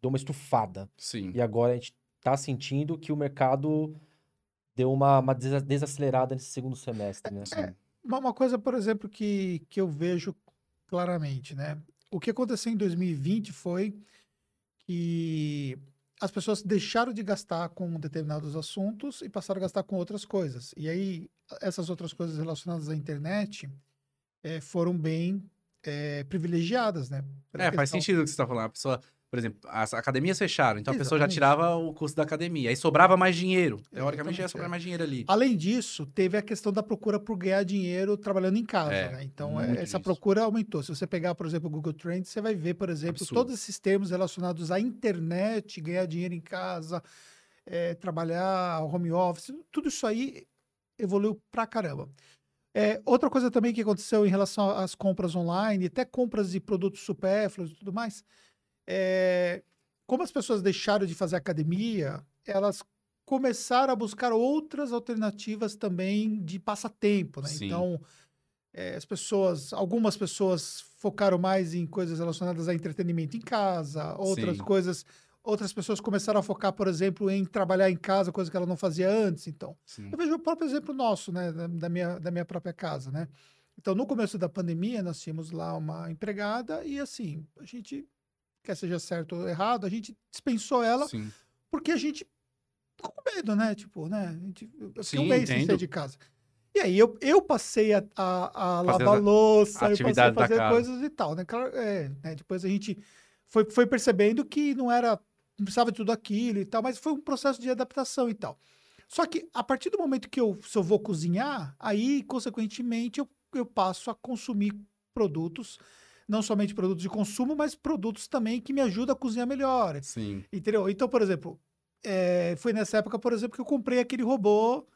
deu uma estufada. Sim. E agora a gente está sentindo que o mercado deu uma, uma desa- desacelerada nesse segundo semestre, né? Sim. Uma uma coisa, por exemplo, que, que eu vejo claramente, né? O que aconteceu em 2020 foi que as pessoas deixaram de gastar com determinados assuntos e passaram a gastar com outras coisas. E aí, essas outras coisas relacionadas à internet eh, foram bem eh, privilegiadas, né? Pela É, faz questão- sentido o que você tá falando. A pessoa, por exemplo, as academias fecharam, então a pessoa já Exatamente. tirava o custo da academia. Aí sobrava mais dinheiro. Teoricamente ia Exatamente, sobrar é. mais dinheiro ali. Além disso, teve a questão da procura por ganhar dinheiro trabalhando em casa, É, né? Então, é, essa procura aumentou. Se você pegar, por exemplo, o Google Trends, você vai ver, por exemplo, Absurdo. todos esses termos relacionados à internet, ganhar dinheiro em casa, é, trabalhar, home office, tudo isso aí evoluiu pra caramba. É, outra coisa também que aconteceu em relação às compras online, até compras de produtos supérfluos e tudo mais, é, como as pessoas deixaram de fazer academia, elas começaram a buscar outras alternativas também de passatempo, né? Sim. Então, eh, as pessoas, algumas pessoas focaram mais em coisas relacionadas a entretenimento em casa, outras Sim. coisas, outras pessoas começaram a focar, por exemplo, em trabalhar em casa, coisa que ela não fazia antes, então. Sim. Eu vejo o próprio exemplo nosso, né, da, da minha, da minha própria casa, né? Então, no começo da pandemia, nós tínhamos lá uma empregada e, assim, a gente, quer seja certo ou errado, a gente dispensou ela Sim. porque a gente ficou com medo, né? Tipo, né? A gente, eu fiquei um Sim, mês sem sair de casa. E aí eu, eu passei a, a, a lavar louça, eu passei a fazer coisas e tal, né? Claro, é, né? Depois a gente foi, foi percebendo que não era, não precisava de tudo aquilo e tal, mas foi um processo de adaptação e tal. Só que a partir do momento que eu, se eu vou cozinhar, aí, consequentemente, eu, eu passo a consumir produtos, não somente produtos de consumo, mas produtos também que me ajudam a cozinhar melhor. Sim. Entendeu? Então, por exemplo, é, foi nessa época, por exemplo, que eu comprei aquele robô.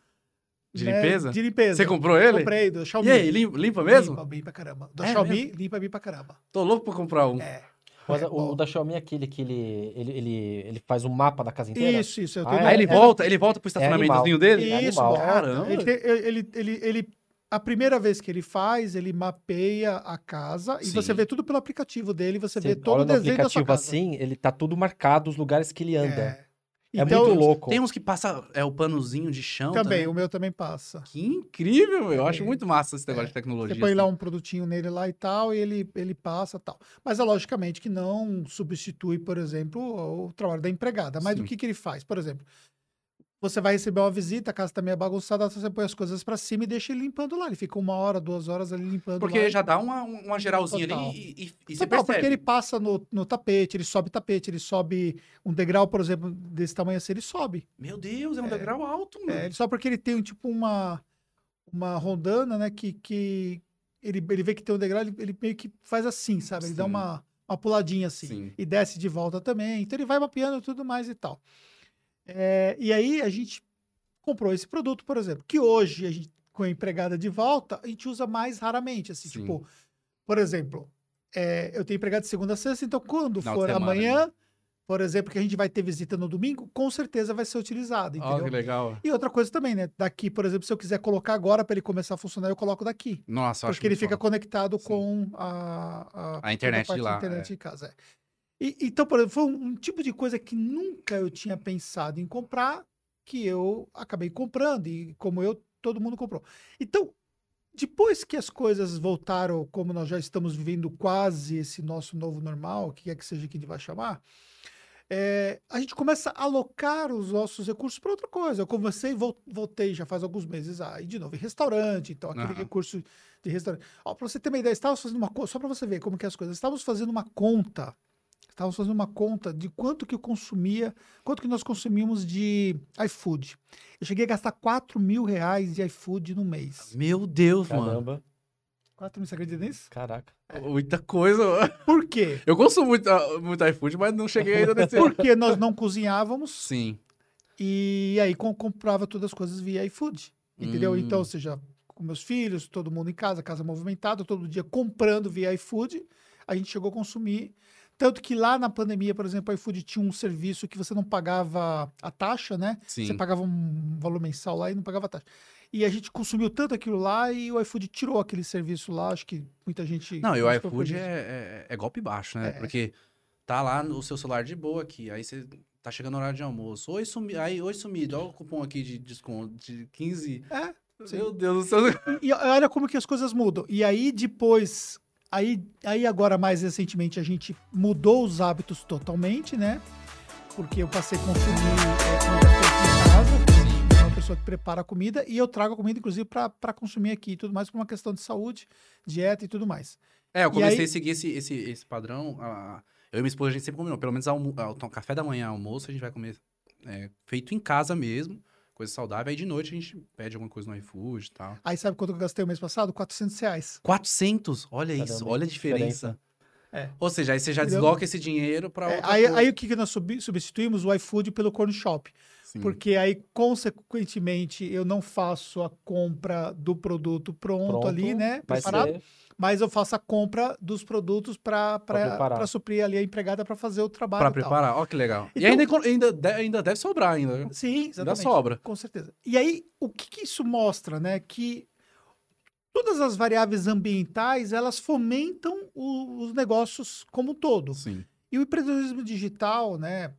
De né, limpeza? De limpeza. Você comprou ele? Comprei, do Xiaomi. E aí, limpa, limpa mesmo? Limpa bem pra caramba. Do É Xiaomi, mesmo? limpa bem pra caramba. Tô louco pra comprar um. É. Mas É, o, o da Xiaomi é aquele que ele, ele, ele, ele faz um mapa da casa inteira? Isso, isso. Eu Ah, é? Aí ele é- volta, ele volta pro estacionamentozinho dele? É Isso. Caramba. Ele, tem- ele, ele, ele, a primeira vez que ele faz, ele mapeia a casa e Sim. você vê tudo pelo aplicativo dele, você, Você vê todo olha o no desenho da sua aplicativo casa. assim, ele tá tudo marcado, os lugares que ele anda. É, Então, muito louco. Tem uns que passa é, o panozinho de chão Também, também. o meu também passa. Que incrível, meu. Eu acho É. muito massa esse negócio É. de tecnologia. Você põe lá assim. um produtinho nele lá e tal, e ele, ele passa e tal. Mas é logicamente que não substitui, por exemplo, o trabalho da empregada. Mas Sim. o que, que ele faz? Por exemplo, você vai receber uma visita, a casa tá meio bagunçada, você põe as coisas pra cima e deixa ele limpando lá. Ele fica uma hora, duas horas ali limpando Porque lá. já dá uma, uma geralzinha Total. ali e, e, e Total, percebe. porque ele passa no, no tapete, ele sobe tapete, ele sobe um degrau, por exemplo, desse tamanho assim, ele sobe. Meu Deus, é um É. degrau alto, mano. É, ele- só porque ele tem um, tipo uma, uma rondana, né, que, que ele, ele vê que tem um degrau, ele, ele meio que faz assim, sabe? Ele dá Sim. uma, uma puladinha assim. Sim. E desce de volta também. Então ele vai mapeando tudo mais e tal. É, e aí a gente comprou esse produto, por exemplo, que hoje a gente, com a empregada de volta, a gente usa mais raramente. Assim, Sim. tipo, por exemplo, é, eu tenho empregado de segunda a sexta, então quando for semana, amanhã, por exemplo, que a gente vai ter visita no domingo, com certeza vai ser utilizado, entendeu? que legal. E outra coisa também, né? Daqui, por exemplo, se eu quiser colocar agora para ele começar a funcionar, eu coloco daqui. Nossa, Porque ele fica foda. conectado Sim. com a, A internet toda de lá, internet é. de casa. é. E, então, por exemplo, foi um, um tipo de coisa que nunca eu tinha pensado em comprar, que eu acabei comprando, e como eu, todo mundo comprou. Então, depois que as coisas voltaram, como nós já estamos vivendo quase esse nosso novo normal, o que quer que seja que a gente vai chamar, é, a gente começa a alocar os nossos recursos para outra coisa. Eu comecei, vol- voltei já faz alguns meses aí de novo em restaurante, então aquele Aham. recurso de restaurante. Para você ter uma ideia, estávamos fazendo uma só para você ver como que é as coisas, estávamos fazendo uma conta, estávamos fazendo uma conta de quanto que eu consumia, quanto que nós consumimos de iFood. Eu cheguei a gastar 4 mil reais de iFood no mês. Meu Deus, mano. Caramba, 4 mil, você acredita nisso? caraca. Muita coisa. mano. Por quê? Eu consumo muito, ah, muito iFood, mas não cheguei ainda nesse. Porque nós não cozinhávamos Sim. E aí com- comprava todas as coisas via iFood. Entendeu? Hum. Então, ou seja, com meus filhos, todo mundo em casa, casa movimentada, todo dia comprando via iFood, a gente chegou a consumir. Tanto que lá na pandemia, por exemplo, o iFood tinha um serviço que você não pagava a taxa, né? Sim. Você pagava um valor mensal lá e não pagava a taxa. E a gente consumiu tanto aquilo lá e o iFood tirou aquele serviço lá. Acho que muita gente. Não, e o iFood é, é, é golpe baixo, né? É. Porque tá lá no seu celular de boa aqui, aí você tá chegando o horário de almoço. Oi, sumi... aí, oi sumido, olha o cupom aqui de desconto de 15. É, sim. Meu Deus do céu. E olha como que as coisas mudam. E aí depois, aí, aí agora mais recentemente a gente mudou os hábitos totalmente, né? Porque eu passei a consumir é, comida feita em casa, sou uma pessoa que prepara a comida e eu trago a comida inclusive para consumir aqui e tudo mais por uma questão de saúde, dieta e tudo mais. É, eu comecei aí- a seguir esse, esse, esse padrão. eu e minha esposa, a gente sempre combinou. Pelo menos almo... ah, então, café da manhã, almoço, a gente vai comer é, feito em casa mesmo. Coisa saudável. Aí de noite a gente pede alguma coisa no iFood e tal. Aí sabe quanto eu gastei o mês passado? 400 reais. 400! Olha isso, Caramba, olha a que diferença. É. Ou seja, aí você já Entendeu? desloca esse dinheiro pra É, outra aí, aí o que, que nós substituímos? O iFood pelo Corn Shop. Sim. Porque aí, consequentemente, eu não faço a compra do produto pronto, Pronto, ali, né? Preparado. ser mas eu faço a compra dos produtos para suprir ali a empregada para fazer o trabalho. E tal. preparar, ó que legal. e Então- ainda, encon- ainda, de- ainda deve sobrar ainda. viu? Sim, exatamente. sobra. Com certeza. E aí, o que, que isso mostra, né? Que todas as variáveis ambientais, elas fomentam o- os negócios como um todo. Sim. E o empreendedorismo digital, né?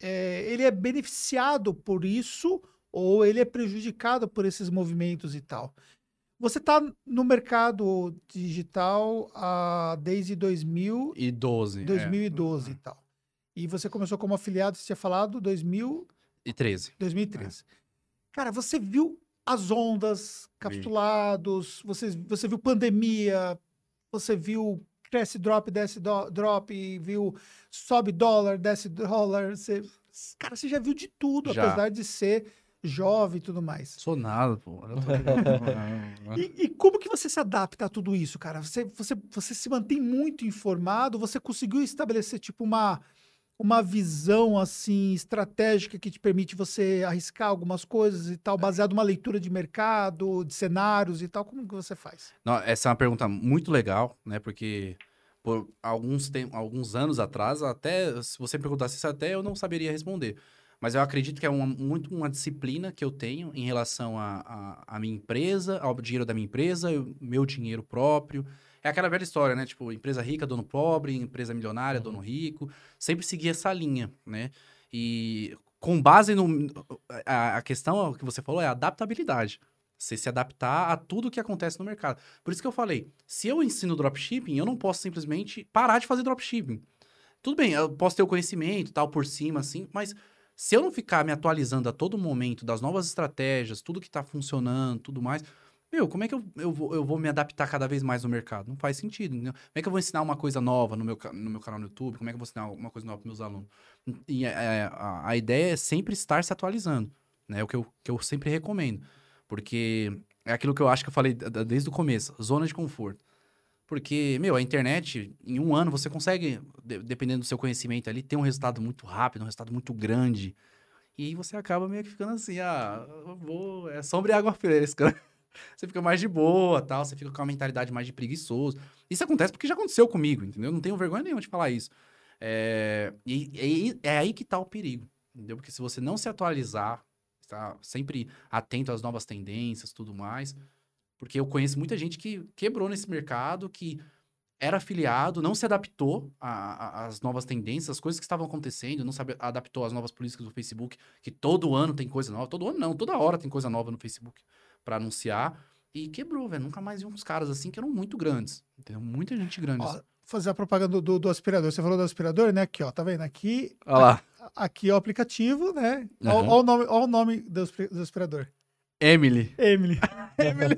É, ele é beneficiado por isso ou ele é prejudicado por esses movimentos e tal. Você está no mercado digital ah, desde 2000, E 12. 2012 e tal. E você começou como afiliado, você tinha falado, 2000, É. E 13. 2013. Cara, você viu as ondas, capitulados, você, você viu pandemia, você viu cresce drop, desce do, drop, viu sobe dólar, desce dólar, você, cara, você já viu de tudo, Já. apesar de ser jovem e tudo mais. Sou nada, pô. E, e como que você se adapta a tudo isso, cara? Você, você, você se mantém muito informado, você conseguiu estabelecer, tipo, uma, uma visão, assim, estratégica que te permite você arriscar algumas coisas e tal, baseado numa leitura de mercado, de cenários e tal, como que você faz? Não, essa é uma pergunta muito legal, né? Porque por alguns, tem, alguns anos atrás, até se você perguntasse isso, até eu não saberia responder. Mas eu acredito que é uma, muito uma disciplina que eu tenho em relação à a, a, minha empresa, ao dinheiro da minha empresa, meu dinheiro próprio. É aquela velha história, né? Tipo, empresa rica, dono pobre, empresa milionária, Uhum. dono rico. Sempre seguir essa linha, né? E com base no... A, a questão que você falou é a adaptabilidade. Você se adaptar a tudo que acontece no mercado. Por isso que eu falei, se eu ensino dropshipping, eu não posso simplesmente parar de fazer dropshipping. Tudo bem, eu posso ter o conhecimento, tal, por cima, assim, mas se eu não ficar me atualizando a todo momento das novas estratégias, tudo que tá funcionando, tudo mais, meu, como é que eu, eu, vou, eu vou me adaptar cada vez mais no mercado? Não faz sentido, entendeu? Como é que eu vou ensinar uma coisa nova no meu, no meu canal no YouTube? Como é que eu vou ensinar uma coisa nova para meus alunos? E é, a, a ideia é sempre estar se atualizando, né? É o que eu, que eu sempre recomendo. Porque é aquilo que eu acho que eu falei desde o começo, zona de conforto. Porque, meu, a internet, em um ano, você consegue, de- dependendo do seu conhecimento ali, ter um resultado muito rápido, um resultado muito grande. E aí você acaba meio que ficando assim, ah, vou, é sombra e água fresca. Você fica mais de boa, tal, você fica com uma mentalidade mais de preguiçoso. Isso acontece porque já aconteceu comigo, entendeu? Não tenho vergonha nenhuma de falar isso. É, e, e- é aí que tá o perigo, entendeu? Porque se você não se atualizar, estar sempre atento às novas tendências, tudo mais, porque eu conheço muita gente que quebrou nesse mercado, que era afiliado, não se adaptou às novas tendências, às coisas que estavam acontecendo, não se adaptou às novas políticas do Facebook, que todo ano tem coisa nova, todo ano não, toda hora tem coisa nova no Facebook para anunciar, e quebrou, velho. Nunca mais vi uns caras assim que eram muito grandes, entendeu? Muita gente grande. Ó, fazer a propaganda do, do, do aspirador. Você falou do aspirador, né? Aqui, ó, tá vendo? Aqui, Olha lá, aqui é o aplicativo, né? Ó, ó o nome, ó o nome do, do aspirador. Emily. Emily. Emily.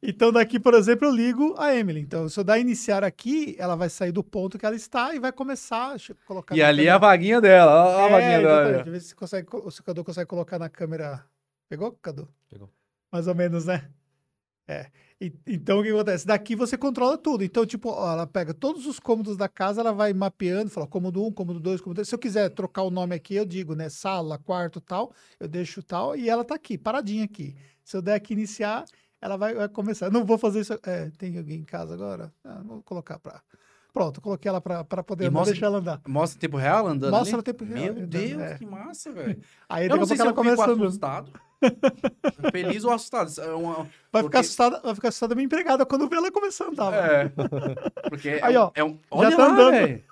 Então, daqui, por exemplo, eu ligo a Emily. Então, se eu dar iniciar aqui, ela vai sair do ponto que ela está e vai começar a colocar. E ali é a vaguinha dela, olha a É, vaguinha exatamente. dela. Vê se, consegue, co- se o Cadu consegue colocar na câmera. Pegou, Cadu? Pegou. Mais ou menos, né? É. E- então, o que acontece? Daqui você controla tudo. Então, tipo, ó, ela pega todos os cômodos da casa, ela vai mapeando, fala cômodo 1, cômodo 2, cômodo 3. Se eu quiser trocar o nome aqui, eu digo, né? Sala, quarto, tal. Eu deixo tal. E ela tá aqui, paradinha aqui. Se eu der aqui iniciar, ela vai, vai começar. Não vou fazer isso. É, tem alguém em casa agora? Ah, vou colocar pra. Pronto, coloquei ela pra, pra poder E mostra- deixar ela andar. Mostra em tempo real andando Mostra ali? tempo real, Meu Deus, é. que massa, velho. Aí daqui não a sei pouco se ela começa assustado. Feliz ou assustado. É uma- Vai Porque- ficar assustada, vai ficar assustada minha empregada quando vê ela começar a andar. É. Porque Aí, é, um- ó, é um. Olha tá lá, andando. velho.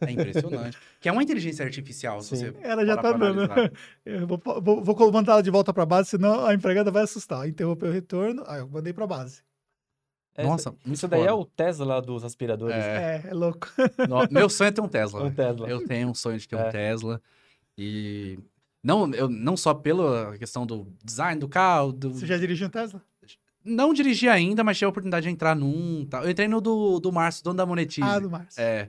É impressionante. Que é uma inteligência artificial, se você. Ela já tá andando. Eu vou, vou, vou mandar ela de volta pra base, senão a empregada vai assustar. Interrompeu o retorno, aí eu mandei pra base. É, Nossa, isso- Isso daí é o Tesla dos aspiradores. É. É, é louco. No- Meu sonho é ter um Tesla. Um. Tesla. Eu tenho um sonho de ter um É. Tesla. E. Não, eu, não só pela questão do design do carro, do, Você já dirigiu um Tesla? Não dirigi ainda, mas tive a oportunidade de entrar num. Tal. Eu entrei no do, do Márcio, dono da Monetize. Ah, do Márcio. É.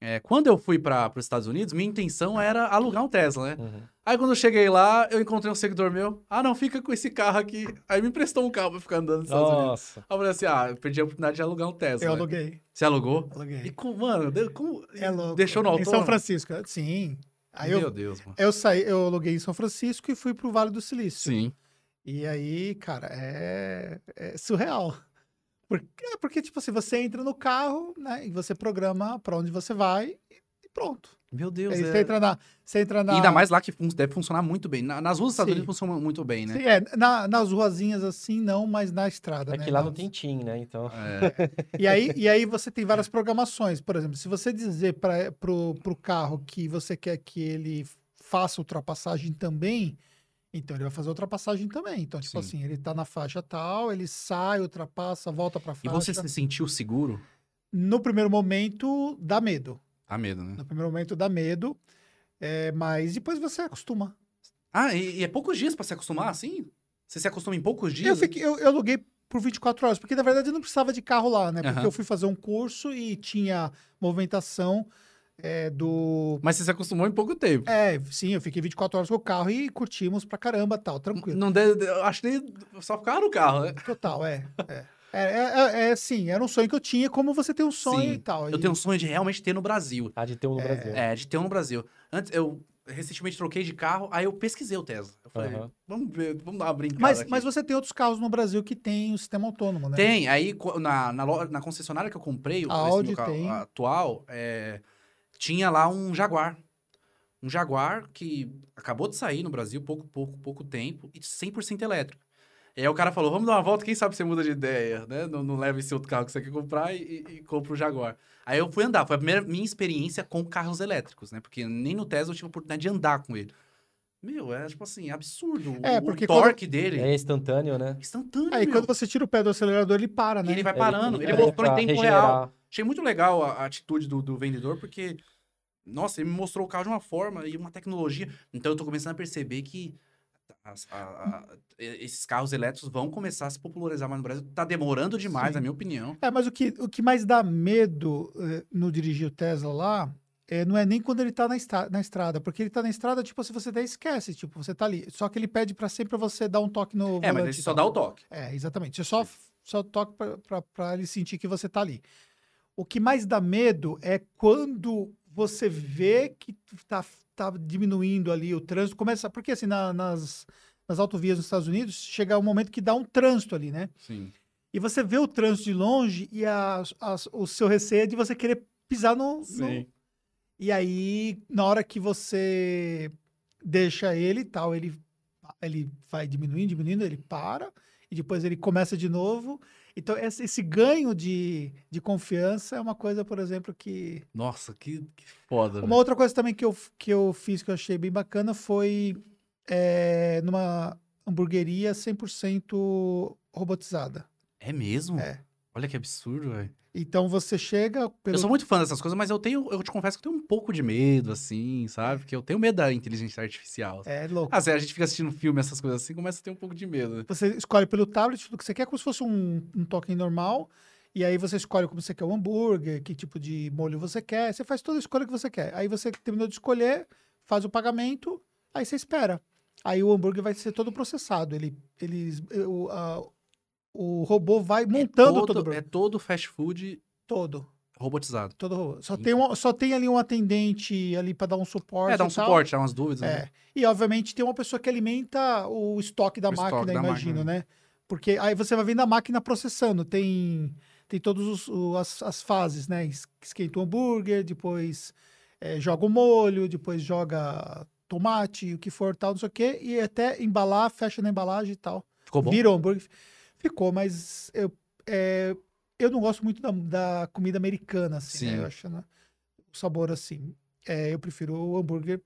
É, quando eu fui para os Estados Unidos, minha intenção era alugar um Tesla, né? Uhum. Aí quando eu cheguei lá, eu encontrei um seguidor meu. Ah, não, fica com esse carro aqui. Aí me emprestou um carro pra ficar andando nos Estados Unidos. Nossa. Aí eu falei assim: ah, eu perdi a oportunidade de alugar um Tesla. Eu né? aluguei. Você alugou? E Aluguei. com, mano, de- como. É louco. Deixou no Em autônomo? São Francisco. Sim. Aí Meu eu, Deus, mano. eu saí, eu aluguei em São Francisco e fui pro Vale do Silício. Sim. E aí, cara, é, é surreal. Porque, é porque, tipo assim, você entra no carro, né? E você programa pra onde você vai e pronto. Meu Deus, Aí é... você entra na. Você entra na. E ainda mais lá que fun- deve funcionar muito bem. Na- nas ruas dos Estados. Unidos funciona muito bem, né? Sim, é, na- nas ruazinhas assim, não, mas na estrada. É né? que lá Nas- não tem TIM, né? Então. É. E aí, e aí você tem várias programações. Por exemplo, se você dizer para pro, pro carro que você quer que ele faça ultrapassagem também, então ele vai fazer ultrapassagem também. Então, tipo Sim. assim, ele tá na faixa tal, ele sai, ultrapassa, volta pra E faixa. você se sentiu seguro? No primeiro momento, dá medo. Dá medo, né? No primeiro momento, dá medo. é, mas depois você acostuma. Ah, e, e é poucos dias pra se acostumar assim? Você se acostuma em poucos dias? Eu, fiquei, eu, eu aluguei por 24 horas, porque na verdade eu não precisava de carro lá, né? Porque Aham. eu fui fazer um curso e tinha movimentação é, do. Mas você se acostumou em pouco tempo. É, sim, eu fiquei 24 horas com o carro e curtimos pra caramba tal, tranquilo. Não deve, eu acho que nem só ficar no carro, né? Total, é. É, é, é, é, é, sim, era um sonho que eu tinha, como você tem um sonho Sim, e tal. Eu e- tenho um sonho de realmente ter no Brasil. Ah, de ter um no Brasil. É, de ter um no Brasil. Antes, eu recentemente troquei de carro, aí eu pesquisei o Tesla. Eu falei, Aham. vamos ver, vamos dar uma brincada Mas, aqui. mas você tem outros carros no Brasil que tem o sistema autônomo, né? Tem, aí na, na, na concessionária que eu comprei, Audi meu carro tem. atual, é, tinha lá um Jaguar. Um Jaguar que acabou de sair no Brasil, pouco, pouco, pouco tempo, e 100% elétrico. E aí o cara falou, vamos dar uma volta, quem sabe você muda de ideia, né? Não, não leva esse outro carro que você quer comprar e, e, e compra o Jaguar. Aí eu fui andar, foi a primeira minha experiência com carros elétricos, né? Porque nem no Tesla eu tive a oportunidade de andar com ele. Meu, é tipo assim, absurdo. É, o, porque o torque dele É instantâneo, né? instantâneo, Aí meu. quando você tira o pé do acelerador, ele para, E né? ele vai parando, ele, é mostrou em tempo regenerar. real. Achei muito legal a, a atitude do, do vendedor, porque, nossa, ele me mostrou o carro de uma forma e uma tecnologia. Então eu tô começando a perceber que as- a- a- esses carros elétricos vão começar a se popularizar mais no Brasil. Tá demorando demais, Sim. na minha opinião. É, mas o que, o que mais dá medo eh, no dirigir o Tesla lá é, não é nem quando ele tá na, estra- na estrada, porque ele tá na estrada, tipo, se você até esquece, tipo, você tá ali. Só que ele pede pra sempre você dar um toque no É, mas ele só dá o toque. É, exatamente. Você só, só pra pra ele sentir que você tá ali. O que mais dá medo é quando você vê que tá, tá diminuindo ali o trânsito, começa, porque assim, na- nas, nas autovias nos Estados Unidos, chega um momento que dá um trânsito ali, né? Sim. E você vê o trânsito de longe e a- as- o seu receio é de você querer pisar no, no- E aí, na hora que você deixa ele e tal, ele, ele vai diminuindo, diminuindo, ele para, e depois ele começa de novo. Então, esse, ganho de, de confiança é uma coisa, por exemplo, que. Nossa, que, que foda. Uma velho. outra coisa também que eu, que eu fiz que eu achei bem bacana foi é, numa hamburgueria 100% robotizada. É mesmo? É. Olha que absurdo, velho. Então você chega. Pelo... Eu sou muito fã dessas coisas, mas eu tenho, eu te confesso que eu tenho um pouco de medo, assim, sabe? Porque eu tenho medo da inteligência artificial. É louco. Ah, a gente fica assistindo filme, essas coisas assim, começa a ter um pouco de medo. Você escolhe pelo tablet tudo que você quer, como se fosse um, um token normal. E aí você escolhe como você quer o hambúrguer, que tipo de molho você quer. Você faz toda a escolha que você quer. Aí você terminou de escolher, faz o pagamento, aí você espera. Aí o hambúrguer vai ser todo processado. Ele, eles, o, a- o robô vai montando é todo, todo, o é todo fast food todo. robotizado. Todo robô. Só tem, um, só tem ali um atendente ali para dar um suporte. É, dá um suporte, dá umas dúvidas. É. né? E, obviamente, tem uma pessoa que alimenta o estoque da O estoque máquina, da imagino, máquina. né? Porque aí você vai vendo a máquina processando. Tem, tem todas as, as fases, né? Es- Esquenta o hambúrguer, depois eh, joga o molho, depois joga tomate, o que for, tal, não sei o quê. E até embalar, fecha na embalagem e tal. Ficou bom? Vira o hambúrguer. Ficou, mas eu, é, eu não gosto muito da, da comida americana, assim, né? Eu acho né? o sabor assim. É, eu prefiro o hambúrguer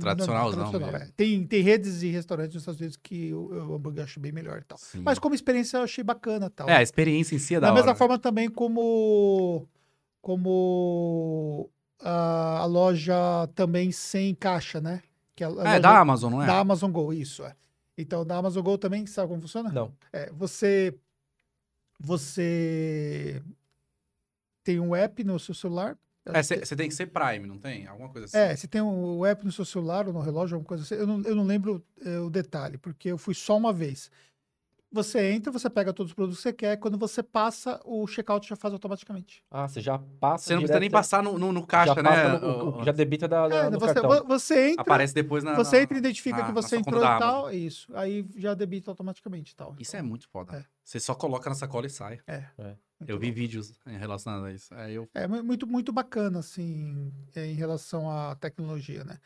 Tradicionalzão tradicional, é. Tem, tem redes e restaurantes nos Estados Unidos que o, hambúrguer eu acho bem melhor e tal. Sim. Mas como experiência eu achei bacana tal. É, a experiência em si é da da mesma hora. forma também como como a, a loja também sem caixa, né? Que a, a É, loja da Amazon, não é? da Amazon Go, isso é. Então, da Amazon Go também, sabe como funciona? Não. É, você você tem um app no seu celular. É, você tem que ser Prime, não tem? Alguma coisa assim. É, você tem um app no seu celular ou no relógio, alguma coisa assim. Eu não, eu não lembro é, o detalhe, porque eu fui só uma vez. Você entra, você pega todos os produtos que você quer. Quando você passa, o checkout já faz automaticamente. Ah, você já passa Você não precisa nem passar no, no, no caixa, já né? passa no- O- já debita da, da- É, no você, cartão. vo- você entra, Aparece depois na. você entra e identifica na- que você entrou e tal, isso. Aí já debita automaticamente e tal. Isso é muito foda. É. Você só coloca na sacola e sai. Muito Eu vi bom. vídeos em relação a isso. Aí eu. É mu- muito, muito bacana, assim, é, em relação à tecnologia, né?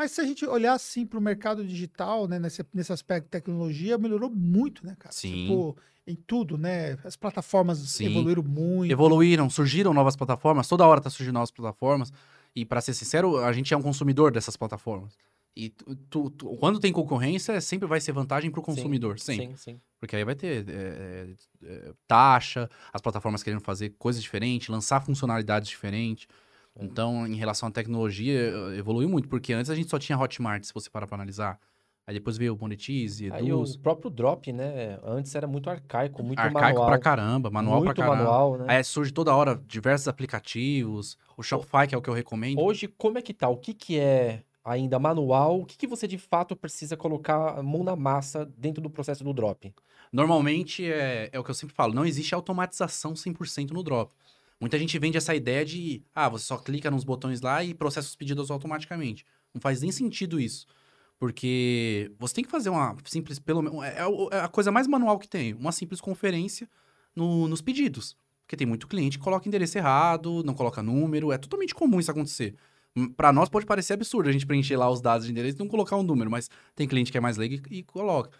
Mas se a gente olhar, assim, para o mercado digital, né, nesse, nesse aspecto de tecnologia, melhorou muito, né, cara? Sim. Tipo, em tudo, né? As plataformas Sim. evoluíram muito. Evoluíram, surgiram novas plataformas, toda hora tá surgindo novas plataformas. E pra ser sincero, a gente é um consumidor dessas plataformas. E tu- tu- tu- quando tem concorrência, sempre vai ser vantagem pro consumidor, sempre. Sim, sim. Porque aí vai ter é, é, é, taxa, as plataformas querendo fazer coisas diferentes, lançar funcionalidades diferentes. Então, em relação à tecnologia, evoluiu muito. Porque antes a gente só tinha Hotmart, se você parar pra analisar. Aí depois veio o Monetize, Aí o Eduz. próprio drop, né? Antes era muito arcaico, muito Arcaico manual. pra caramba, manual muito pra caramba. manual, né? Aí surge toda hora diversos aplicativos. O Shopify, que é o que eu recomendo. Hoje, como é que tá? O que que é ainda manual? O que que você de fato precisa colocar mão na massa dentro do processo do drop? Normalmente, é, é o que eu sempre falo, não existe automatização 100% no drop. Muita gente vende essa ideia de, ah, você só clica nos botões lá e processa os pedidos automaticamente. Não faz nem sentido isso. Porque você tem que fazer uma simples, pelo menos, é, é a coisa mais manual que tem, uma simples conferência no- nos pedidos. Porque tem muito cliente que coloca endereço errado, não coloca número, é totalmente comum isso acontecer. Hum, Pra nós pode parecer absurdo a gente preencher lá os dados de endereço e não colocar um número, mas tem cliente que é mais leigo e, e coloca.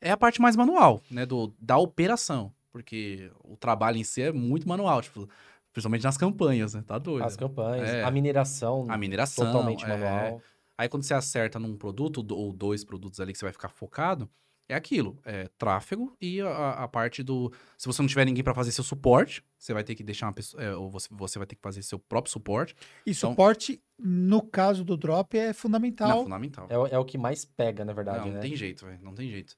É a parte mais manual, né, do, da operação, porque o trabalho em si é muito manual, tipo, principalmente nas campanhas, né, tá doido. As campanhas, É. a mineração, A mineração, totalmente é. manual. Aí quando você acerta num produto ou dois produtos ali que você vai ficar focado, é aquilo, é tráfego e a, a parte do... Se você não tiver ninguém para fazer seu suporte, você vai ter que deixar uma pessoa... é, ou você, você vai ter que fazer seu próprio suporte. E Então- suporte, no caso do drop, é Não, fundamental. fundamental. É, é o que mais pega, na verdade, não, não né? tem jeito, velho. Não tem jeito.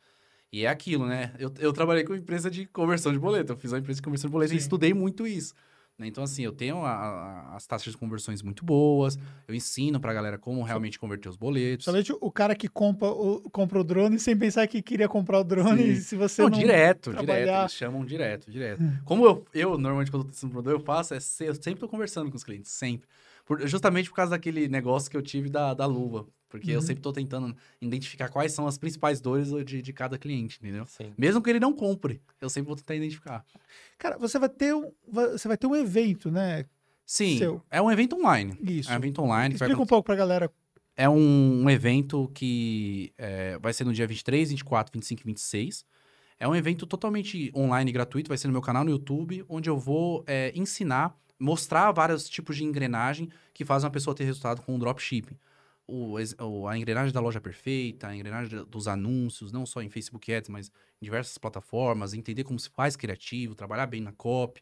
E é aquilo, né? Eu, eu trabalhei com empresa de conversão de boleto. Eu fiz uma empresa de conversão de boleto e Sim. estudei muito isso. Né? Então, assim, eu tenho a- a- as taxas de conversões muito boas. Eu ensino pra galera como realmente converter os boletos. Somente o cara que compra o, compra o drone sem pensar que queria comprar o drone, Sim. se você Não, não... direto, direto. trabalhar- Eles chamam direto, direto. Hum. Como eu, eu, normalmente, quando eu tô testando produto, eu faço, é ser, eu sempre tô conversando com os clientes, sempre. Por- justamente por causa daquele negócio que eu tive da, da luva. Porque eu Uhum. sempre tô tentando identificar quais são as principais dores de, de cada cliente, entendeu? Sim. Mesmo que ele não compre, eu sempre vou tentar identificar. Cara, você vai ter um, você vai ter um evento, né? Sim, Seu. é um evento online. Isso. É um evento online. que vai Explica um pouco pra galera. É um, um evento que é, vai ser no dia 23, 24, 25 e 26. É um evento totalmente online e gratuito, vai ser no meu canal no YouTube, onde eu vou é, ensinar, mostrar vários tipos de engrenagem que fazem uma pessoa ter resultado com o dropshipping. O, o- a engrenagem da loja perfeita, a engrenagem dos anúncios, não só em Facebook Ads, mas em diversas plataformas, entender como se faz criativo, trabalhar bem na copy,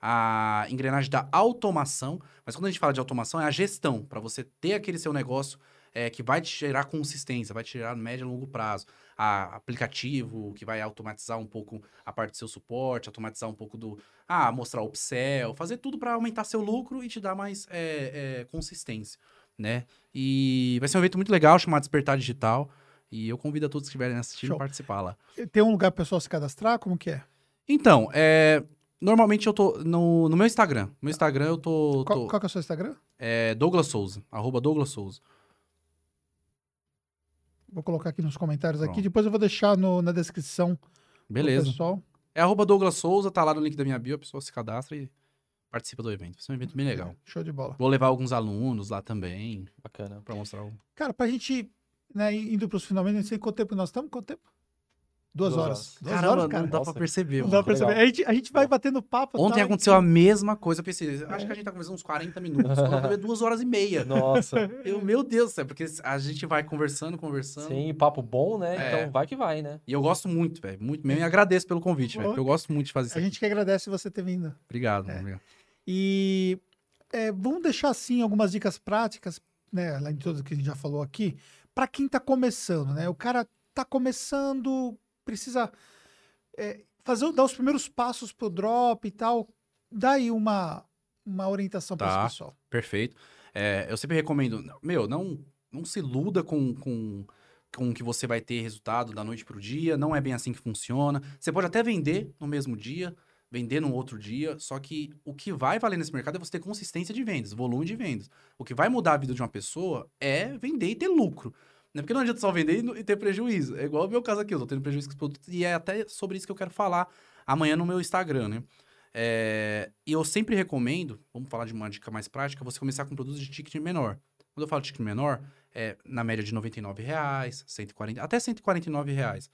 a engrenagem da automação, mas quando a gente fala de automação, é a gestão, para você ter aquele seu negócio é, que vai te gerar consistência, vai te gerar médio e longo prazo. A aplicativo que vai automatizar um pouco a parte do seu suporte, automatizar um pouco do. Ah, mostrar upsell, fazer tudo para aumentar seu lucro e te dar mais é, é, consistência, né? E vai ser um evento muito legal chamado Despertar Digital. E eu convido a todos que estiverem assistindo a participar lá. Tem um lugar pro pessoal se cadastrar? Como que é? Então, é, normalmente eu tô no, no meu Instagram. No meu Instagram eu tô. Qual, tô- qual que é o seu Instagram? é Douglas Souza, arroba Douglas Souza. Vou colocar aqui nos comentários aqui. Pronto. Depois eu vou deixar no- na descrição Beleza. pessoal. É arroba Douglas Souza, tá lá no link da minha bio, a pessoa se cadastra e participa do evento. Vai ser um evento bem legal. Show de bola. Vou levar alguns alunos lá também, Bacana. pra mostrar o... Cara, pra gente, né, indo pros finalmente, não sei quanto tempo nós estamos. Quanto tempo? Duas, Duas horas. horas. Duas Caramba, horas, cara. não dá Nossa. pra perceber. Não mano. dá pra perceber. A gente, a gente vai batendo papo. Ontem tal, aconteceu e- a mesma coisa, eu pensei, acho É. que a gente tá conversando uns 40 minutos, quando eu vi, duas horas e meia. Nossa. Eu, meu Deus, é porque a gente vai conversando, conversando. Sim, papo bom, né? É. Então vai que vai, né? E eu gosto muito, velho, muito mesmo. E agradeço pelo convite, velho, porque eu gosto muito de fazer isso. A aqui. gente que agradece você ter vindo. Obrigado, É. obrigado. E é, vamos deixar assim algumas dicas práticas, né, além de tudo que a gente já falou aqui, para quem está começando, né? O cara está começando, precisa é, fazer dar os primeiros passos pro drop e tal. Dá aí uma uma orientação para Tá. esse pessoal. Perfeito. É, eu sempre recomendo, meu, não, não se iluda com, com, com que você vai ter resultado da noite para o dia, não é bem assim que funciona. Você pode até vender no mesmo dia, vender no outro dia, só que o que vai valer nesse mercado é você ter consistência de vendas, volume de vendas. O que vai mudar a vida de uma pessoa é vender e ter lucro. Né? Porque não adianta só vender e ter prejuízo. É igual o meu caso aqui, eu tô tendo prejuízo com os produtos, e é até sobre isso que eu quero falar amanhã no meu Instagram, né? É, e eu sempre recomendo, vamos falar de uma dica mais prática, você começar com produtos de ticket menor. Quando eu falo ticket menor, é na média de 99 reais, 140, até 149 reais,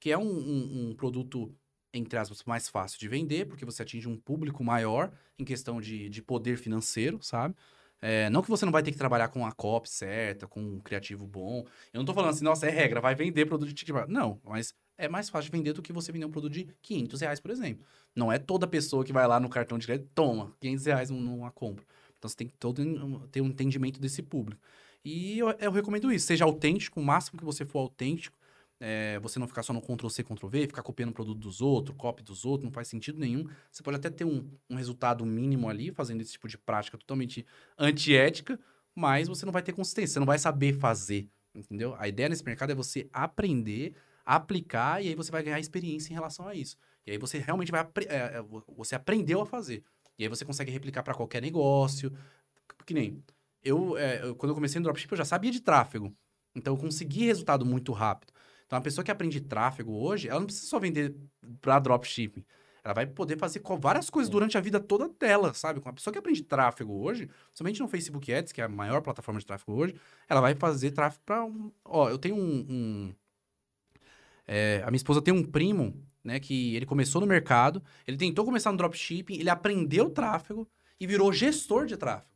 que é um, um- um produto, entre aspas, mais fácil de vender, porque você atinge um público maior em questão de, de poder financeiro, sabe? É, não que você não vai ter que trabalhar com a copy certa, com um criativo bom. Eu não tô falando assim, nossa, é regra, vai vender produto de ticket. Não, mas é mais fácil de vender do que você vender um produto de 500 reais, por exemplo. Não é toda pessoa que vai lá no cartão de crédito, toma, 500 reais num- numa compra. Então você tem que todo, ter um entendimento desse público. E eu, eu recomendo isso. Seja autêntico, o máximo que você for autêntico. É, você não ficar só no Ctrl-C, Ctrl-V, ficar copiando o produto dos outros, copy dos outros, não faz sentido nenhum. Você pode até ter um, um resultado mínimo ali, fazendo esse tipo de prática totalmente antiética, mas você não vai ter consistência, você não vai saber fazer, entendeu? A ideia nesse mercado é você aprender, aplicar, e aí você vai ganhar experiência em relação a isso. E aí você realmente vai... É, você aprendeu a fazer. E aí você consegue replicar para qualquer negócio. Que nem... Eu, é, eu, quando eu comecei no dropship, eu já sabia de tráfego. Então, eu consegui resultado muito rápido. Então, a pessoa que aprende tráfego hoje, ela não precisa só vender para dropshipping. Ela vai poder fazer várias coisas durante a vida toda dela, sabe? Com a pessoa que aprende tráfego hoje, somente no Facebook Ads, que é a maior plataforma de tráfego hoje, ela vai fazer tráfego para um... Ó, eu tenho um... um é, a minha esposa tem um primo, né, que ele começou no mercado, ele tentou começar no dropshipping, ele aprendeu tráfego e virou gestor de tráfego.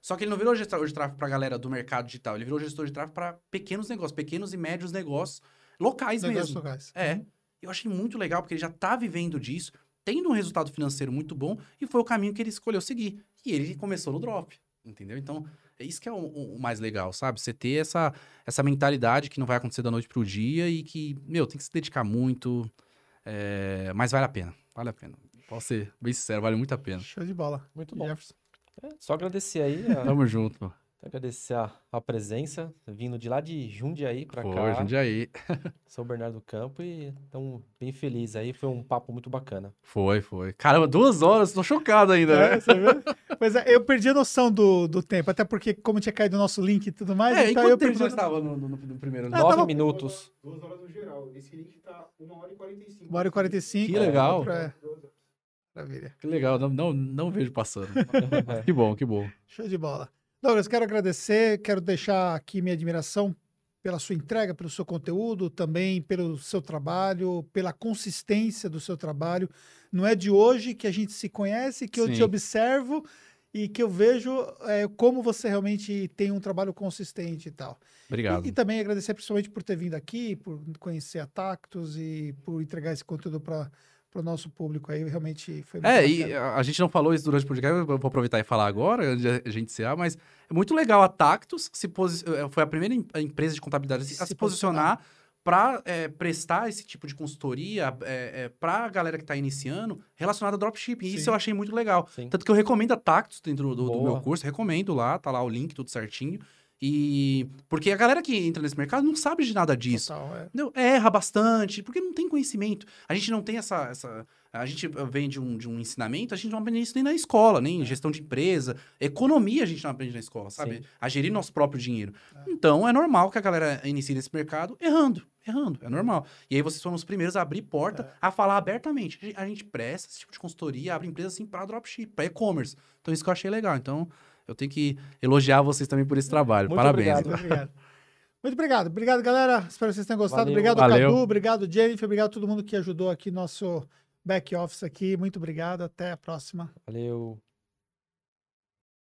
Só que ele não virou gestor de tráfego para a galera do mercado digital, ele virou gestor de tráfego para pequenos negócios, pequenos e médios negócios locais Negócios mesmo. locais. É. Uhum. Eu achei muito legal, porque ele já tá vivendo disso, tendo um resultado financeiro muito bom, e foi o caminho que ele escolheu seguir. E ele começou no drop, entendeu? Então, é isso que é o, o mais legal, sabe? Você ter essa, essa mentalidade que não vai acontecer da noite pro dia e que, meu, tem que se dedicar muito, é, mas vale a pena, vale a pena. Posso ser bem sincero, vale muito a pena. Show de bola. Muito bom. Jefferson. É, só agradecer aí, a, Tamo junto. Agradecer a, a presença, vindo de lá de Jundiaí para cá. Jundiaí. Sou Bernardo Campo e estamos bem felizes aí. Foi um papo muito bacana. Foi, foi. Caramba, duas horas, tô chocado ainda, É, né? você viu? Pois é, eu perdi a noção do, do tempo, até porque, como tinha caído o nosso link e tudo mais, É, e então eu perdi. nós estávamos no, no- no primeiro? Ah, Nove tava- minutos. Duas horas no geral. Esse link tá 1 hora e 45. Uma hora e 45. Que legal. outro é- Maravilha. Que legal, não, não, não vejo passando. que bom, que bom. Show de bola. Douglas, quero agradecer, quero deixar aqui minha admiração pela sua entrega, pelo seu conteúdo, também pelo seu trabalho, pela consistência do seu trabalho. Não é de hoje que a gente se conhece, que eu te Sim. observo e que eu vejo é, como você realmente tem um trabalho consistente e tal. Obrigado. E, e também agradecer principalmente por ter vindo aqui, por conhecer a Tactus e por entregar esse conteúdo para o nosso público aí. Realmente foi muito É, e bacana. a a gente não falou isso durante o podcast, eu vou aproveitar e falar agora, antes de a gente encerrar, mas é muito legal a Tactus, se posi- eh, foi a primeira empresa de contabilidade a se, Se posicionar para prestar esse tipo de consultoria para a galera que está iniciando relacionada a dropshipping. E Sim. Isso eu achei muito legal. Sim. Tanto que eu recomendo a Tactus dentro do, do meu curso, recomendo lá, tá lá o link, tudo certinho. E porque a galera que entra nesse mercado não sabe de nada disso. Total, é. Erra bastante, porque não tem conhecimento. A gente não tem essa. essa a gente vem de um, de um ensinamento, a gente não aprende isso nem na escola, nem em gestão de empresa. Economia a gente não aprende na escola, sabe? Sim. A gerir nosso próprio dinheiro. Então é normal que a galera inicie nesse mercado errando. Errando, é normal. E aí vocês foram os primeiros a abrir porta a falar abertamente. A gente- A gente presta esse tipo de consultoria, abre empresa assim para dropship, para e-commerce. Então isso que eu achei legal. Então eu tenho que elogiar vocês também por esse trabalho. Muito Parabéns. obrigado. Muito obrigado. Muito obrigado. Obrigado, galera. Espero que vocês tenham gostado. Valeu. Obrigado, Valeu. Cadu. Obrigado, Jennifer. Obrigado a todo mundo que ajudou aqui nosso back office aqui. Muito obrigado. Até a próxima. Valeu.